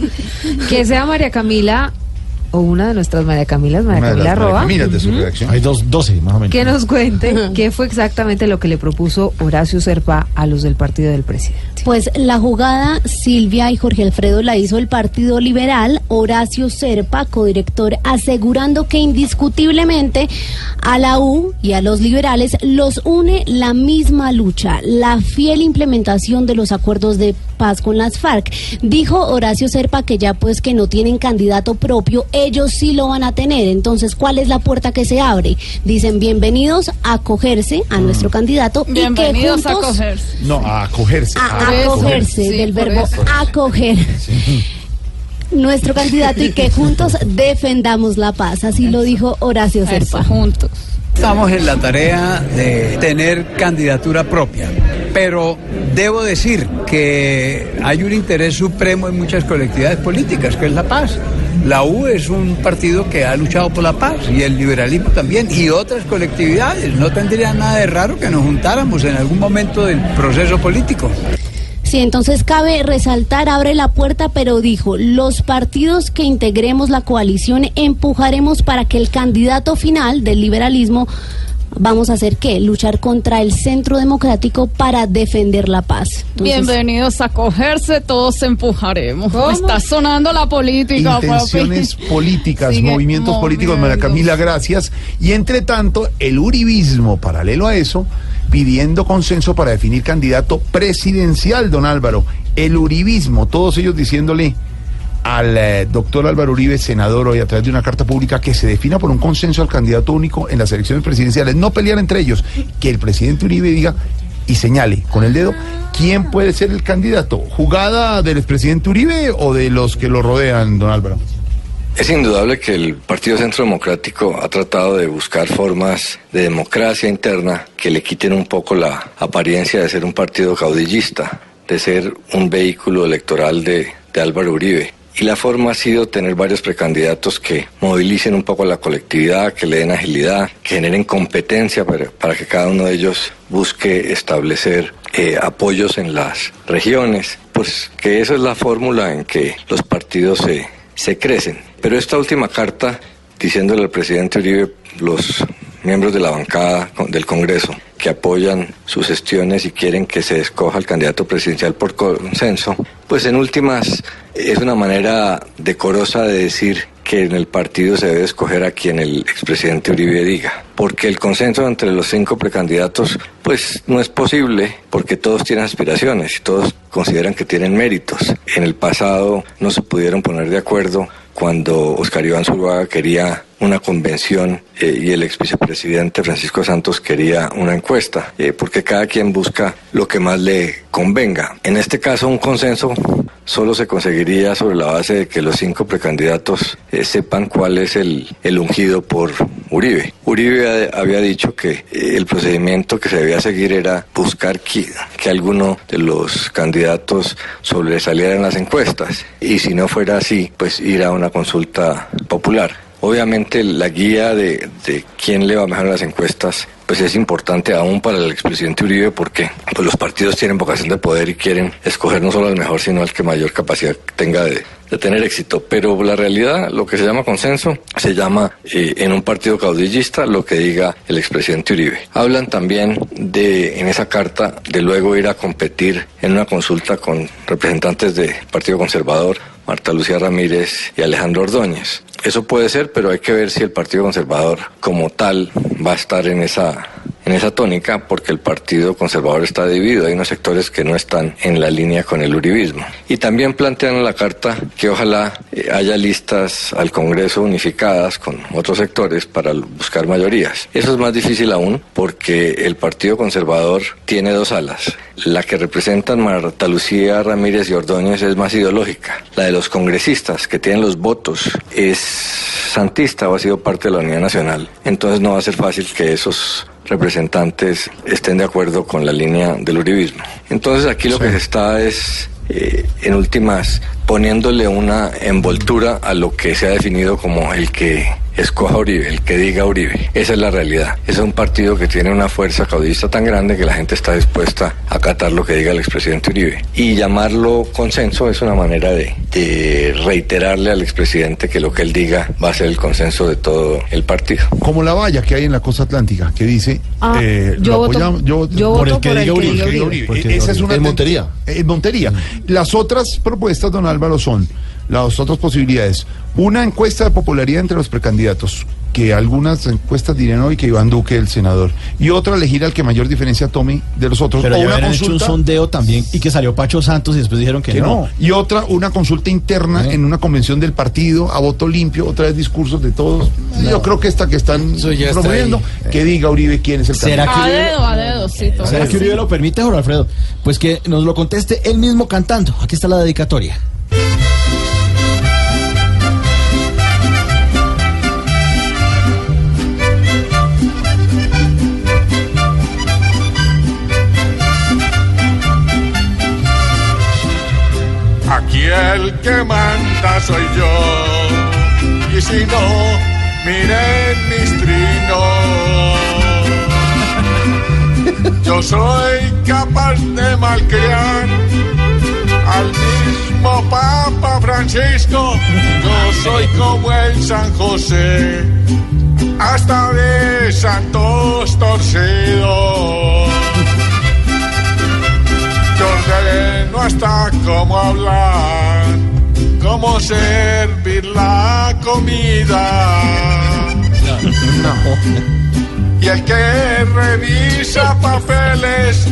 S37: que sea María Camila o una de nuestras María Camilas, María Camila Roa,
S1: Camilas de su redacción.
S2: Hay dos, doce más o menos.
S37: que nos cuente qué fue exactamente lo que le propuso Horacio Serpa a los del partido del presidente.
S44: Pues la jugada Silvia y Jorge Alfredo la hizo el Partido Liberal, Horacio Serpa, codirector, asegurando que indiscutiblemente a la U y a los liberales los une la misma lucha, la fiel implementación de los acuerdos de paz con las FARC. Dijo Horacio Serpa que ya pues que no tienen candidato propio, ellos sí lo van a tener. Entonces, ¿cuál es la puerta que se abre? Dicen bienvenidos a acogerse a nuestro candidato y que
S45: Bienvenidos a
S44: juntos
S45: cogerse.
S1: No, a acogerse.
S44: a acogerse
S45: Sí,
S44: del verbo
S45: eso.
S44: acoger nuestro candidato y que juntos defendamos la paz así lo dijo Horacio Serpa
S45: juntos
S46: Estamos en la tarea de tener candidatura propia, pero debo decir que hay un interés supremo en muchas colectividades políticas, que es la paz. La U es un partido que ha luchado por la paz y el liberalismo también y otras colectividades. No tendría nada de raro que nos juntáramos en algún momento del proceso político.
S44: Sí, entonces cabe resaltar, abre la puerta, pero dijo, los partidos que integremos la coalición empujaremos para que el candidato final del liberalismo, vamos a hacer qué, luchar contra el centro democrático para defender la paz. Entonces,
S45: Bienvenidos a cogerse, todos empujaremos. Está sonando la política,
S1: Intenciones
S45: papi.
S1: políticas,
S45: Sigue
S1: movimientos políticos, María. Camila, gracias. Y entre tanto, el uribismo, paralelo a eso, pidiendo consenso para definir candidato presidencial, don Álvaro. El uribismo, todos ellos diciéndole al eh, doctor Álvaro Uribe, senador, hoy a través de una carta pública, que se defina por un consenso al candidato único en las elecciones presidenciales, no pelear entre ellos, que el presidente Uribe diga y señale con el dedo quién puede ser el candidato. ¿Jugada del expresidente Uribe o de los que lo rodean, don Álvaro?
S47: Es indudable que el Partido Centro Democrático ha tratado de buscar formas de democracia interna que le quiten un poco la apariencia de ser un partido caudillista, de ser un vehículo electoral de, de Álvaro Uribe. Y la forma ha sido tener varios precandidatos que movilicen un poco a la colectividad, que le den agilidad, que generen competencia para, que cada uno de ellos busque establecer eh, apoyos en las regiones. Pues que esa es la fórmula en que los partidos se, se crecen. Pero esta última carta, diciéndole al presidente Uribe, los miembros de la bancada del Congreso que apoyan sus gestiones y quieren que se escoja el candidato presidencial por consenso, pues en últimas es una manera decorosa de decir que en el partido se debe escoger a quien el expresidente Uribe diga, porque el consenso entre los cinco precandidatos pues no es posible porque todos tienen aspiraciones y todos consideran que tienen méritos. En el pasado no se pudieron poner de acuerdo cuando Oscar Iván Zuluaga quería una convención eh, y el ex vicepresidente Francisco Santos quería una encuesta, eh, porque cada quien busca lo que más le convenga. En este caso, un consenso solo se conseguiría sobre la base de que los cinco precandidatos eh, sepan cuál es el, el ungido por Uribe. Uribe ha- había dicho que el procedimiento que se debía seguir era buscar que, que alguno de los candidatos sobresaliera en las encuestas y si no fuera así, pues ir a una consulta popular. Obviamente la guía de, de quién le va mejor en las encuestas pues es importante aún para el expresidente Uribe porque pues los partidos tienen vocación de poder y quieren escoger no solo al mejor, sino al que mayor capacidad tenga de, de tener éxito. Pero la realidad, lo que se llama consenso, se llama eh, en un partido caudillista lo que diga el expresidente Uribe. Hablan también de, en esa carta, de luego ir a competir en una consulta con representantes del Partido Conservador, Marta Lucía Ramírez y Alejandro Ordóñez. Eso puede ser, pero hay que ver si el Partido Conservador como tal va a estar en esa en esa tónica porque el Partido Conservador está dividido. Hay unos sectores que no están en la línea con el uribismo. Y también plantean en la carta que ojalá eh, haya listas al Congreso unificadas con otros sectores para buscar mayorías. Eso es más difícil aún porque el Partido Conservador tiene dos alas. La que representan Marta Lucía Ramírez y Ordóñez es más ideológica. La de los congresistas que tienen los votos es santista o ha sido parte de la Unidad Nacional. Entonces no va a ser fácil que esos representantes estén de acuerdo con la línea del uribismo. Entonces aquí lo que se está es, eh, en últimas, poniéndole una envoltura a lo que se ha definido como el que escoja Uribe, el que diga Uribe. Esa es la realidad. Es un partido que tiene una fuerza caudillista tan grande que la gente está dispuesta a acatar lo que diga el expresidente Uribe. Y llamarlo consenso es una manera de, de reiterarle al expresidente que lo que él diga va a ser el consenso de todo el partido.
S1: Como la valla que hay en la costa atlántica, que dice,
S37: Ah,
S1: eh,
S37: yo
S1: lo
S37: voto-
S1: apoyamos- yo-
S37: yo
S1: por
S37: voto por el que diga Uribe.
S1: Porque Esa es una
S2: en Montería.
S1: En Montería. Las otras propuestas, don Álvaro, son las otras posibilidades. Una encuesta de popularidad entre los precandidatos, que algunas encuestas dirían hoy que Iván Duque el senador, y otra elegir al que mayor diferencia tome de los otros.
S2: Pero
S1: o
S2: ya
S1: una
S2: habían hecho un
S1: consulta
S2: sondeo también y que salió Pacho Santos y después dijeron que,
S1: que
S2: no.
S1: no. Y otra, una consulta interna en una convención del partido a voto limpio, otra vez discursos de todos. Yo creo que esta que están promoviendo, que diga Uribe quién es el
S2: ¿Será
S1: candidato.
S2: que
S45: A dedo, a dedo, sí. todo.
S2: ¿Será que Uribe lo permite, Jorge Alfredo? Pues que nos lo conteste él mismo cantando. Aquí está la dedicatoria.
S48: El que manda soy yo. Y si no, miren mis trinos. Yo soy capaz de malcriar al mismo Papa Francisco. Yo soy como el San José, hasta de santos torcidos. Ordeno hasta cómo hablar, cómo servir la comida. Y el que revisa papeles,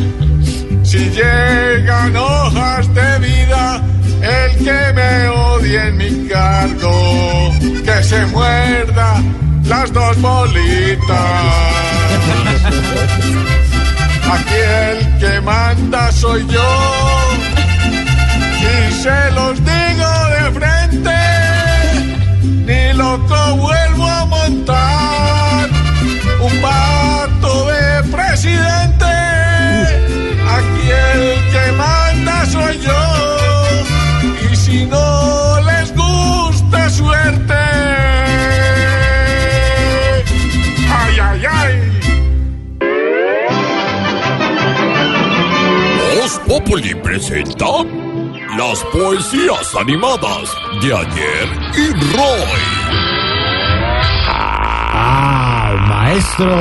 S48: si llegan hojas de vida, el que me odie en mi cargo, que se muerda las dos bolitas. Aquí el que manda soy yo. Y se los digo de frente. Ni loco vuelvo a montar un pato
S49: Populi presenta las poesías animadas de ayer y Roy.
S2: ¡Ah, maestro!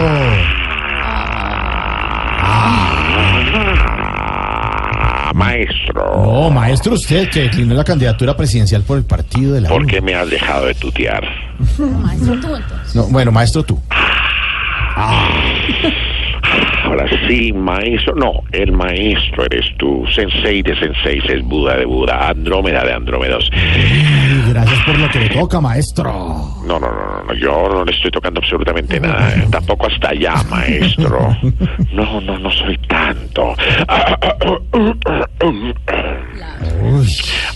S50: Maestro,
S2: No, maestro, usted que declinó la candidatura presidencial por el partido de la
S50: ¿por qué me has dejado de tutear?
S13: Maestro, tú entonces.
S2: No, bueno, maestro, tú.
S50: Ahora sí, maestro. No, el maestro eres tú. Sensei de senseis es Buda de Buda, Andrómeda de Andrómedos.
S2: Gracias por lo que le toca, maestro.
S50: No, no, no, no, no, yo no le estoy tocando absolutamente nada. eh, Tampoco hasta allá, maestro. No, no, no soy tanto.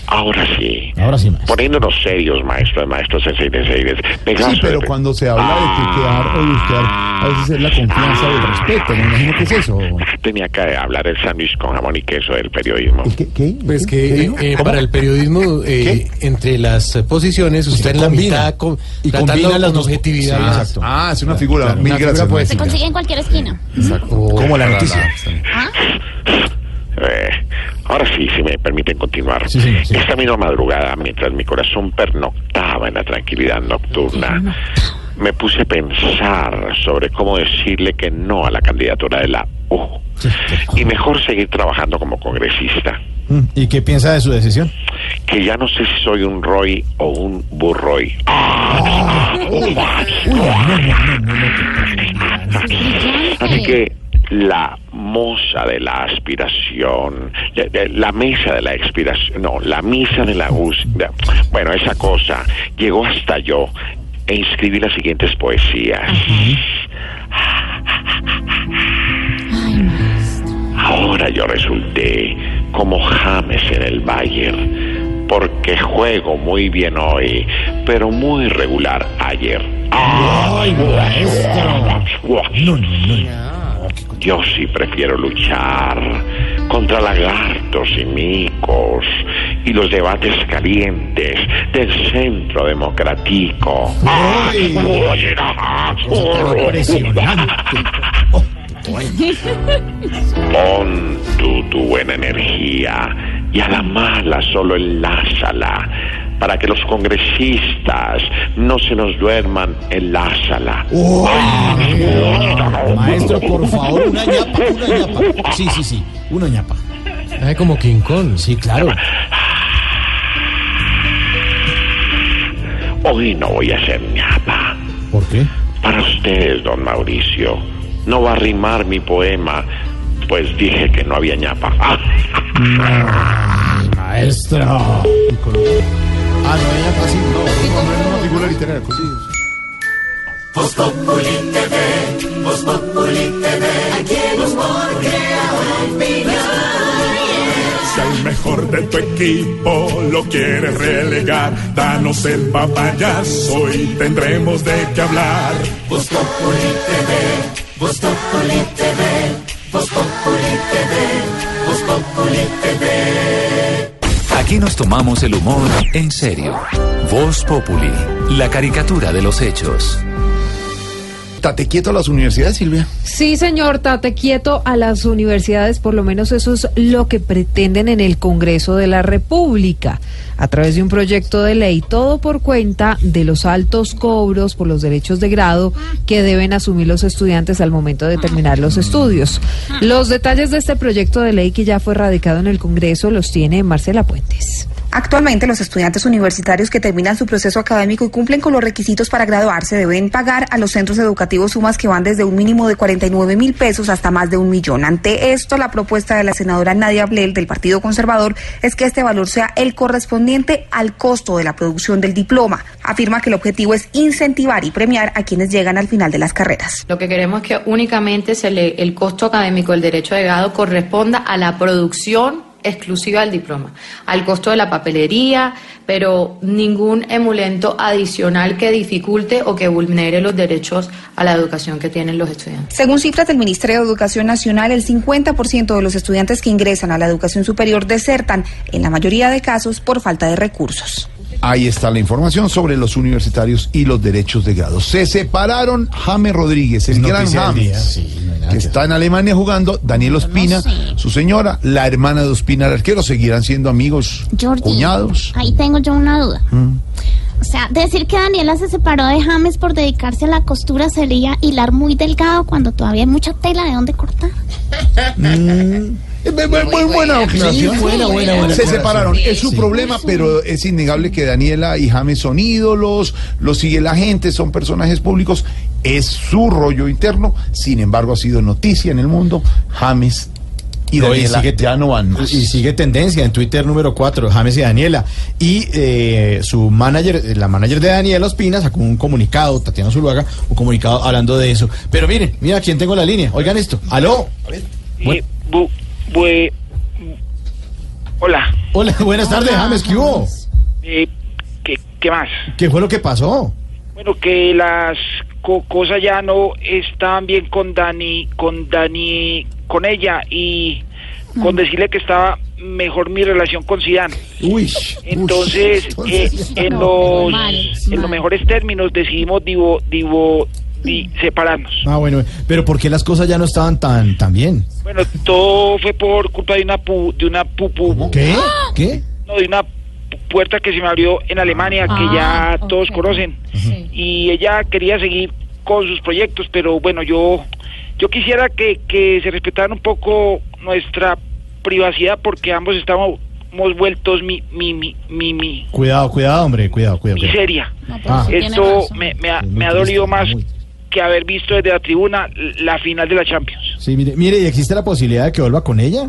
S50: Ahora sí.
S2: Ahora sí, maestro.
S50: Poniéndonos serios, maestros, maestros, senseires. Pegaso
S1: Sí, pero
S50: de-
S1: cuando se habla de tutear o lustear, a veces es la confianza o el respeto. Me imagino que es eso.
S50: Tenía que hablar del sándwich con jamón y queso del periodismo.
S1: ¿Qué?
S35: Pues que eh, eh, para el periodismo, eh, entre las posiciones, usted en la mitad
S2: Y combina las dos-
S35: objetividad.
S2: Sí,
S35: y-
S2: exacto.
S1: Ah, es una figura.
S35: Claro,
S1: Mil
S35: una
S1: gracias.
S35: figura
S13: Se consigue en cualquier esquina.
S1: Como la noticia.
S50: Eh, ahora sí, si me permiten continuar.
S2: Sí, señor, sí.
S50: Esta misma madrugada, mientras mi corazón pernoctaba en la tranquilidad nocturna, me puse a pensar sobre cómo decirle que no a la candidatura de la U. Y mejor seguir trabajando como congresista.
S2: Mm, ¿Y qué piensa de su decisión?
S50: Que ya no sé si soy un Roy o un Burroy. Así que la moza de la aspiración, de- de- la mesa de la expiración, no, la misa de la angustia, bueno, esa cosa, llegó hasta yo e inscribí las siguientes poesías. Ahora yo resulté como James en el Bayern, porque juego muy bien hoy, pero muy regular ayer.
S2: ¡Ay, maestro! No, no, no.
S50: Yo sí prefiero luchar contra lagartos y micos y los debates calientes del centro democrático.
S2: ¡Ay!
S50: Pon tú tu buena energía y a la mala solo enlázala para que los congresistas no se nos duerman en la sala.
S2: Maestro, por favor, una ñapa, una ñapa. Sí, sí, sí, una ñapa.
S35: Ay, como King Kong.
S2: Sí, claro.
S50: Hoy no voy a ser ñapa.
S2: ¿Por qué?
S50: Para ustedes, don Mauricio, no va a rimar mi poema, pues dije que no había ñapa.
S2: Maestro. Ah, no, ñapa, sí, no.
S1: No, una figura literaria. sí.
S51: Voz Populi TV, Voz Populi TV, aquí el humor crea opinión.
S48: Si al mejor de tu equipo lo quieres relegar, danos el papayazo y tendremos de qué hablar.
S51: Voz Populi TV, Voz Populi TV, Voz Populi TV, Voz Populi TV.
S36: Aquí nos tomamos el humor en serio. Voz Populi, la caricatura de los hechos.
S1: Tate quieto a las universidades, Silvia.
S37: Sí, señor, tate quieto a las universidades, por lo menos eso es lo que pretenden en el Congreso de la República, a través de un proyecto de ley, todo por cuenta de los altos cobros por los derechos de grado que deben asumir los estudiantes al momento de terminar los estudios. Los detalles de este proyecto de ley que ya fue radicado en el Congreso los tiene Marcela Puentes.
S52: Actualmente los estudiantes universitarios que terminan su proceso académico y cumplen con los requisitos para graduarse deben pagar a los centros educativos sumas que van desde un mínimo de 49 mil pesos hasta más de un millón. Ante esto, la propuesta de la senadora Nadia Blel del Partido Conservador es que este valor sea el correspondiente al costo de la producción del diploma. Afirma que el objetivo es incentivar y premiar a quienes llegan al final de las carreras.
S53: Lo que queremos es que únicamente se le- el costo académico del derecho de grado corresponda a la producción exclusiva del diploma, al costo de la papelería, pero ningún emulento adicional que dificulte o que vulnere los derechos a la educación que tienen los estudiantes.
S52: Según cifras del Ministerio de Educación Nacional, el 50% de los estudiantes que ingresan a la educación superior desertan, en la mayoría de casos por falta de recursos.
S1: Ahí está la información sobre los universitarios y los derechos de grado. Se separaron James Rodríguez, el gran James,
S2: sí, no
S1: que está en Alemania jugando, Daniel Ospina, su señora, la hermana de Ospina, el arquero, seguirán siendo amigos,
S13: Jordi,
S1: cuñados.
S13: Ahí tengo yo una duda.
S1: Mm.
S13: O sea, decir que Daniela se separó de James por dedicarse a la costura sería hilar muy delgado cuando todavía hay mucha tela de dónde cortar.
S1: Eh, Muy, muy- buena
S2: buena
S1: Se separaron. Es su
S2: Sí.
S1: problema, pero es innegable que Daniela y James son ídolos, los sigue la gente, son personajes públicos. Es su rollo interno. Sin embargo, ha sido noticia en el mundo. James y
S2: No,
S1: Daniela ya no van más.
S2: Y sigue tendencia en Twitter número 4, James y Daniela. Y eh, su manager, eh, la manager de Daniela Ospina, sacó un comunicado, Tatiana Zuluaga, un comunicado hablando de eso. Pero miren, mira quién tengo en la línea. Oigan esto. ¿Aló?
S50: Eh, bue-
S54: Hola.
S2: Hola, buenas tardes, James, ¿qué hubo?
S54: Eh, ¿qué, ¿Qué más?
S2: ¿Qué fue lo que pasó?
S54: Bueno, que las co- cosas ya no están bien con Dani, con Dani, con ella y con decirle que estaba mejor mi relación con Zidane.
S2: Uy.
S54: Entonces, eh, en los en los mejores términos decidimos divo, divo, di- separarnos.
S2: Ah, bueno, pero ¿por qué las cosas ya no estaban tan, tan bien?
S54: Bueno, todo fue por culpa de una pu, de una pupu.
S2: ¿Qué? ¿Qué?
S54: No, de una pu- puerta que se me abrió en Alemania que
S13: Ah,
S54: ya todos conocen. Y ella quería seguir con sus proyectos, pero bueno, yo yo quisiera que, que se respetaran un poco nuestra privacidad porque ambos estamos hemos vueltos mi mi mi mi, mi
S2: Cuidado, cuidado, hombre, cuidado, cuidado.
S54: miseria.
S2: Ah.
S54: Esto me, me ha, me ha dolido más que haber visto desde la tribuna la final de la Champions.
S2: Sí, mire, mire, ¿y existe la posibilidad de que vuelva con ella?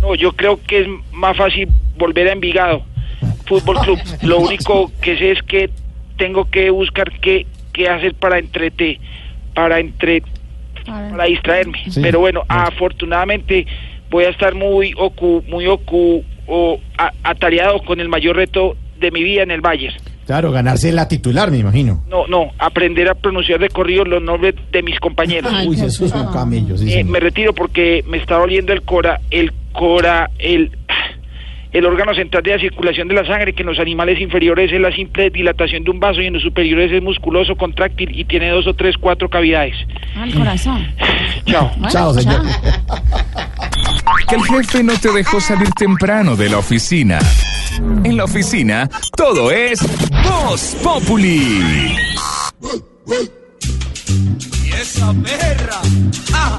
S54: No, yo creo que es más fácil volver a Envigado Fútbol Club. Lo único que sé es que tengo que buscar qué, qué hacer para entrete, para entre, para distraerme.
S2: Sí.
S54: Pero bueno, afortunadamente voy a estar muy ocu, muy ocu, o, a- atareado con el mayor reto de mi vida en el Bayern.
S2: Claro, ganarse la titular, me imagino.
S54: No, no, aprender a pronunciar de corrido los nombres de mis compañeros.
S2: Uy, eso es un camello, sí,
S54: Eh,
S2: sí.
S54: me retiro porque me está doliendo el cora, el cora, el el órgano central de la circulación de la sangre, que en los animales inferiores es la simple dilatación de un vaso y en los superiores es musculoso, contráctil y tiene dos o tres, cuatro cavidades.
S13: Al corazón.
S54: Chao.
S2: Chao, señor.
S16: Que el jefe no te dejó salir temprano de la oficina. En la oficina, todo es Voz Populi.
S55: Y esa perra. Ah.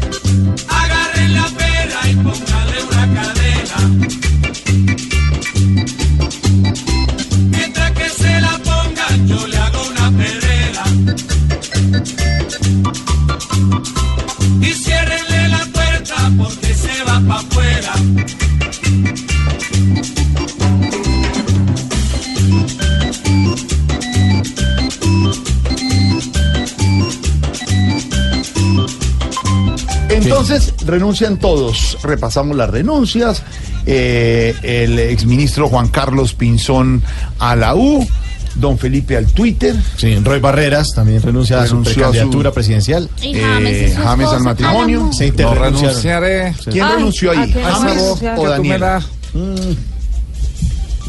S1: Entonces renuncian todos. Repasamos las renuncias. Eh, el exministro Juan Carlos Pinzón a la U, don Felipe al Twitter.
S2: Sí, Roy Barreras también renuncia a su
S1: Renunció a su-
S2: precandidatura presidencial.
S13: Y James y
S1: Eh, James al matrimonio.
S2: Se
S1: No
S2: interrenunciaron.
S1: renunciaré. ¿Quién
S37: Ay,
S1: renunció
S37: ¿a
S1: ahí? ¿James o Daniel?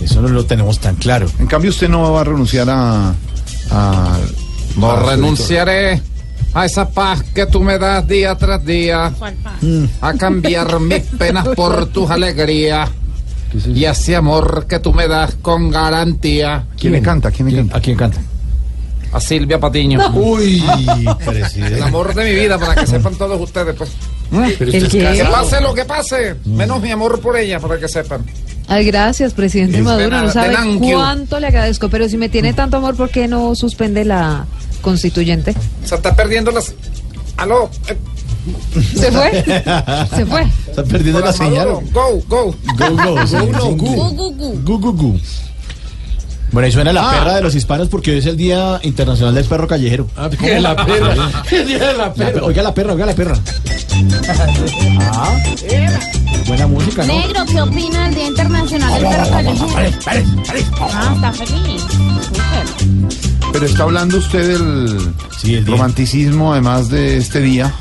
S2: Eso no lo tenemos tan claro.
S1: En cambio, usted no va a renunciar a. a
S56: No
S1: a
S56: renunciaré a esa paz que tú me das día tras día, a cambiar mis penas por tus alegrías y ese amor que tú me das con garantía.
S1: ¿Quién le canta? ¿Quién le canta?
S2: ¿A quién canta?
S56: A Silvia Patiño.
S2: Uy,
S56: El
S2: presidente.
S56: amor de mi vida, para que sepan todos ustedes, pues.
S2: Pero
S37: ¿El
S2: usted?
S56: Que pase lo que pase, menos mi amor por ella, para que sepan.
S37: Ay, gracias, presidente
S56: Es
S37: Maduro. No sabe cuánto le agradezco. Pero si me tiene tanto amor, ¿por qué no suspende la constituyente?
S56: Se está perdiendo las. Aló. eh,
S37: ¿Se fue? Se fue.
S2: Está perdiendo la
S56: Hola,
S2: señal.
S56: Maduro. Go, go.
S2: Go, go, sí,
S56: Go, go.
S2: Gu, gu, gu. Bueno, ahí suena la
S56: Ah.
S2: perra de los hispanos porque hoy es el Día Internacional del Perro Callejero.
S56: que la perra. El día de la
S2: La pe- Oiga la perra, oiga la perra. Ah, buena música, ¿no?
S13: Negro, ¿qué opina del Día Internacional del Perro Callejero? Ah, está feliz.
S1: Pero está hablando usted del
S2: Sí, el día.
S1: romanticismo, además de este día,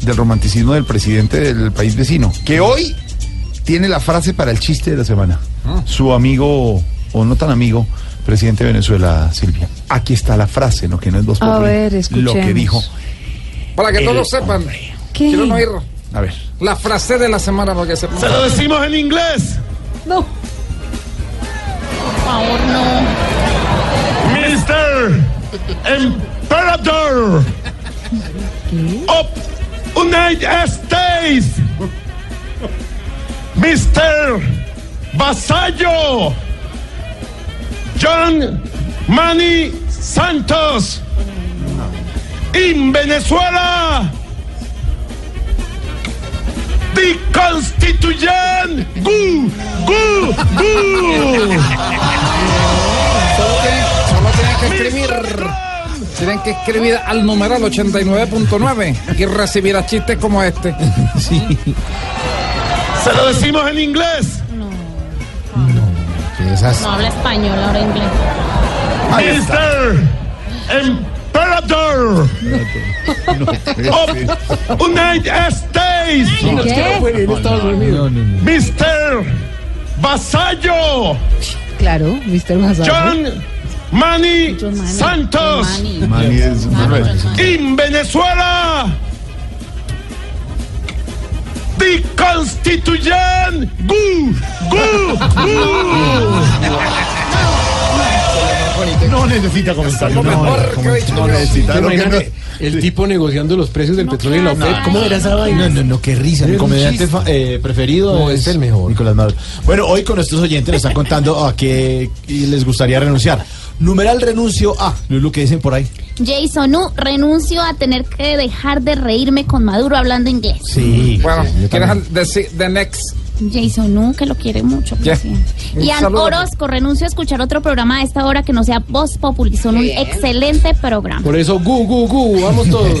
S1: del romanticismo del presidente del país vecino, que hoy tiene la frase para el chiste de la semana. Su amigo, o no tan amigo, presidente de Venezuela, Silvia. Aquí está la frase, ¿no? Que no es dos
S37: A ver,
S1: Lo que
S37: escuchemos.
S1: dijo.
S56: Para que
S1: El
S56: todos sepan.
S37: ¿Qué?
S56: Quiero no
S1: A ver.
S56: la frase de la semana para que sepan.
S7: Se lo decimos en inglés.
S37: No.
S13: Por favor, no.
S7: Mr. Emperador of United States. Mr. Vasallo. John Manny Santos. En Venezuela. The Constitution. Gu, gu, gu.
S56: que escribir. Tienen que escribir al numeral 89.9 y recibirá chistes como este.
S7: Sí. Se lo decimos en inglés.
S13: No habla español, ahora inglés.
S7: Mr. Emperador of United States.
S4: No, es que no.
S7: Mr. Vasallo.
S37: Claro, Mr. Vasallo.
S7: John Manny Santos.
S1: Manny es.
S7: En Venezuela. The Constitution. Gu, gu, gu.
S1: No necesita comentario. No, no, necesita.
S4: ¿Te
S1: Lo que
S4: imaginas
S1: no-
S4: El tipo negociando los precios del petróleo y la OPEP. ¿Cómo era esa vaina?
S2: No, no, no, qué risa. Mi comediante eh, preferido es,
S4: el mejor.
S2: Nicolás Maduro. Bueno, hoy con nuestros oyentes nos están contando a qué les gustaría renunciar. Numeral renuncio a. Lulu, ¿qué dicen por ahí?
S13: Jason U, renuncio a tener que dejar de reírme con Maduro hablando inglés.
S2: Sí.
S56: Bueno, ¿quieres decir the next?
S13: Jason U, que lo quiere mucho.
S56: Ya.
S13: presidente. Ian. Orozco, renuncio a escuchar otro programa a esta hora que no sea Voz Populi. Son un excelente programa.
S4: Por eso, gu, gu, gu, vamos todos.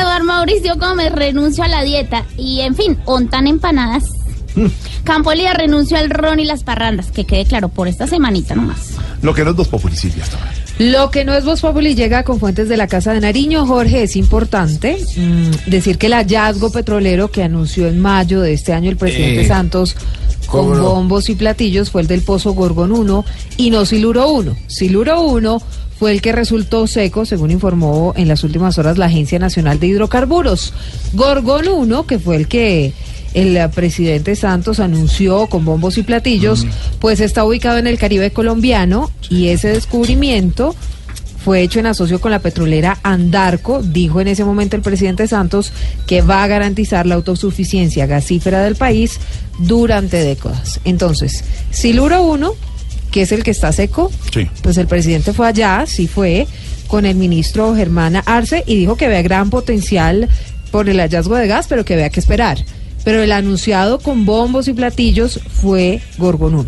S13: Eduardo Mauricio Gómez, renuncio a la dieta. Y en fin, ontan empanadas. Campolia renuncio al ron y las parrandas. Que quede claro, por esta semanita nomás.
S1: Lo que no es dos Populi, Silvia, hasta ahora.
S37: Lo que no es Voz Populi llega con fuentes de la Casa de Nariño. Jorge, es importante mm, decir que el hallazgo petrolero que anunció en mayo de este año el presidente
S4: Eh,
S37: Santos
S4: ¿cómo
S37: con
S4: no?
S37: bombos y platillos fue el del Pozo Gorgon 1 y no Siluro 1. Siluro 1 fue el que resultó seco, según informó en las últimas horas la Agencia Nacional de Hidrocarburos. Gorgon 1, que fue el que el eh, presidente Santos anunció con bombos y platillos, pues está ubicado en el Caribe colombiano y ese descubrimiento fue hecho en asocio con la petrolera Andarco. Dijo en ese momento el presidente Santos que va a garantizar la autosuficiencia gasífera del país durante décadas. Entonces, Siluro 1, que es el que está seco,
S1: Sí.
S37: pues el presidente fue allá, sí fue, con el ministro Germana Arce y dijo que vea gran potencial por el hallazgo de gas, pero que vea que esperar. Pero el anunciado con bombos y platillos fue Gorgon 1.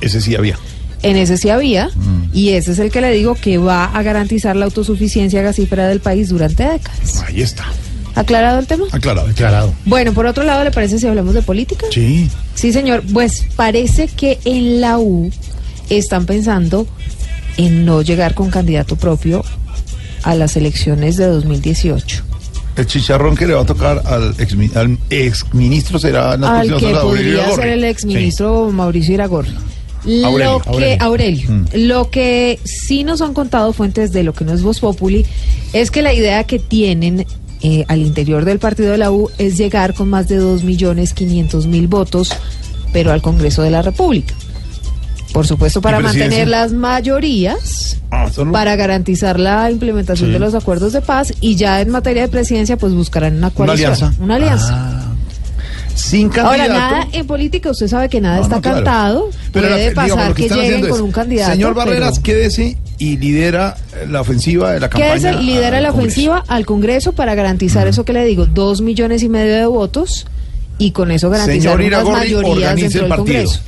S1: Ese sí había.
S37: En ese sí había, y ese es el que le digo que va a garantizar la autosuficiencia gasífera del país durante décadas.
S1: Ahí está.
S37: ¿Aclarado el tema?
S1: Aclarado. Aclarado.
S37: Bueno, por otro lado, ¿le parece si hablamos de política?
S1: Sí.
S37: Sí, señor. Pues parece que en la U están pensando en no llegar con candidato propio a las elecciones de 2018.
S1: El chicharrón que le va a tocar al ex, al ex ministro será en las
S37: Al que podría ser el exministro Mauricio Iragorri.
S1: Aurelio,
S37: lo que,
S1: Aurelio.
S37: Aurelio,
S1: Mm.
S37: lo que sí nos han contado fuentes de lo que no es Voz Populi es que la idea que tienen eh, al interior del partido de la U es llegar con más de 2.500.000 votos, pero al Congreso de la República. Por supuesto, para mantener las mayorías,
S1: Ah,
S37: para garantizar la implementación
S1: Sí.
S37: de los acuerdos de paz y ya en materia de presidencia, pues buscarán una
S1: Una
S37: coalición.
S1: alianza.
S37: Una alianza.
S1: Ah. Sin.
S37: Ahora, nada en política, usted sabe que nada
S1: No,
S37: está
S1: no, claro.
S37: cantado.
S1: Pero
S37: Puede
S1: la-
S37: pasar que,
S1: están
S37: lleguen con
S1: es,
S37: un candidato.
S1: Señor Barreras,
S37: pero-
S1: quédese y lidera la ofensiva de la campaña.
S37: Quédese, lidera la
S1: Congreso.
S37: ofensiva al Congreso para garantizar eso que le digo, dos millones y medio de votos y con eso garantizar
S1: Iragorri,
S37: mayorías dentro
S1: el
S37: del. Congreso.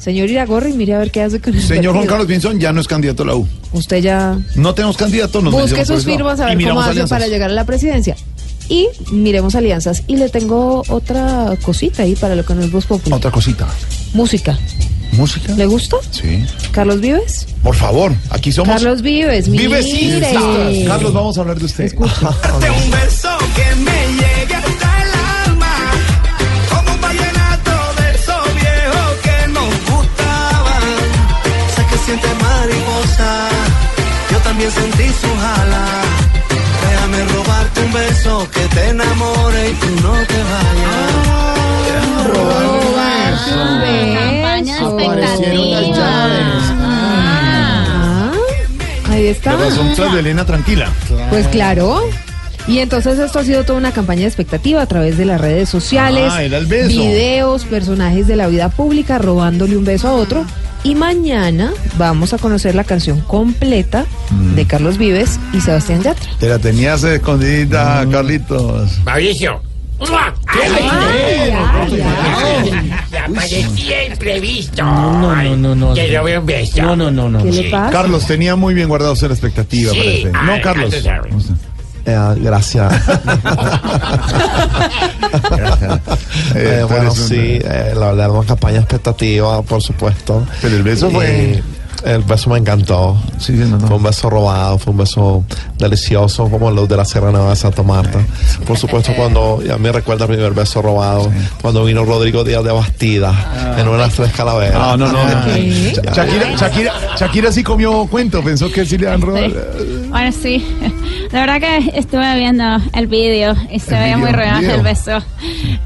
S37: Señor Iragorri, mire a ver qué hace con el
S1: Señor Juan
S37: partido.
S1: Carlos Pinzón ya no es candidato a la U.
S37: Usted ya
S1: No tenemos candidato, nos
S37: busque sus firmas a ver cómo
S1: miramos
S37: hace
S1: alianzas.
S37: para llegar a la presidencia. Y miremos alianzas. Y le tengo otra cosita ahí para lo que no es Voz Popular.
S1: Otra cosita.
S37: Música.
S1: ¿Música?
S37: ¿Le gusta?
S1: Sí.
S37: ¿Carlos Vives?
S1: Por favor, aquí somos.
S37: Carlos Vives,
S1: Vives
S37: mire.
S1: Carlos, vamos a hablar de usted.
S39: Un beso que me yo también sentí su jala. Déjame robarte un beso que te enamore y tú no te
S13: expectativas.
S37: Ah, ahí está.
S1: Pero son de Elena tranquila.
S37: Pues claro. Y entonces esto ha sido toda una campaña de expectativa a través de las redes sociales,
S1: Ah, era el beso.
S37: videos, personajes de la vida pública robándole un beso a otro. Y mañana vamos a conocer la canción completa
S1: Mm.
S37: de Carlos Vives y Sebastián Yatra.
S1: Te la tenías escondidita, Carlitos.
S57: Mauricio. Imprevisto.
S2: No, no, no, no.
S57: Que yo veo un beso.
S2: No, no, no, no.
S37: ¿Qué le pasa?
S1: Carlos tenía muy bien guardado la expectativa,
S57: Sí.
S1: parece.
S57: Ay,
S1: No, Carlos.
S39: Eh, gracias.
S1: Eh,
S39: Eh,
S1: tú
S39: bueno, sí, eh, la verdad, una campaña expectativa, por supuesto.
S1: Pero el beso fue-
S39: El beso me encantó.
S1: Sí, sí, no, no.
S39: Fue un beso robado, fue un beso delicioso, como los de la Sierra Nevada de Santa Marta. Por supuesto, cuando, ya me recuerda el primer beso robado, cuando vino Rodrigo Díaz de Bastida, en una tres calaveras.
S1: Ah, no, no.
S37: ¿Qué?
S1: Sh- Shakira, Shakira, Shakira sí comió cuento, pensó que sí le han robado.
S13: Bueno, sí. La verdad que estuve viendo el vídeo y se veía muy real
S1: video.
S13: el beso.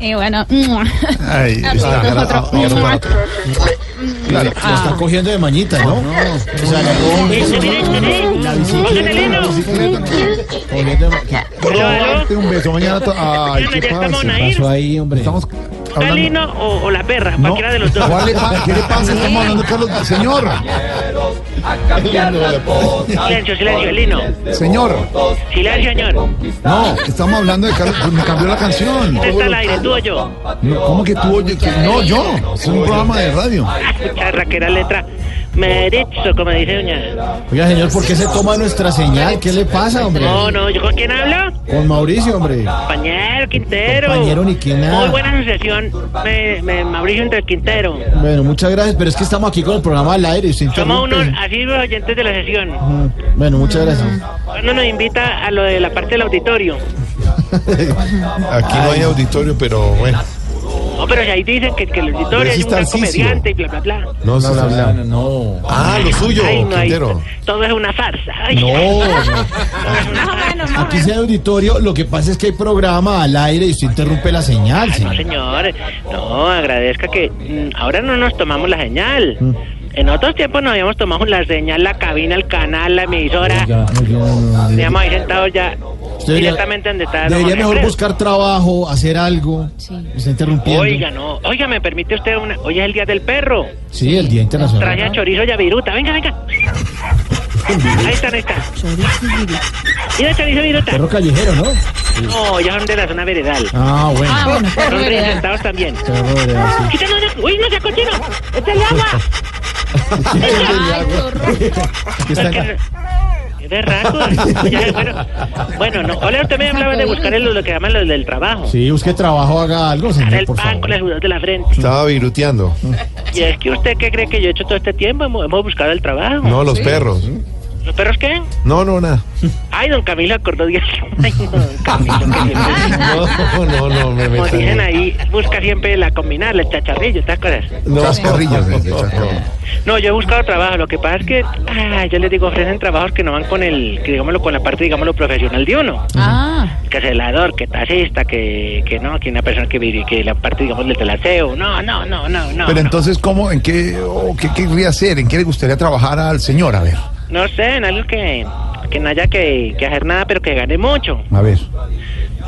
S13: Y bueno.
S1: Ahí
S13: Ah,
S1: está.
S2: Claro, lo está cogiendo de mañita, ¿no? O sea, la, la bicicleta,
S1: un beso mañana. Ay, ¿qué pasa?
S2: ¿Qué pasó ahí, hombre?
S1: Estamos hablando.
S58: Galino o, o la perra,
S1: No,
S58: cualquiera de los dos.
S1: ¿cuál le ¿Qué le pasa? Estamos hablando de Carlos. Señor,
S58: Silencio, silencio, Galino.
S1: señor.
S58: Silencio, señor.
S1: No, estamos hablando de Carlos. pues me cambió la canción.
S58: ¿Dónde está el aire, tú o yo?
S1: No, ¿Cómo que tú oyes? que- No, yo. Es un programa de radio.
S58: Escucha, Raquera letra. Merizo, como dice doña.
S2: Oiga, señor, ¿por qué se toma nuestra señal? ¿Qué le pasa, hombre?
S58: No, no, ¿yo con quién hablo?
S2: Con Mauricio, hombre.
S58: Compañero Quintero.
S2: Compañero ni que nada.
S58: Muy buena asociación, me, me- Mauricio entre el Quintero.
S2: Bueno, muchas gracias, pero es que estamos aquí con el programa al aire usted
S58: Somos unos así oyentes de la sesión.
S2: Mm, Bueno, muchas gracias.
S58: Cuando nos invita a lo de la parte del auditorio.
S1: Aquí no hay auditorio, pero bueno.
S58: No, pero ahí dicen que, que el auditorio
S1: Pero
S58: es un comediante y bla, bla, bla.
S1: No,
S2: bla, bla.
S1: no.
S2: No.
S1: Ah, lo suyo,
S58: Ay, no, todo es una farsa. Ay,
S2: No, no. Aquí sea auditorio, lo que pasa es que hay programa al aire y usted interrumpe la señal,
S58: No,
S2: señor.
S58: señor, no, agradezca que mm, ahora no nos tomamos la señal.
S2: Mm.
S58: En otros tiempos nos habíamos tomado la señal, la cabina, el canal, la emisora.
S2: Oiga, oiga, no, no, no.
S58: Teníamos ahí sentados ya
S2: Usted debería-
S58: directamente donde está. don
S2: Debería mejor buscar trabajo, hacer algo. Está interrumpiendo.
S58: Oiga, no, oiga, me permite usted una. Hoy es el día del perro.
S2: Sí, el Día Internacional.
S58: Traje a chorizo y a viruta. Venga, venga. Ahí está, ahí está. Mira, chorizo y viruta.
S2: Perro callejero, ¿no?
S58: No, ya son de la zona veredal.
S2: Ah, bueno.
S58: Ah, bueno,
S2: perro veredal.
S58: también.
S2: Perro veredal, sí.
S58: Uy, no sea cochino. Échale agua.
S2: En la-
S58: Es de. Ya, bueno, bueno, no. Hola, usted me hablaba de buscar el- lo que llaman lo del trabajo.
S2: Sí, busque trabajo, haga algo, señor,
S58: el
S2: por
S58: pan
S2: favor.
S58: con el sudor de la frente.
S1: Estaba viruteando.
S58: Y es que usted, ¿qué cree que yo he hecho todo este tiempo? Hemos, hemos buscado el trabajo.
S1: No, los perros.
S58: ¿Los perros qué?
S1: No, no, nada.
S58: Ay, don Camilo acordó bien. Ay, no, don Camilo, que siempre-
S1: No, no, no, me
S58: Como
S1: metan
S58: dicen
S1: en-
S58: ahí, busca siempre la combinada, el chacharrillo, ¿te acuerdas?
S1: No, chascarrillos. de- de chascarrillos.
S58: No, yo he buscado trabajo. Lo que pasa es que, ah, yo les digo, ofrecen trabajos que no van con el, que digámoslo, con la parte, digámoslo, profesional de uno.
S13: Ah.
S58: Que celador, que taxista, que, que no, que una persona que, viri- que la parte, digamos, del telaseo. No, no, no, no, no.
S1: Pero
S58: no.
S1: entonces, ¿cómo, en qué, o qué querría hacer? ¿En qué le gustaría trabajar al señor? A ver,
S58: No sé, en algo que, que no haya que, que hacer nada, pero que gane mucho.
S1: a ver.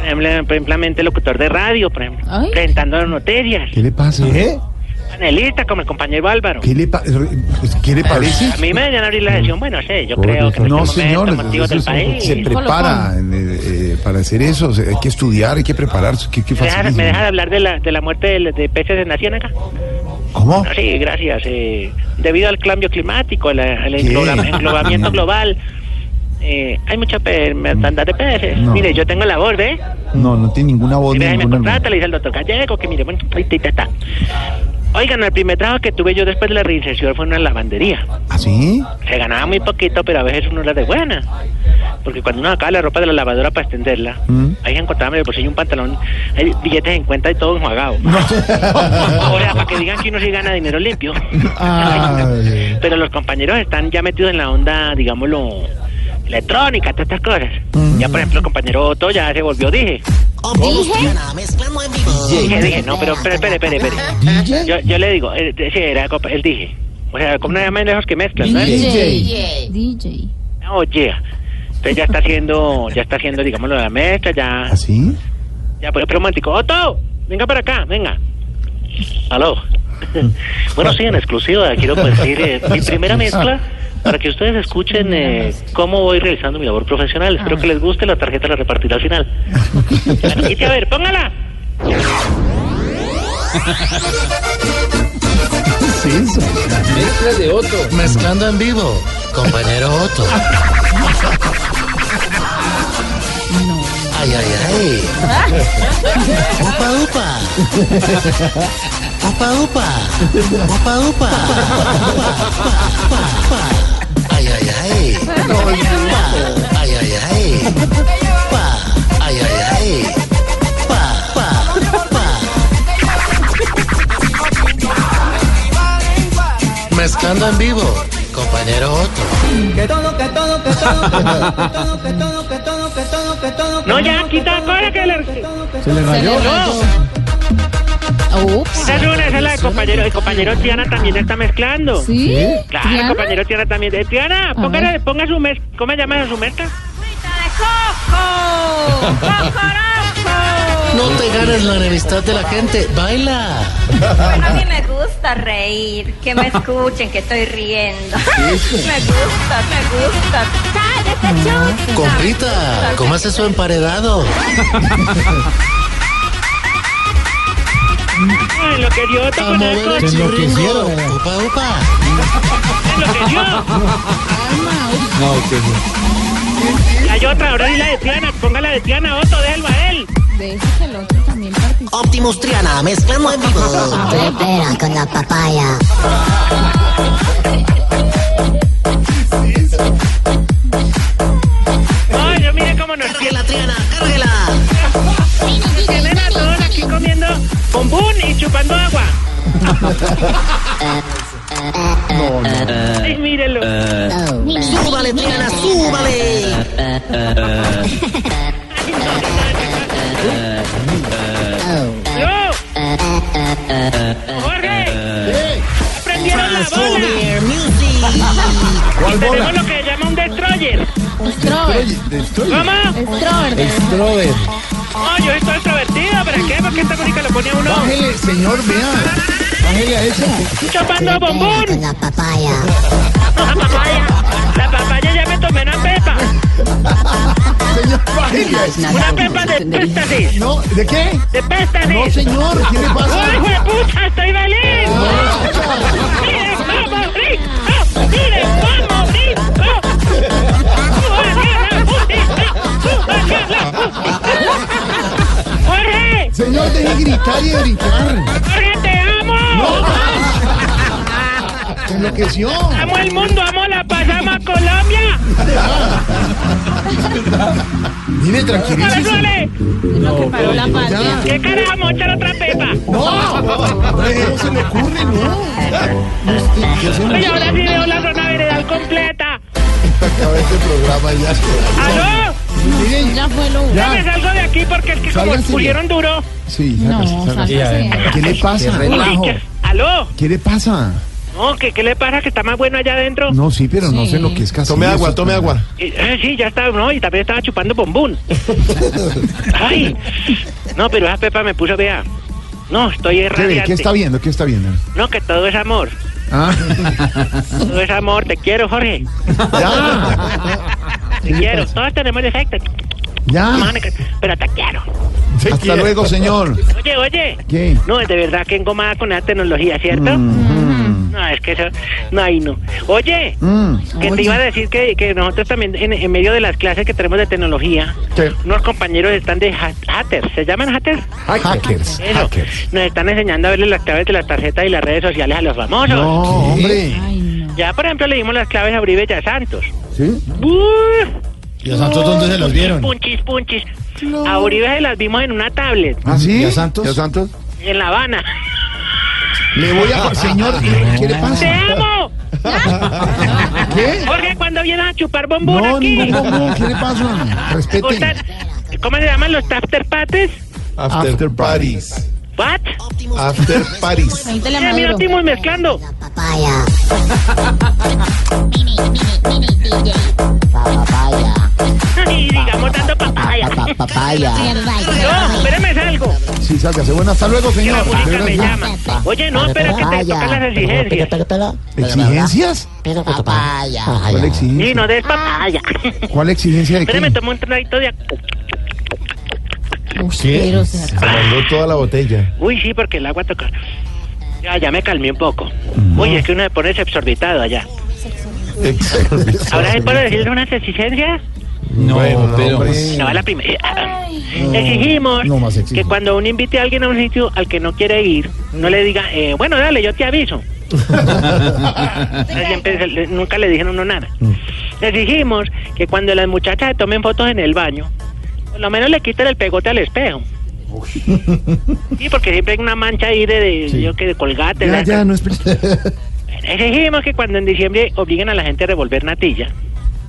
S58: Ejemplo, locutor de radio, por ejemplo, presentando las noticias.
S1: ¿Qué le pasa? ¿Qué?
S58: Panelista, como el compañero Álvaro.
S1: ¿Qué le, pa- ¿Qué le parece?
S58: A mí me deberían abrir la sesión, bueno, sé, yo creo que en
S1: no,
S58: este
S1: señor,
S58: momento, motivos del país.
S1: se prepara eh, eh, para hacer eso. o sea, hay que estudiar, hay que prepararse. ¿Qué, qué
S58: ¿Me deja,
S1: facilísimo.
S58: me deja de hablar de la, de la muerte de, de peces en la ciénaga?
S1: ¿Cómo?
S58: No, sí, gracias. eh, debido al cambio climático, al, englobamiento global, eh, hay mucha mortandad de peces.
S1: No.
S58: Mire, yo tengo la voz, ¿ve?
S1: No, no tiene ninguna voz.
S58: Si me
S1: ninguna-
S58: contrata, le dice al doctor Gallego que mire, bueno, ahí está, ahí está. Oigan, el primer trabajo que tuve yo después de la reinserción fue en una lavandería.
S1: ¿Ah, sí?
S58: Se ganaba muy poquito, pero a veces uno era de buena. Porque cuando uno sacaba la ropa de la lavadora para extenderla,
S1: Mm.
S58: ahí encontraba en el bolsillo un pantalón, hay billetes en cuenta y todo enjuagado. o sea, para que digan que uno sí gana dinero limpio.
S1: Ay.
S58: Pero los compañeros están ya metidos en la onda, digámoslo, electrónica, todas estas cosas. Ya, por ejemplo, el compañero Otto ya se volvió, dije.
S13: ¿Dije?
S58: Dije, dije, no, pero espere, espere, espere, espere. Yo, yo le digo, eh, sí, era, él dije. O sea, como no llaman de esos que mezclan, ¿no?
S13: DJ. DJ.
S58: Oye, Entonces ya está haciendo, ya está haciendo, digámoslo, la mezcla, ya.
S1: ¿Así?
S58: Ya, pero, pero un momentico. Otto, venga para acá, venga. Aló. bueno, sí, en exclusiva, quiero decir eh, mi primera mezcla para que ustedes escuchen eh, cómo voy realizando mi labor profesional. Espero que les guste, la tarjeta la repartiré al final. Y a ver, póngala.
S39: Mezcla de Otto. Mezclando en vivo. Compañero Otto. Ay, ay, ay. Upa, upa. Upa, upa. Upa, upa. Ay, ay, ay. Pa. Ay, ay, ay. Pa. Ay, ay, ay. Pa, pa, pa. Mezclando en vivo. Compañero Otto.
S59: Que todo, que todo, que todo, que todo, que todo, que todo, que todo, que todo, que todo.
S58: No, ya, quita cosa que le...
S2: Se le rayó.
S58: Es una, esa es la de compañero. El compañero Tiana también está mezclando.
S45: ¿Sí?
S58: Claro, el
S45: ¿Tiana?
S58: compañero Tiana también. Eh, Tiana, póngale, ponga su mezcla. ¿Cómo se llama su mezcla?
S39: No te ganes la enemistad de la gente. Baila.
S24: Bueno, a mí me gusta reír, que me escuchen que estoy riendo. me gusta, me gusta. Cállate, chuta.
S39: Comprita, ¿cómo hace su emparedado?
S58: Ay, lo que dio Otto
S39: A
S58: con el coche.
S39: chirringo. Upa, upa.
S58: Lo que dio.
S2: No, que
S58: Hay otra, ahora la de Tiana. Ponga la de Tiana, Otto, déjalo a él.
S45: Deje que el otro también.
S39: Optimus Triana, mezclando en vivo.
S24: Espera con la papaya.
S58: Ay, yo mire cómo nos
S39: Cárguela, Triana, cárguela.
S58: Tienen a todos aquí comiendo bombón y chupando agua. Ay, mírelo.
S39: Súbale, Triana, súbale.
S58: ¡Yo! ¡Jorge! ¡Prendieron la bola! Tenemos lo que se llama un destroyer. ¿Cómo?
S1: Strober.
S58: No, yo estoy extrovertido, ¿para qué? Porque esta música lo pone a uno
S1: Bájele, señor, vea. Bájele a eso.
S58: chupando bombón.
S24: La papaya.
S58: La papaya. La papaya ya me tomé una pepa.
S1: Señor, bájele a eso.
S58: Una pepa de péstasis.
S1: No, ¿de qué?
S58: De péstasis.
S1: No, señor, ¿qué le pasa?
S58: ¡Ay, pucha! ¡Estoy feliz! ¡Miren cómo rico! ¡Miren cómo rico!
S1: Señor, deje gritar y de gritar.
S58: ¡Jorge, te amo!
S1: Se enloqueció.
S58: ¡Amo el mundo! ¡Amo la paz! ¡Amo a Colombia!
S1: Mire, tranquilícese.
S58: ¡Súbale!
S45: Lo que paró la patria.
S58: ¿Qué carajo? ¡Vamos a echar otra pepa!
S1: No, no se le ocurre, no.
S58: ¡Oye, ahora sí veo la zona veredal completa!
S1: Acaba este programa y ya.
S58: ¡Aló!
S1: Miren,
S45: Ya fue lo
S58: Ya me salgo de aquí porque es que como
S1: Sálganse.
S58: pusieron duro.
S1: Sí,
S45: No,
S1: sácase, sácase.
S45: sálgase.
S1: ¿Qué le pasa?
S58: Uy, ¿qué? ¿Aló?
S1: ¿Qué le pasa?
S58: No, ¿qué, ¿qué le pasa? ¿Que está más bueno allá adentro?
S1: No, sí, pero no
S45: Sí.
S1: sé lo que es casi.
S60: Tome agua, tome agua.
S58: Eh, eh, sí, ya estaba, no, y también estaba chupando bombón. Ay, no, pero esa pepa me puso, vea. No, estoy
S1: ¿Qué, ve?
S58: radiante.
S1: ¿Qué está viendo? ¿Qué está viendo?
S58: No, que todo es amor.
S1: Ah,
S58: Todo es amor. Te quiero, Jorge.
S1: ya.
S58: Te quiero. Todos tenemos defectos.
S1: Ya.
S58: Pero te quiero.
S1: Hasta luego, señor.
S58: Oye, oye.
S1: ¿Qué?
S58: No, de verdad que engomada con la tecnología, ¿cierto?
S1: Mm,
S58: No, es que eso... No, ahí no. Oye,
S1: mm.
S58: que te iba a decir que, que nosotros también, en, en medio de las clases que tenemos de tecnología,
S1: ¿Qué?
S58: unos compañeros están de ha- hackers. ¿Se llaman hackers?
S1: Hackers.
S58: Eso.
S1: Hackers.
S58: Nos están enseñando a verle las claves de las tarjetas y las redes sociales a los famosos.
S1: No, hombre.
S45: Ay, no.
S58: Ya, por ejemplo, le dimos las claves a Uribe y a Santos.
S1: ¿Sí?
S58: ¡Uf!
S2: ¿Y a Santos dónde se los vieron?
S58: Punchis, punchis. A Uribe se las vimos en una tablet,
S1: ¿Ah, sí?
S2: ¿Y a Santos?
S1: ¿Y a Santos?
S58: en La Habana.
S1: Le voy a... Señor, ¿qué le
S58: ¡Te
S1: pasa?
S58: amo!
S1: ¿Qué?
S58: Jorge, ¿cuándo vienes a chupar bombón
S1: No,
S58: aquí?
S1: ¿Qué le pasa? Respete.
S58: ¿Gustan- ¿Cómo se llaman los after parties?
S60: After,
S1: After
S60: parties.
S58: ¿What?
S60: After parties.
S45: Pregúntele a
S58: Mira, mira,
S45: Maduro.
S58: Optimus mezclando.
S24: Papaya. Mini, mini, mini DJ. Papaya.
S61: papaya.
S58: No, espérame algo.
S1: Sí, sálgase. Bueno, hasta luego,
S58: Que
S1: señor.
S58: la música me
S1: verdad.
S58: llama. Oye, no, espera que te tocan las exigencias.
S1: ¿Exigencias?
S61: Papaya.
S1: ¿Cuál exigencia?
S58: Sí, no des papaya.
S1: ¿Cuál exigencia de
S58: Espérame,
S1: qué?
S58: tomo un traguito de...
S39: ¿Qué? Se mandó toda la botella.
S58: Uy, sí, porque el agua toca. Ya, ya me calmé un poco. Uy, es que uno se pone exorbitado allá. ¿Ahora se puede decir unas exigencias?
S1: No, pero...
S58: No, la primera. Exigimos
S1: No más
S58: que cuando uno invite a alguien a un sitio al que no quiere ir, no le diga, eh, bueno, dale, yo te aviso. Siempre nunca le dijeron uno nada. Exigimos que cuando las muchachas se tomen fotos en el baño, por lo menos le quiten el pegote al espejo. Sí, porque siempre hay una mancha ahí de, de- yo que de colgate.
S1: Ya,
S58: ¿verdad?
S1: ya, no es...
S58: Exigimos que cuando en diciembre obliguen a la gente a revolver natilla,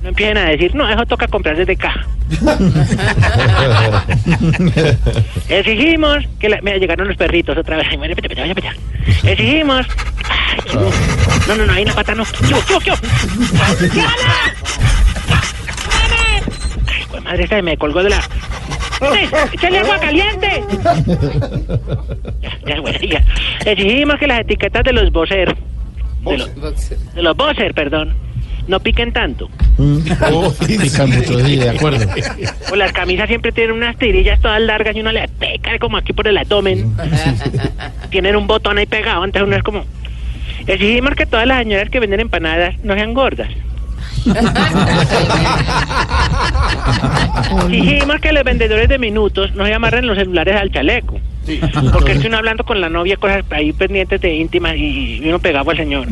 S58: no empiecen a decir, no, eso toca comprar desde caja. Exigimos que la... Mira, llegaron los perritos otra vez. Ay. Exigimos... Ay, no, no, no, ahí la pata no. ¡Yo, yo, yo! ¡Diana! Madre, esta me colgó de la... ¡Eh, ¡Échale agua caliente! Ya, bueno, ya. Exigimos que las etiquetas de los voceros, de los, de los vocer, perdón, no piquen tanto.
S2: Pican mucho, sí, de acuerdo.
S58: O las camisas siempre tienen unas tirillas todas largas y uno le pica como aquí por el abdomen. Tienen un botón ahí pegado, entonces uno es como... Exigimos que todas las señoras que venden empanadas no sean gordas. Exigimos que los vendedores de minutos no se amarren los celulares al chaleco. Porque es que uno hablando con la novia, cosas ahí pendientes de íntimas y, uno pegado al señor.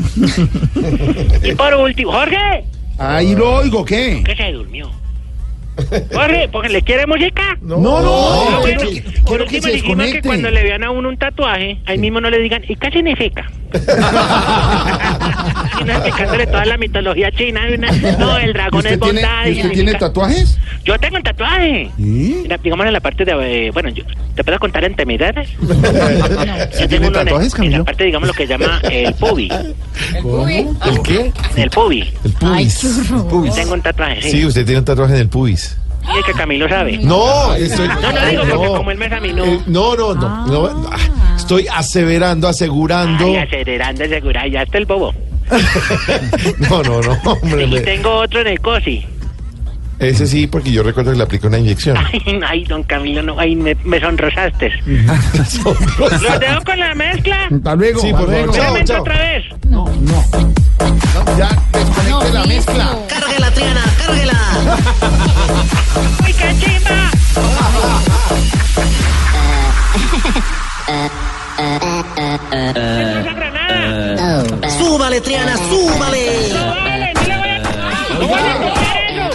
S58: y por último, Jorge,
S1: Ahí lo oigo, ¿qué?
S58: que se durmió. Jorge, porque le quiere música.
S1: No, no,
S58: Ah,
S1: no,
S58: bueno,
S1: quiero que-
S58: por
S1: quiero que
S58: último
S1: se
S58: dijimos que
S1: desconecte.
S58: cuando le vean a uno un tatuaje, ahí mismo no le digan, ¿y qué significa? y no explicándole toda la mitología china. y una- no, el dragón
S1: ¿Usted
S58: es
S1: tiene,
S58: bondad. y
S1: ¿usted tiene
S58: significa-
S1: tatuajes?
S58: Yo tengo el tatuaje. Mira, digamos en la parte de. eh, bueno, yo, ¿te puedo contar intimidades? Yo
S1: ¿Tiene
S58: tengo uno en,
S1: tatuajes,
S58: en
S1: Camilo?
S58: la parte, digamos, lo que llama el pubi.
S39: ¿El qué?
S58: El pubi.
S39: El pubis.
S58: Tengo un tatuaje, sí.
S39: Sí, usted tiene un tatuaje en el pubis.
S58: Y es que Camilo sabe.
S39: No, estoy.
S58: No, no digo porque como él me examinó.
S39: Eh, no, no, no, no, ah, Estoy aseverando, asegurando.
S58: Ay, acelerando de seguridad, ya está el bobo.
S39: No, no, no, hombre.
S58: Y
S39: me-
S58: tengo otro en el cosi.
S39: Ese sí, porque yo recuerdo que le aplicó una inyección.
S58: Ay, ay, don Camilo, no, ay, me, me sonrosaste. ¿Los dejo con la mezcla?
S1: Hasta luego.
S39: Sí, por favor. Chao,
S58: otra vez.
S1: No, no. No, Ya, desconecte la mezcla.
S61: Cárguela, Triana, cárguela.
S58: ¡Ay, qué chimba!
S61: Súbale, Triana, súbale.
S58: ¡No vale! ¡No le voy a... ¡No voy a copiar eso!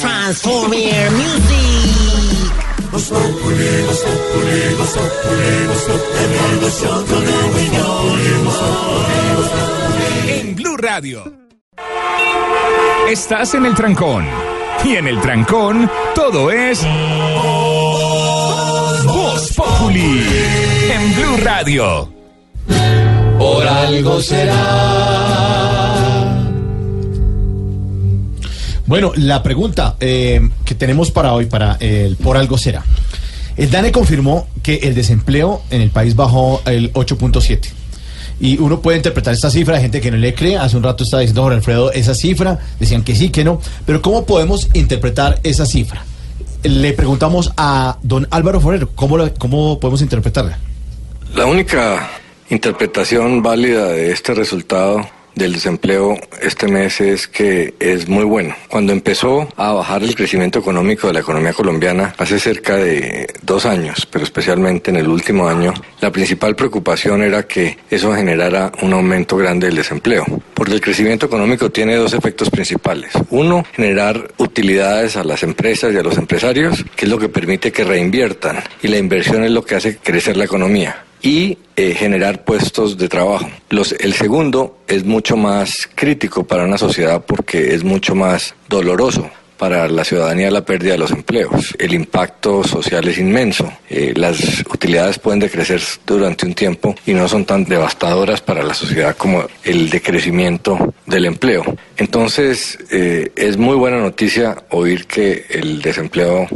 S61: Transformer Music.
S16: En Blue Radio. Estás en el trancón. Y en el trancón, todo es. Voz Populi. En Blue Radio.
S2: Por algo será. Bueno, la pregunta eh, que tenemos para hoy, para el por algo será. El DANE confirmó que el desempleo en el país bajó el 8.7. Y uno puede interpretar esta cifra, hay gente que no le cree. Hace un rato estaba diciendo Jorge Alfredo esa cifra, decían que sí, que no. Pero ¿cómo podemos interpretar esa cifra? Le preguntamos a don Álvaro Forero, ¿cómo, cómo podemos interpretarla?
S47: La única interpretación válida de este resultado del desempleo este mes es que es muy bueno. Cuando empezó a bajar el crecimiento económico de la economía colombiana hace cerca de dos años, pero especialmente en el último año, la principal preocupación era que eso generara un aumento grande del desempleo. Porque el crecimiento económico tiene dos efectos principales. Uno, generar utilidades a las empresas y a los empresarios, que es lo que permite que reinviertan. Y la inversión es lo que hace crecer la economía y eh, generar puestos de trabajo. Los, el segundo es mucho más crítico para una sociedad porque es mucho más doloroso para la ciudadanía la pérdida de los empleos. El impacto social es inmenso. Eh, las utilidades pueden decrecer durante un tiempo y no son tan devastadoras para la sociedad como el decrecimiento del empleo. Entonces, eh, es muy buena noticia oír que el desempleo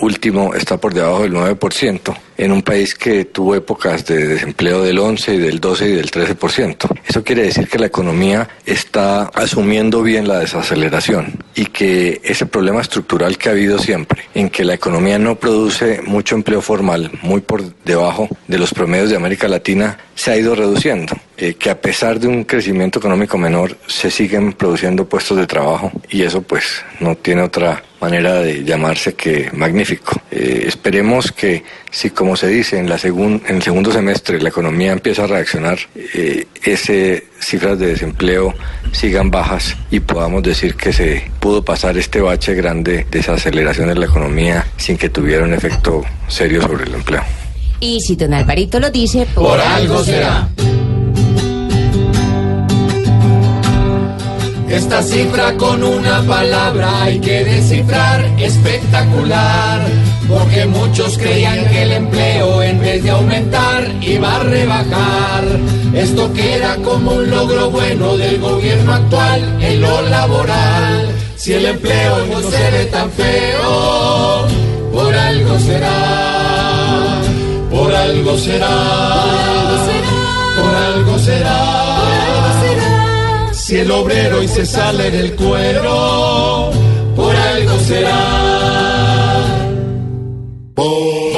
S47: último está por debajo del 9% en un país que tuvo épocas de desempleo del 11 y del 12 y del 13%. Eso quiere decir que la economía está asumiendo bien la desaceleración y que ese problema estructural que ha habido siempre, en que la economía no produce mucho empleo formal, muy por debajo de los promedios de América Latina, se ha ido reduciendo. Eh, que a pesar de un crecimiento económico menor, se siguen produciendo puestos de trabajo y eso pues no tiene otra manera de llamarse que magnífico. Eh, esperemos que si como se dice en, la segun- en el segundo semestre la economía empieza a reaccionar, eh, esas cifras de desempleo sigan bajas y podamos decir que se pudo pasar este bache grande de esa aceleración de la economía sin que tuviera un efecto serio sobre el empleo.
S62: Y si don Alvarito lo dice,
S51: Por algo será. Esta cifra con una palabra hay que descifrar espectacular, porque muchos creían que el empleo en vez de aumentar iba a rebajar. Esto queda como un logro bueno del gobierno actual en lo laboral. Si el empleo no se ve tan feo, por algo será, por algo será, por algo será. Si el obrero y se sale del cuero, por algo será.
S63: ¿Tu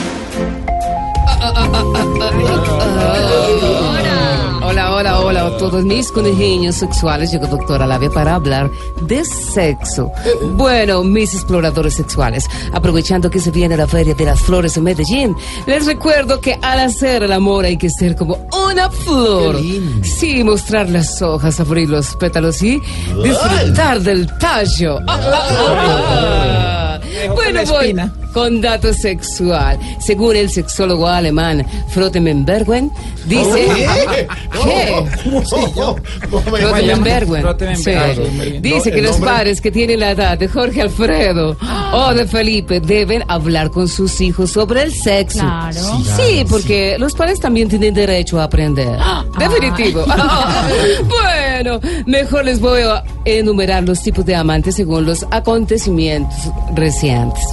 S64: Hola, a todos mis conejillos sexuales. Llegó doctora Labia para hablar de sexo. Bueno, mis exploradores sexuales, aprovechando que se viene la Feria de las Flores en Medellín, les recuerdo que al hacer el amor hay que ser como una flor. Sí, mostrar las hojas, abrir los pétalos y disfrutar del tallo. Ah, ah, ah. Bueno, voy con dato sexual. Según el sexólogo alemán Frotemenbergen, dice... ¿Qué? Frotemenbergen. Sí. Dice que los padres que tienen la edad de Jorge Alfredo o de Felipe deben hablar con sus hijos sobre el sexo.
S45: Claro. Sí,
S64: Sí, porque los padres también tienen derecho a aprender. Definitivo. bueno, mejor les voy a enumerar los tipos de amantes según los acontecimientos recientes.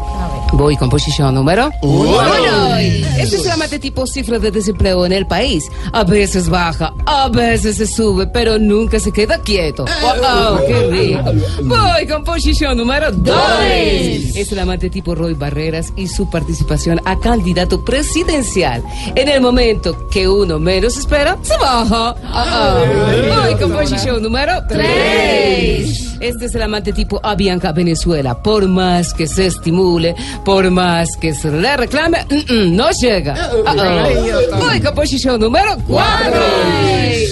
S64: Voy con posición número uno. Este es el amante tipo cifra de desempleo en el país. A veces baja, a veces se sube, pero nunca se queda quieto. ¡Wow! ¡Qué rico! Voy con posición número dos. Es el amante tipo Roy Barreras y su participación a candidato presidencial. En el momento que uno menos espera, se baja. Ah, ah. Voy con posición número tres. Este es el amante tipo Avianca Venezuela. Por más que se estimule, por más que se le reclame, mm, mm, no llega. Ah, ah. Voy con posición número cuatro.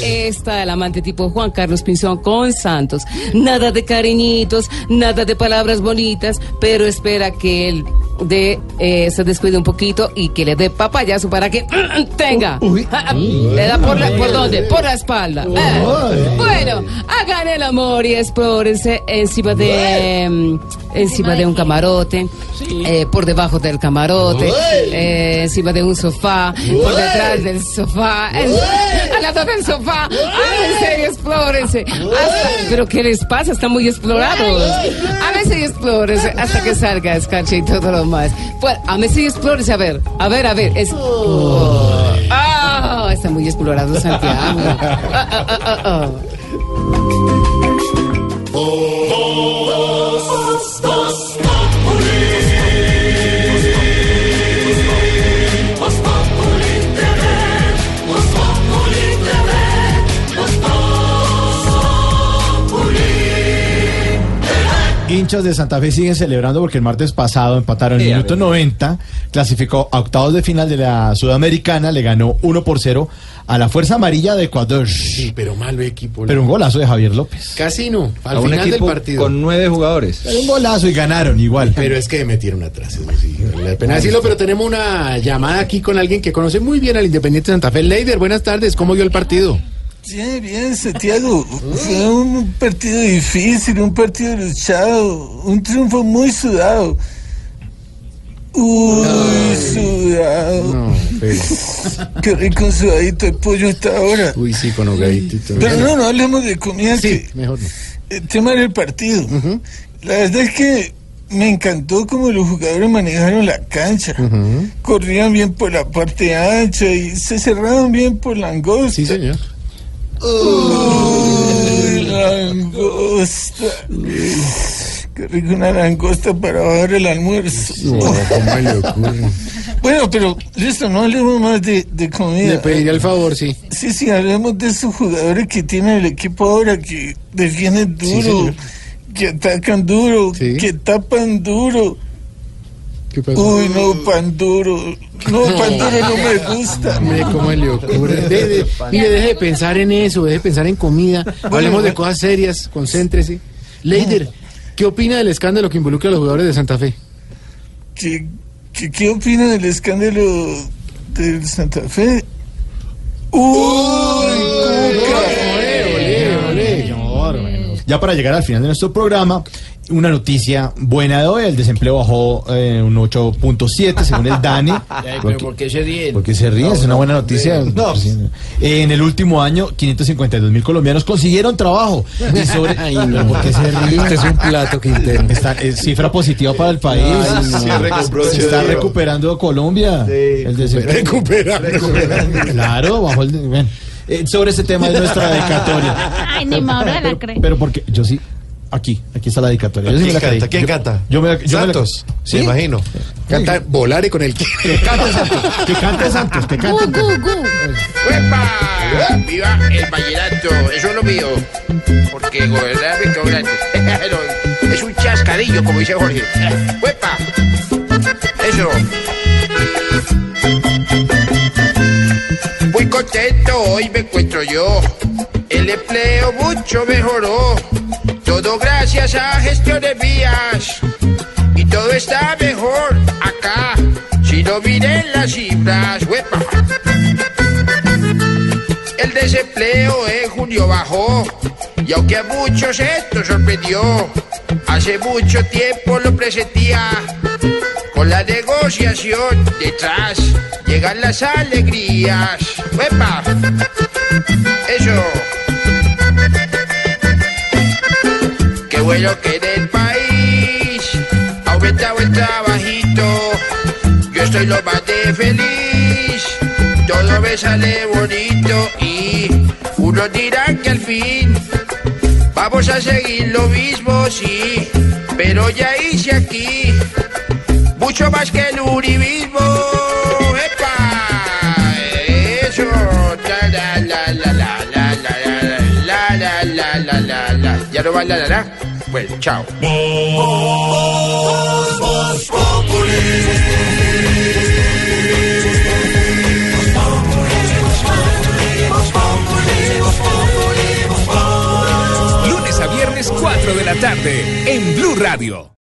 S64: Está el amante tipo Juan Carlos Pinzón con Santos. Nada de cariñitos, nada de palabras bonitas, pero espera que él de, eh, se descuide un poquito y que le dé papayazo para que mm, mm, tenga. Ah, ah, Le da por, la, ¿por dónde? Por la espalda. Eh, Bueno, hagan el amor y explórense encima de encima de un camarote, eh, por debajo del camarote, eh, encima de un sofá, por detrás del sofá, eh, al lado del sofá. Háganse y explórense. Hasta- pero ¿qué les pasa? Están muy explorados. Háganse y explórense hasta que salga escarcha y todo lo más. Pues, y explórense. A ver, a ver, a ver. Es... Ah, está muy explorado Santiago. Ah, ah,
S2: Hinchas de Santa Fe siguen celebrando porque el martes pasado empataron en el minuto 90, clasificó a octavos de final de la Sudamericana, le ganó 1 por 0 a la Fuerza Amarilla de Ecuador.
S35: Sí, pero malo equipo.
S2: Pero un golazo de Javier López.
S35: Casi no, al
S2: A un
S35: final del
S2: equipo
S35: partido.
S2: con
S35: nueve jugadores.
S2: Pero un golazo y ganaron igual.
S35: Pero es que metieron atrás, eso sí, vale la pena decirlo, pero tenemos una llamada aquí con alguien que conoce muy bien al Independiente Santa Fe. Leider, buenas tardes, ¿cómo vio el partido?
S65: Bien, bien, Santiago. Fue un partido difícil, un partido luchado, un triunfo muy sudado. Uy, sudado. Qué rico sudadito de pollo hasta ahora.
S35: Uy, sí, con hogadito.
S65: Pero no, no hablemos de comida.
S35: Sí,
S65: que
S35: mejor no.
S65: El tema del partido. La verdad es que me encantó cómo los jugadores manejaron la cancha. Corrían bien por la parte ancha y se cerraban bien por la angosta.
S35: Sí, señor.
S65: Uy, langosta. Qué rico una langosta para bajar el almuerzo.
S35: ¿cómo le ocurre?
S65: Bueno, pero listo, no hablemos más de, de comida.
S35: Le pediría el favor, sí.
S65: Sí, sí, hablemos de esos jugadores que tiene el equipo ahora, que defienden duro, que atacan duro,
S35: Sí.
S65: que tapan duro.
S35: ¿Qué pasó?
S65: Uy, no, pan duro. No, pan duro no me gusta.
S35: Hombre, ¿cómo le ocurre? De- de- mire, deje de pensar en eso, deje de pensar en comida. Hablemos de cosas serias, concéntrese. Leider, ¿qué opina del escándalo que involucra a los jugadores de Santa Fe?
S65: ¿Qué, qué, qué opina del escándalo del Santa Fe? ¡Uy,
S2: Ya para llegar al final de nuestro programa, una noticia buena de hoy, el desempleo bajó eh, un 8.7 según el DANE.
S66: pero ¿por qué se ríen?
S2: Porque se ríen, es una buena noticia. En el último año, 552 mil colombianos consiguieron trabajo. Y sobre,
S35: Ay, no.
S2: ¿Pero ¿Por qué se ríen?
S35: Este es un plato, Quintero.
S2: Está, es cifra positiva para el país.
S35: Ay, no.
S2: Se está recuperando Colombia. el desempleo.
S35: Recuperando.
S2: Claro, bajo el. bueno, eh, sobre ese tema de nuestra dedicatoria.
S13: Ay, ni Mauro la cree.
S2: Pero porque yo sí. Aquí, aquí está la dedicatoria. Yo sí
S39: ¿Quién
S2: me la creí.
S39: canta? ¿Quién
S2: Yo-
S39: canta?
S2: Yo me la- yo me la-
S39: Santos,
S2: ¿Sí?
S39: me imagino.
S35: Canta Volare con el
S2: Que cante Santos, que cante Santos, que cante.
S66: ¡Uepa! ¡Viva el vallenato! Eso es lo mío. Porque gobernar grande. No, es un chascadillo, como dice Jorge. ¡Uepa! Eso. Muy contento hoy me encuentro yo. El empleo mucho mejoró. Gracias a gestiones mías. Y todo está mejor acá. Si no miren las cifras, ¡huepa! El desempleo en junio bajó. Y aunque a muchos esto sorprendió, hace mucho tiempo lo presentía. Con la negociación detrás llegan las alegrías. ¡Huepa! Eso. Bueno que en el país aumentado el trabajito. Yo estoy lo más de feliz. Todo me sale bonito y unos dirán que al fin vamos a seguir lo mismo, sí. Pero ya hice aquí mucho más que el uribismo. ¡Epa! Eso. La, la, la, la, la, la, la, la, la, la, la, la. ¿Ya no la? Bueno, chao.
S16: Lunes a viernes 4 de la tarde en Blue Radio.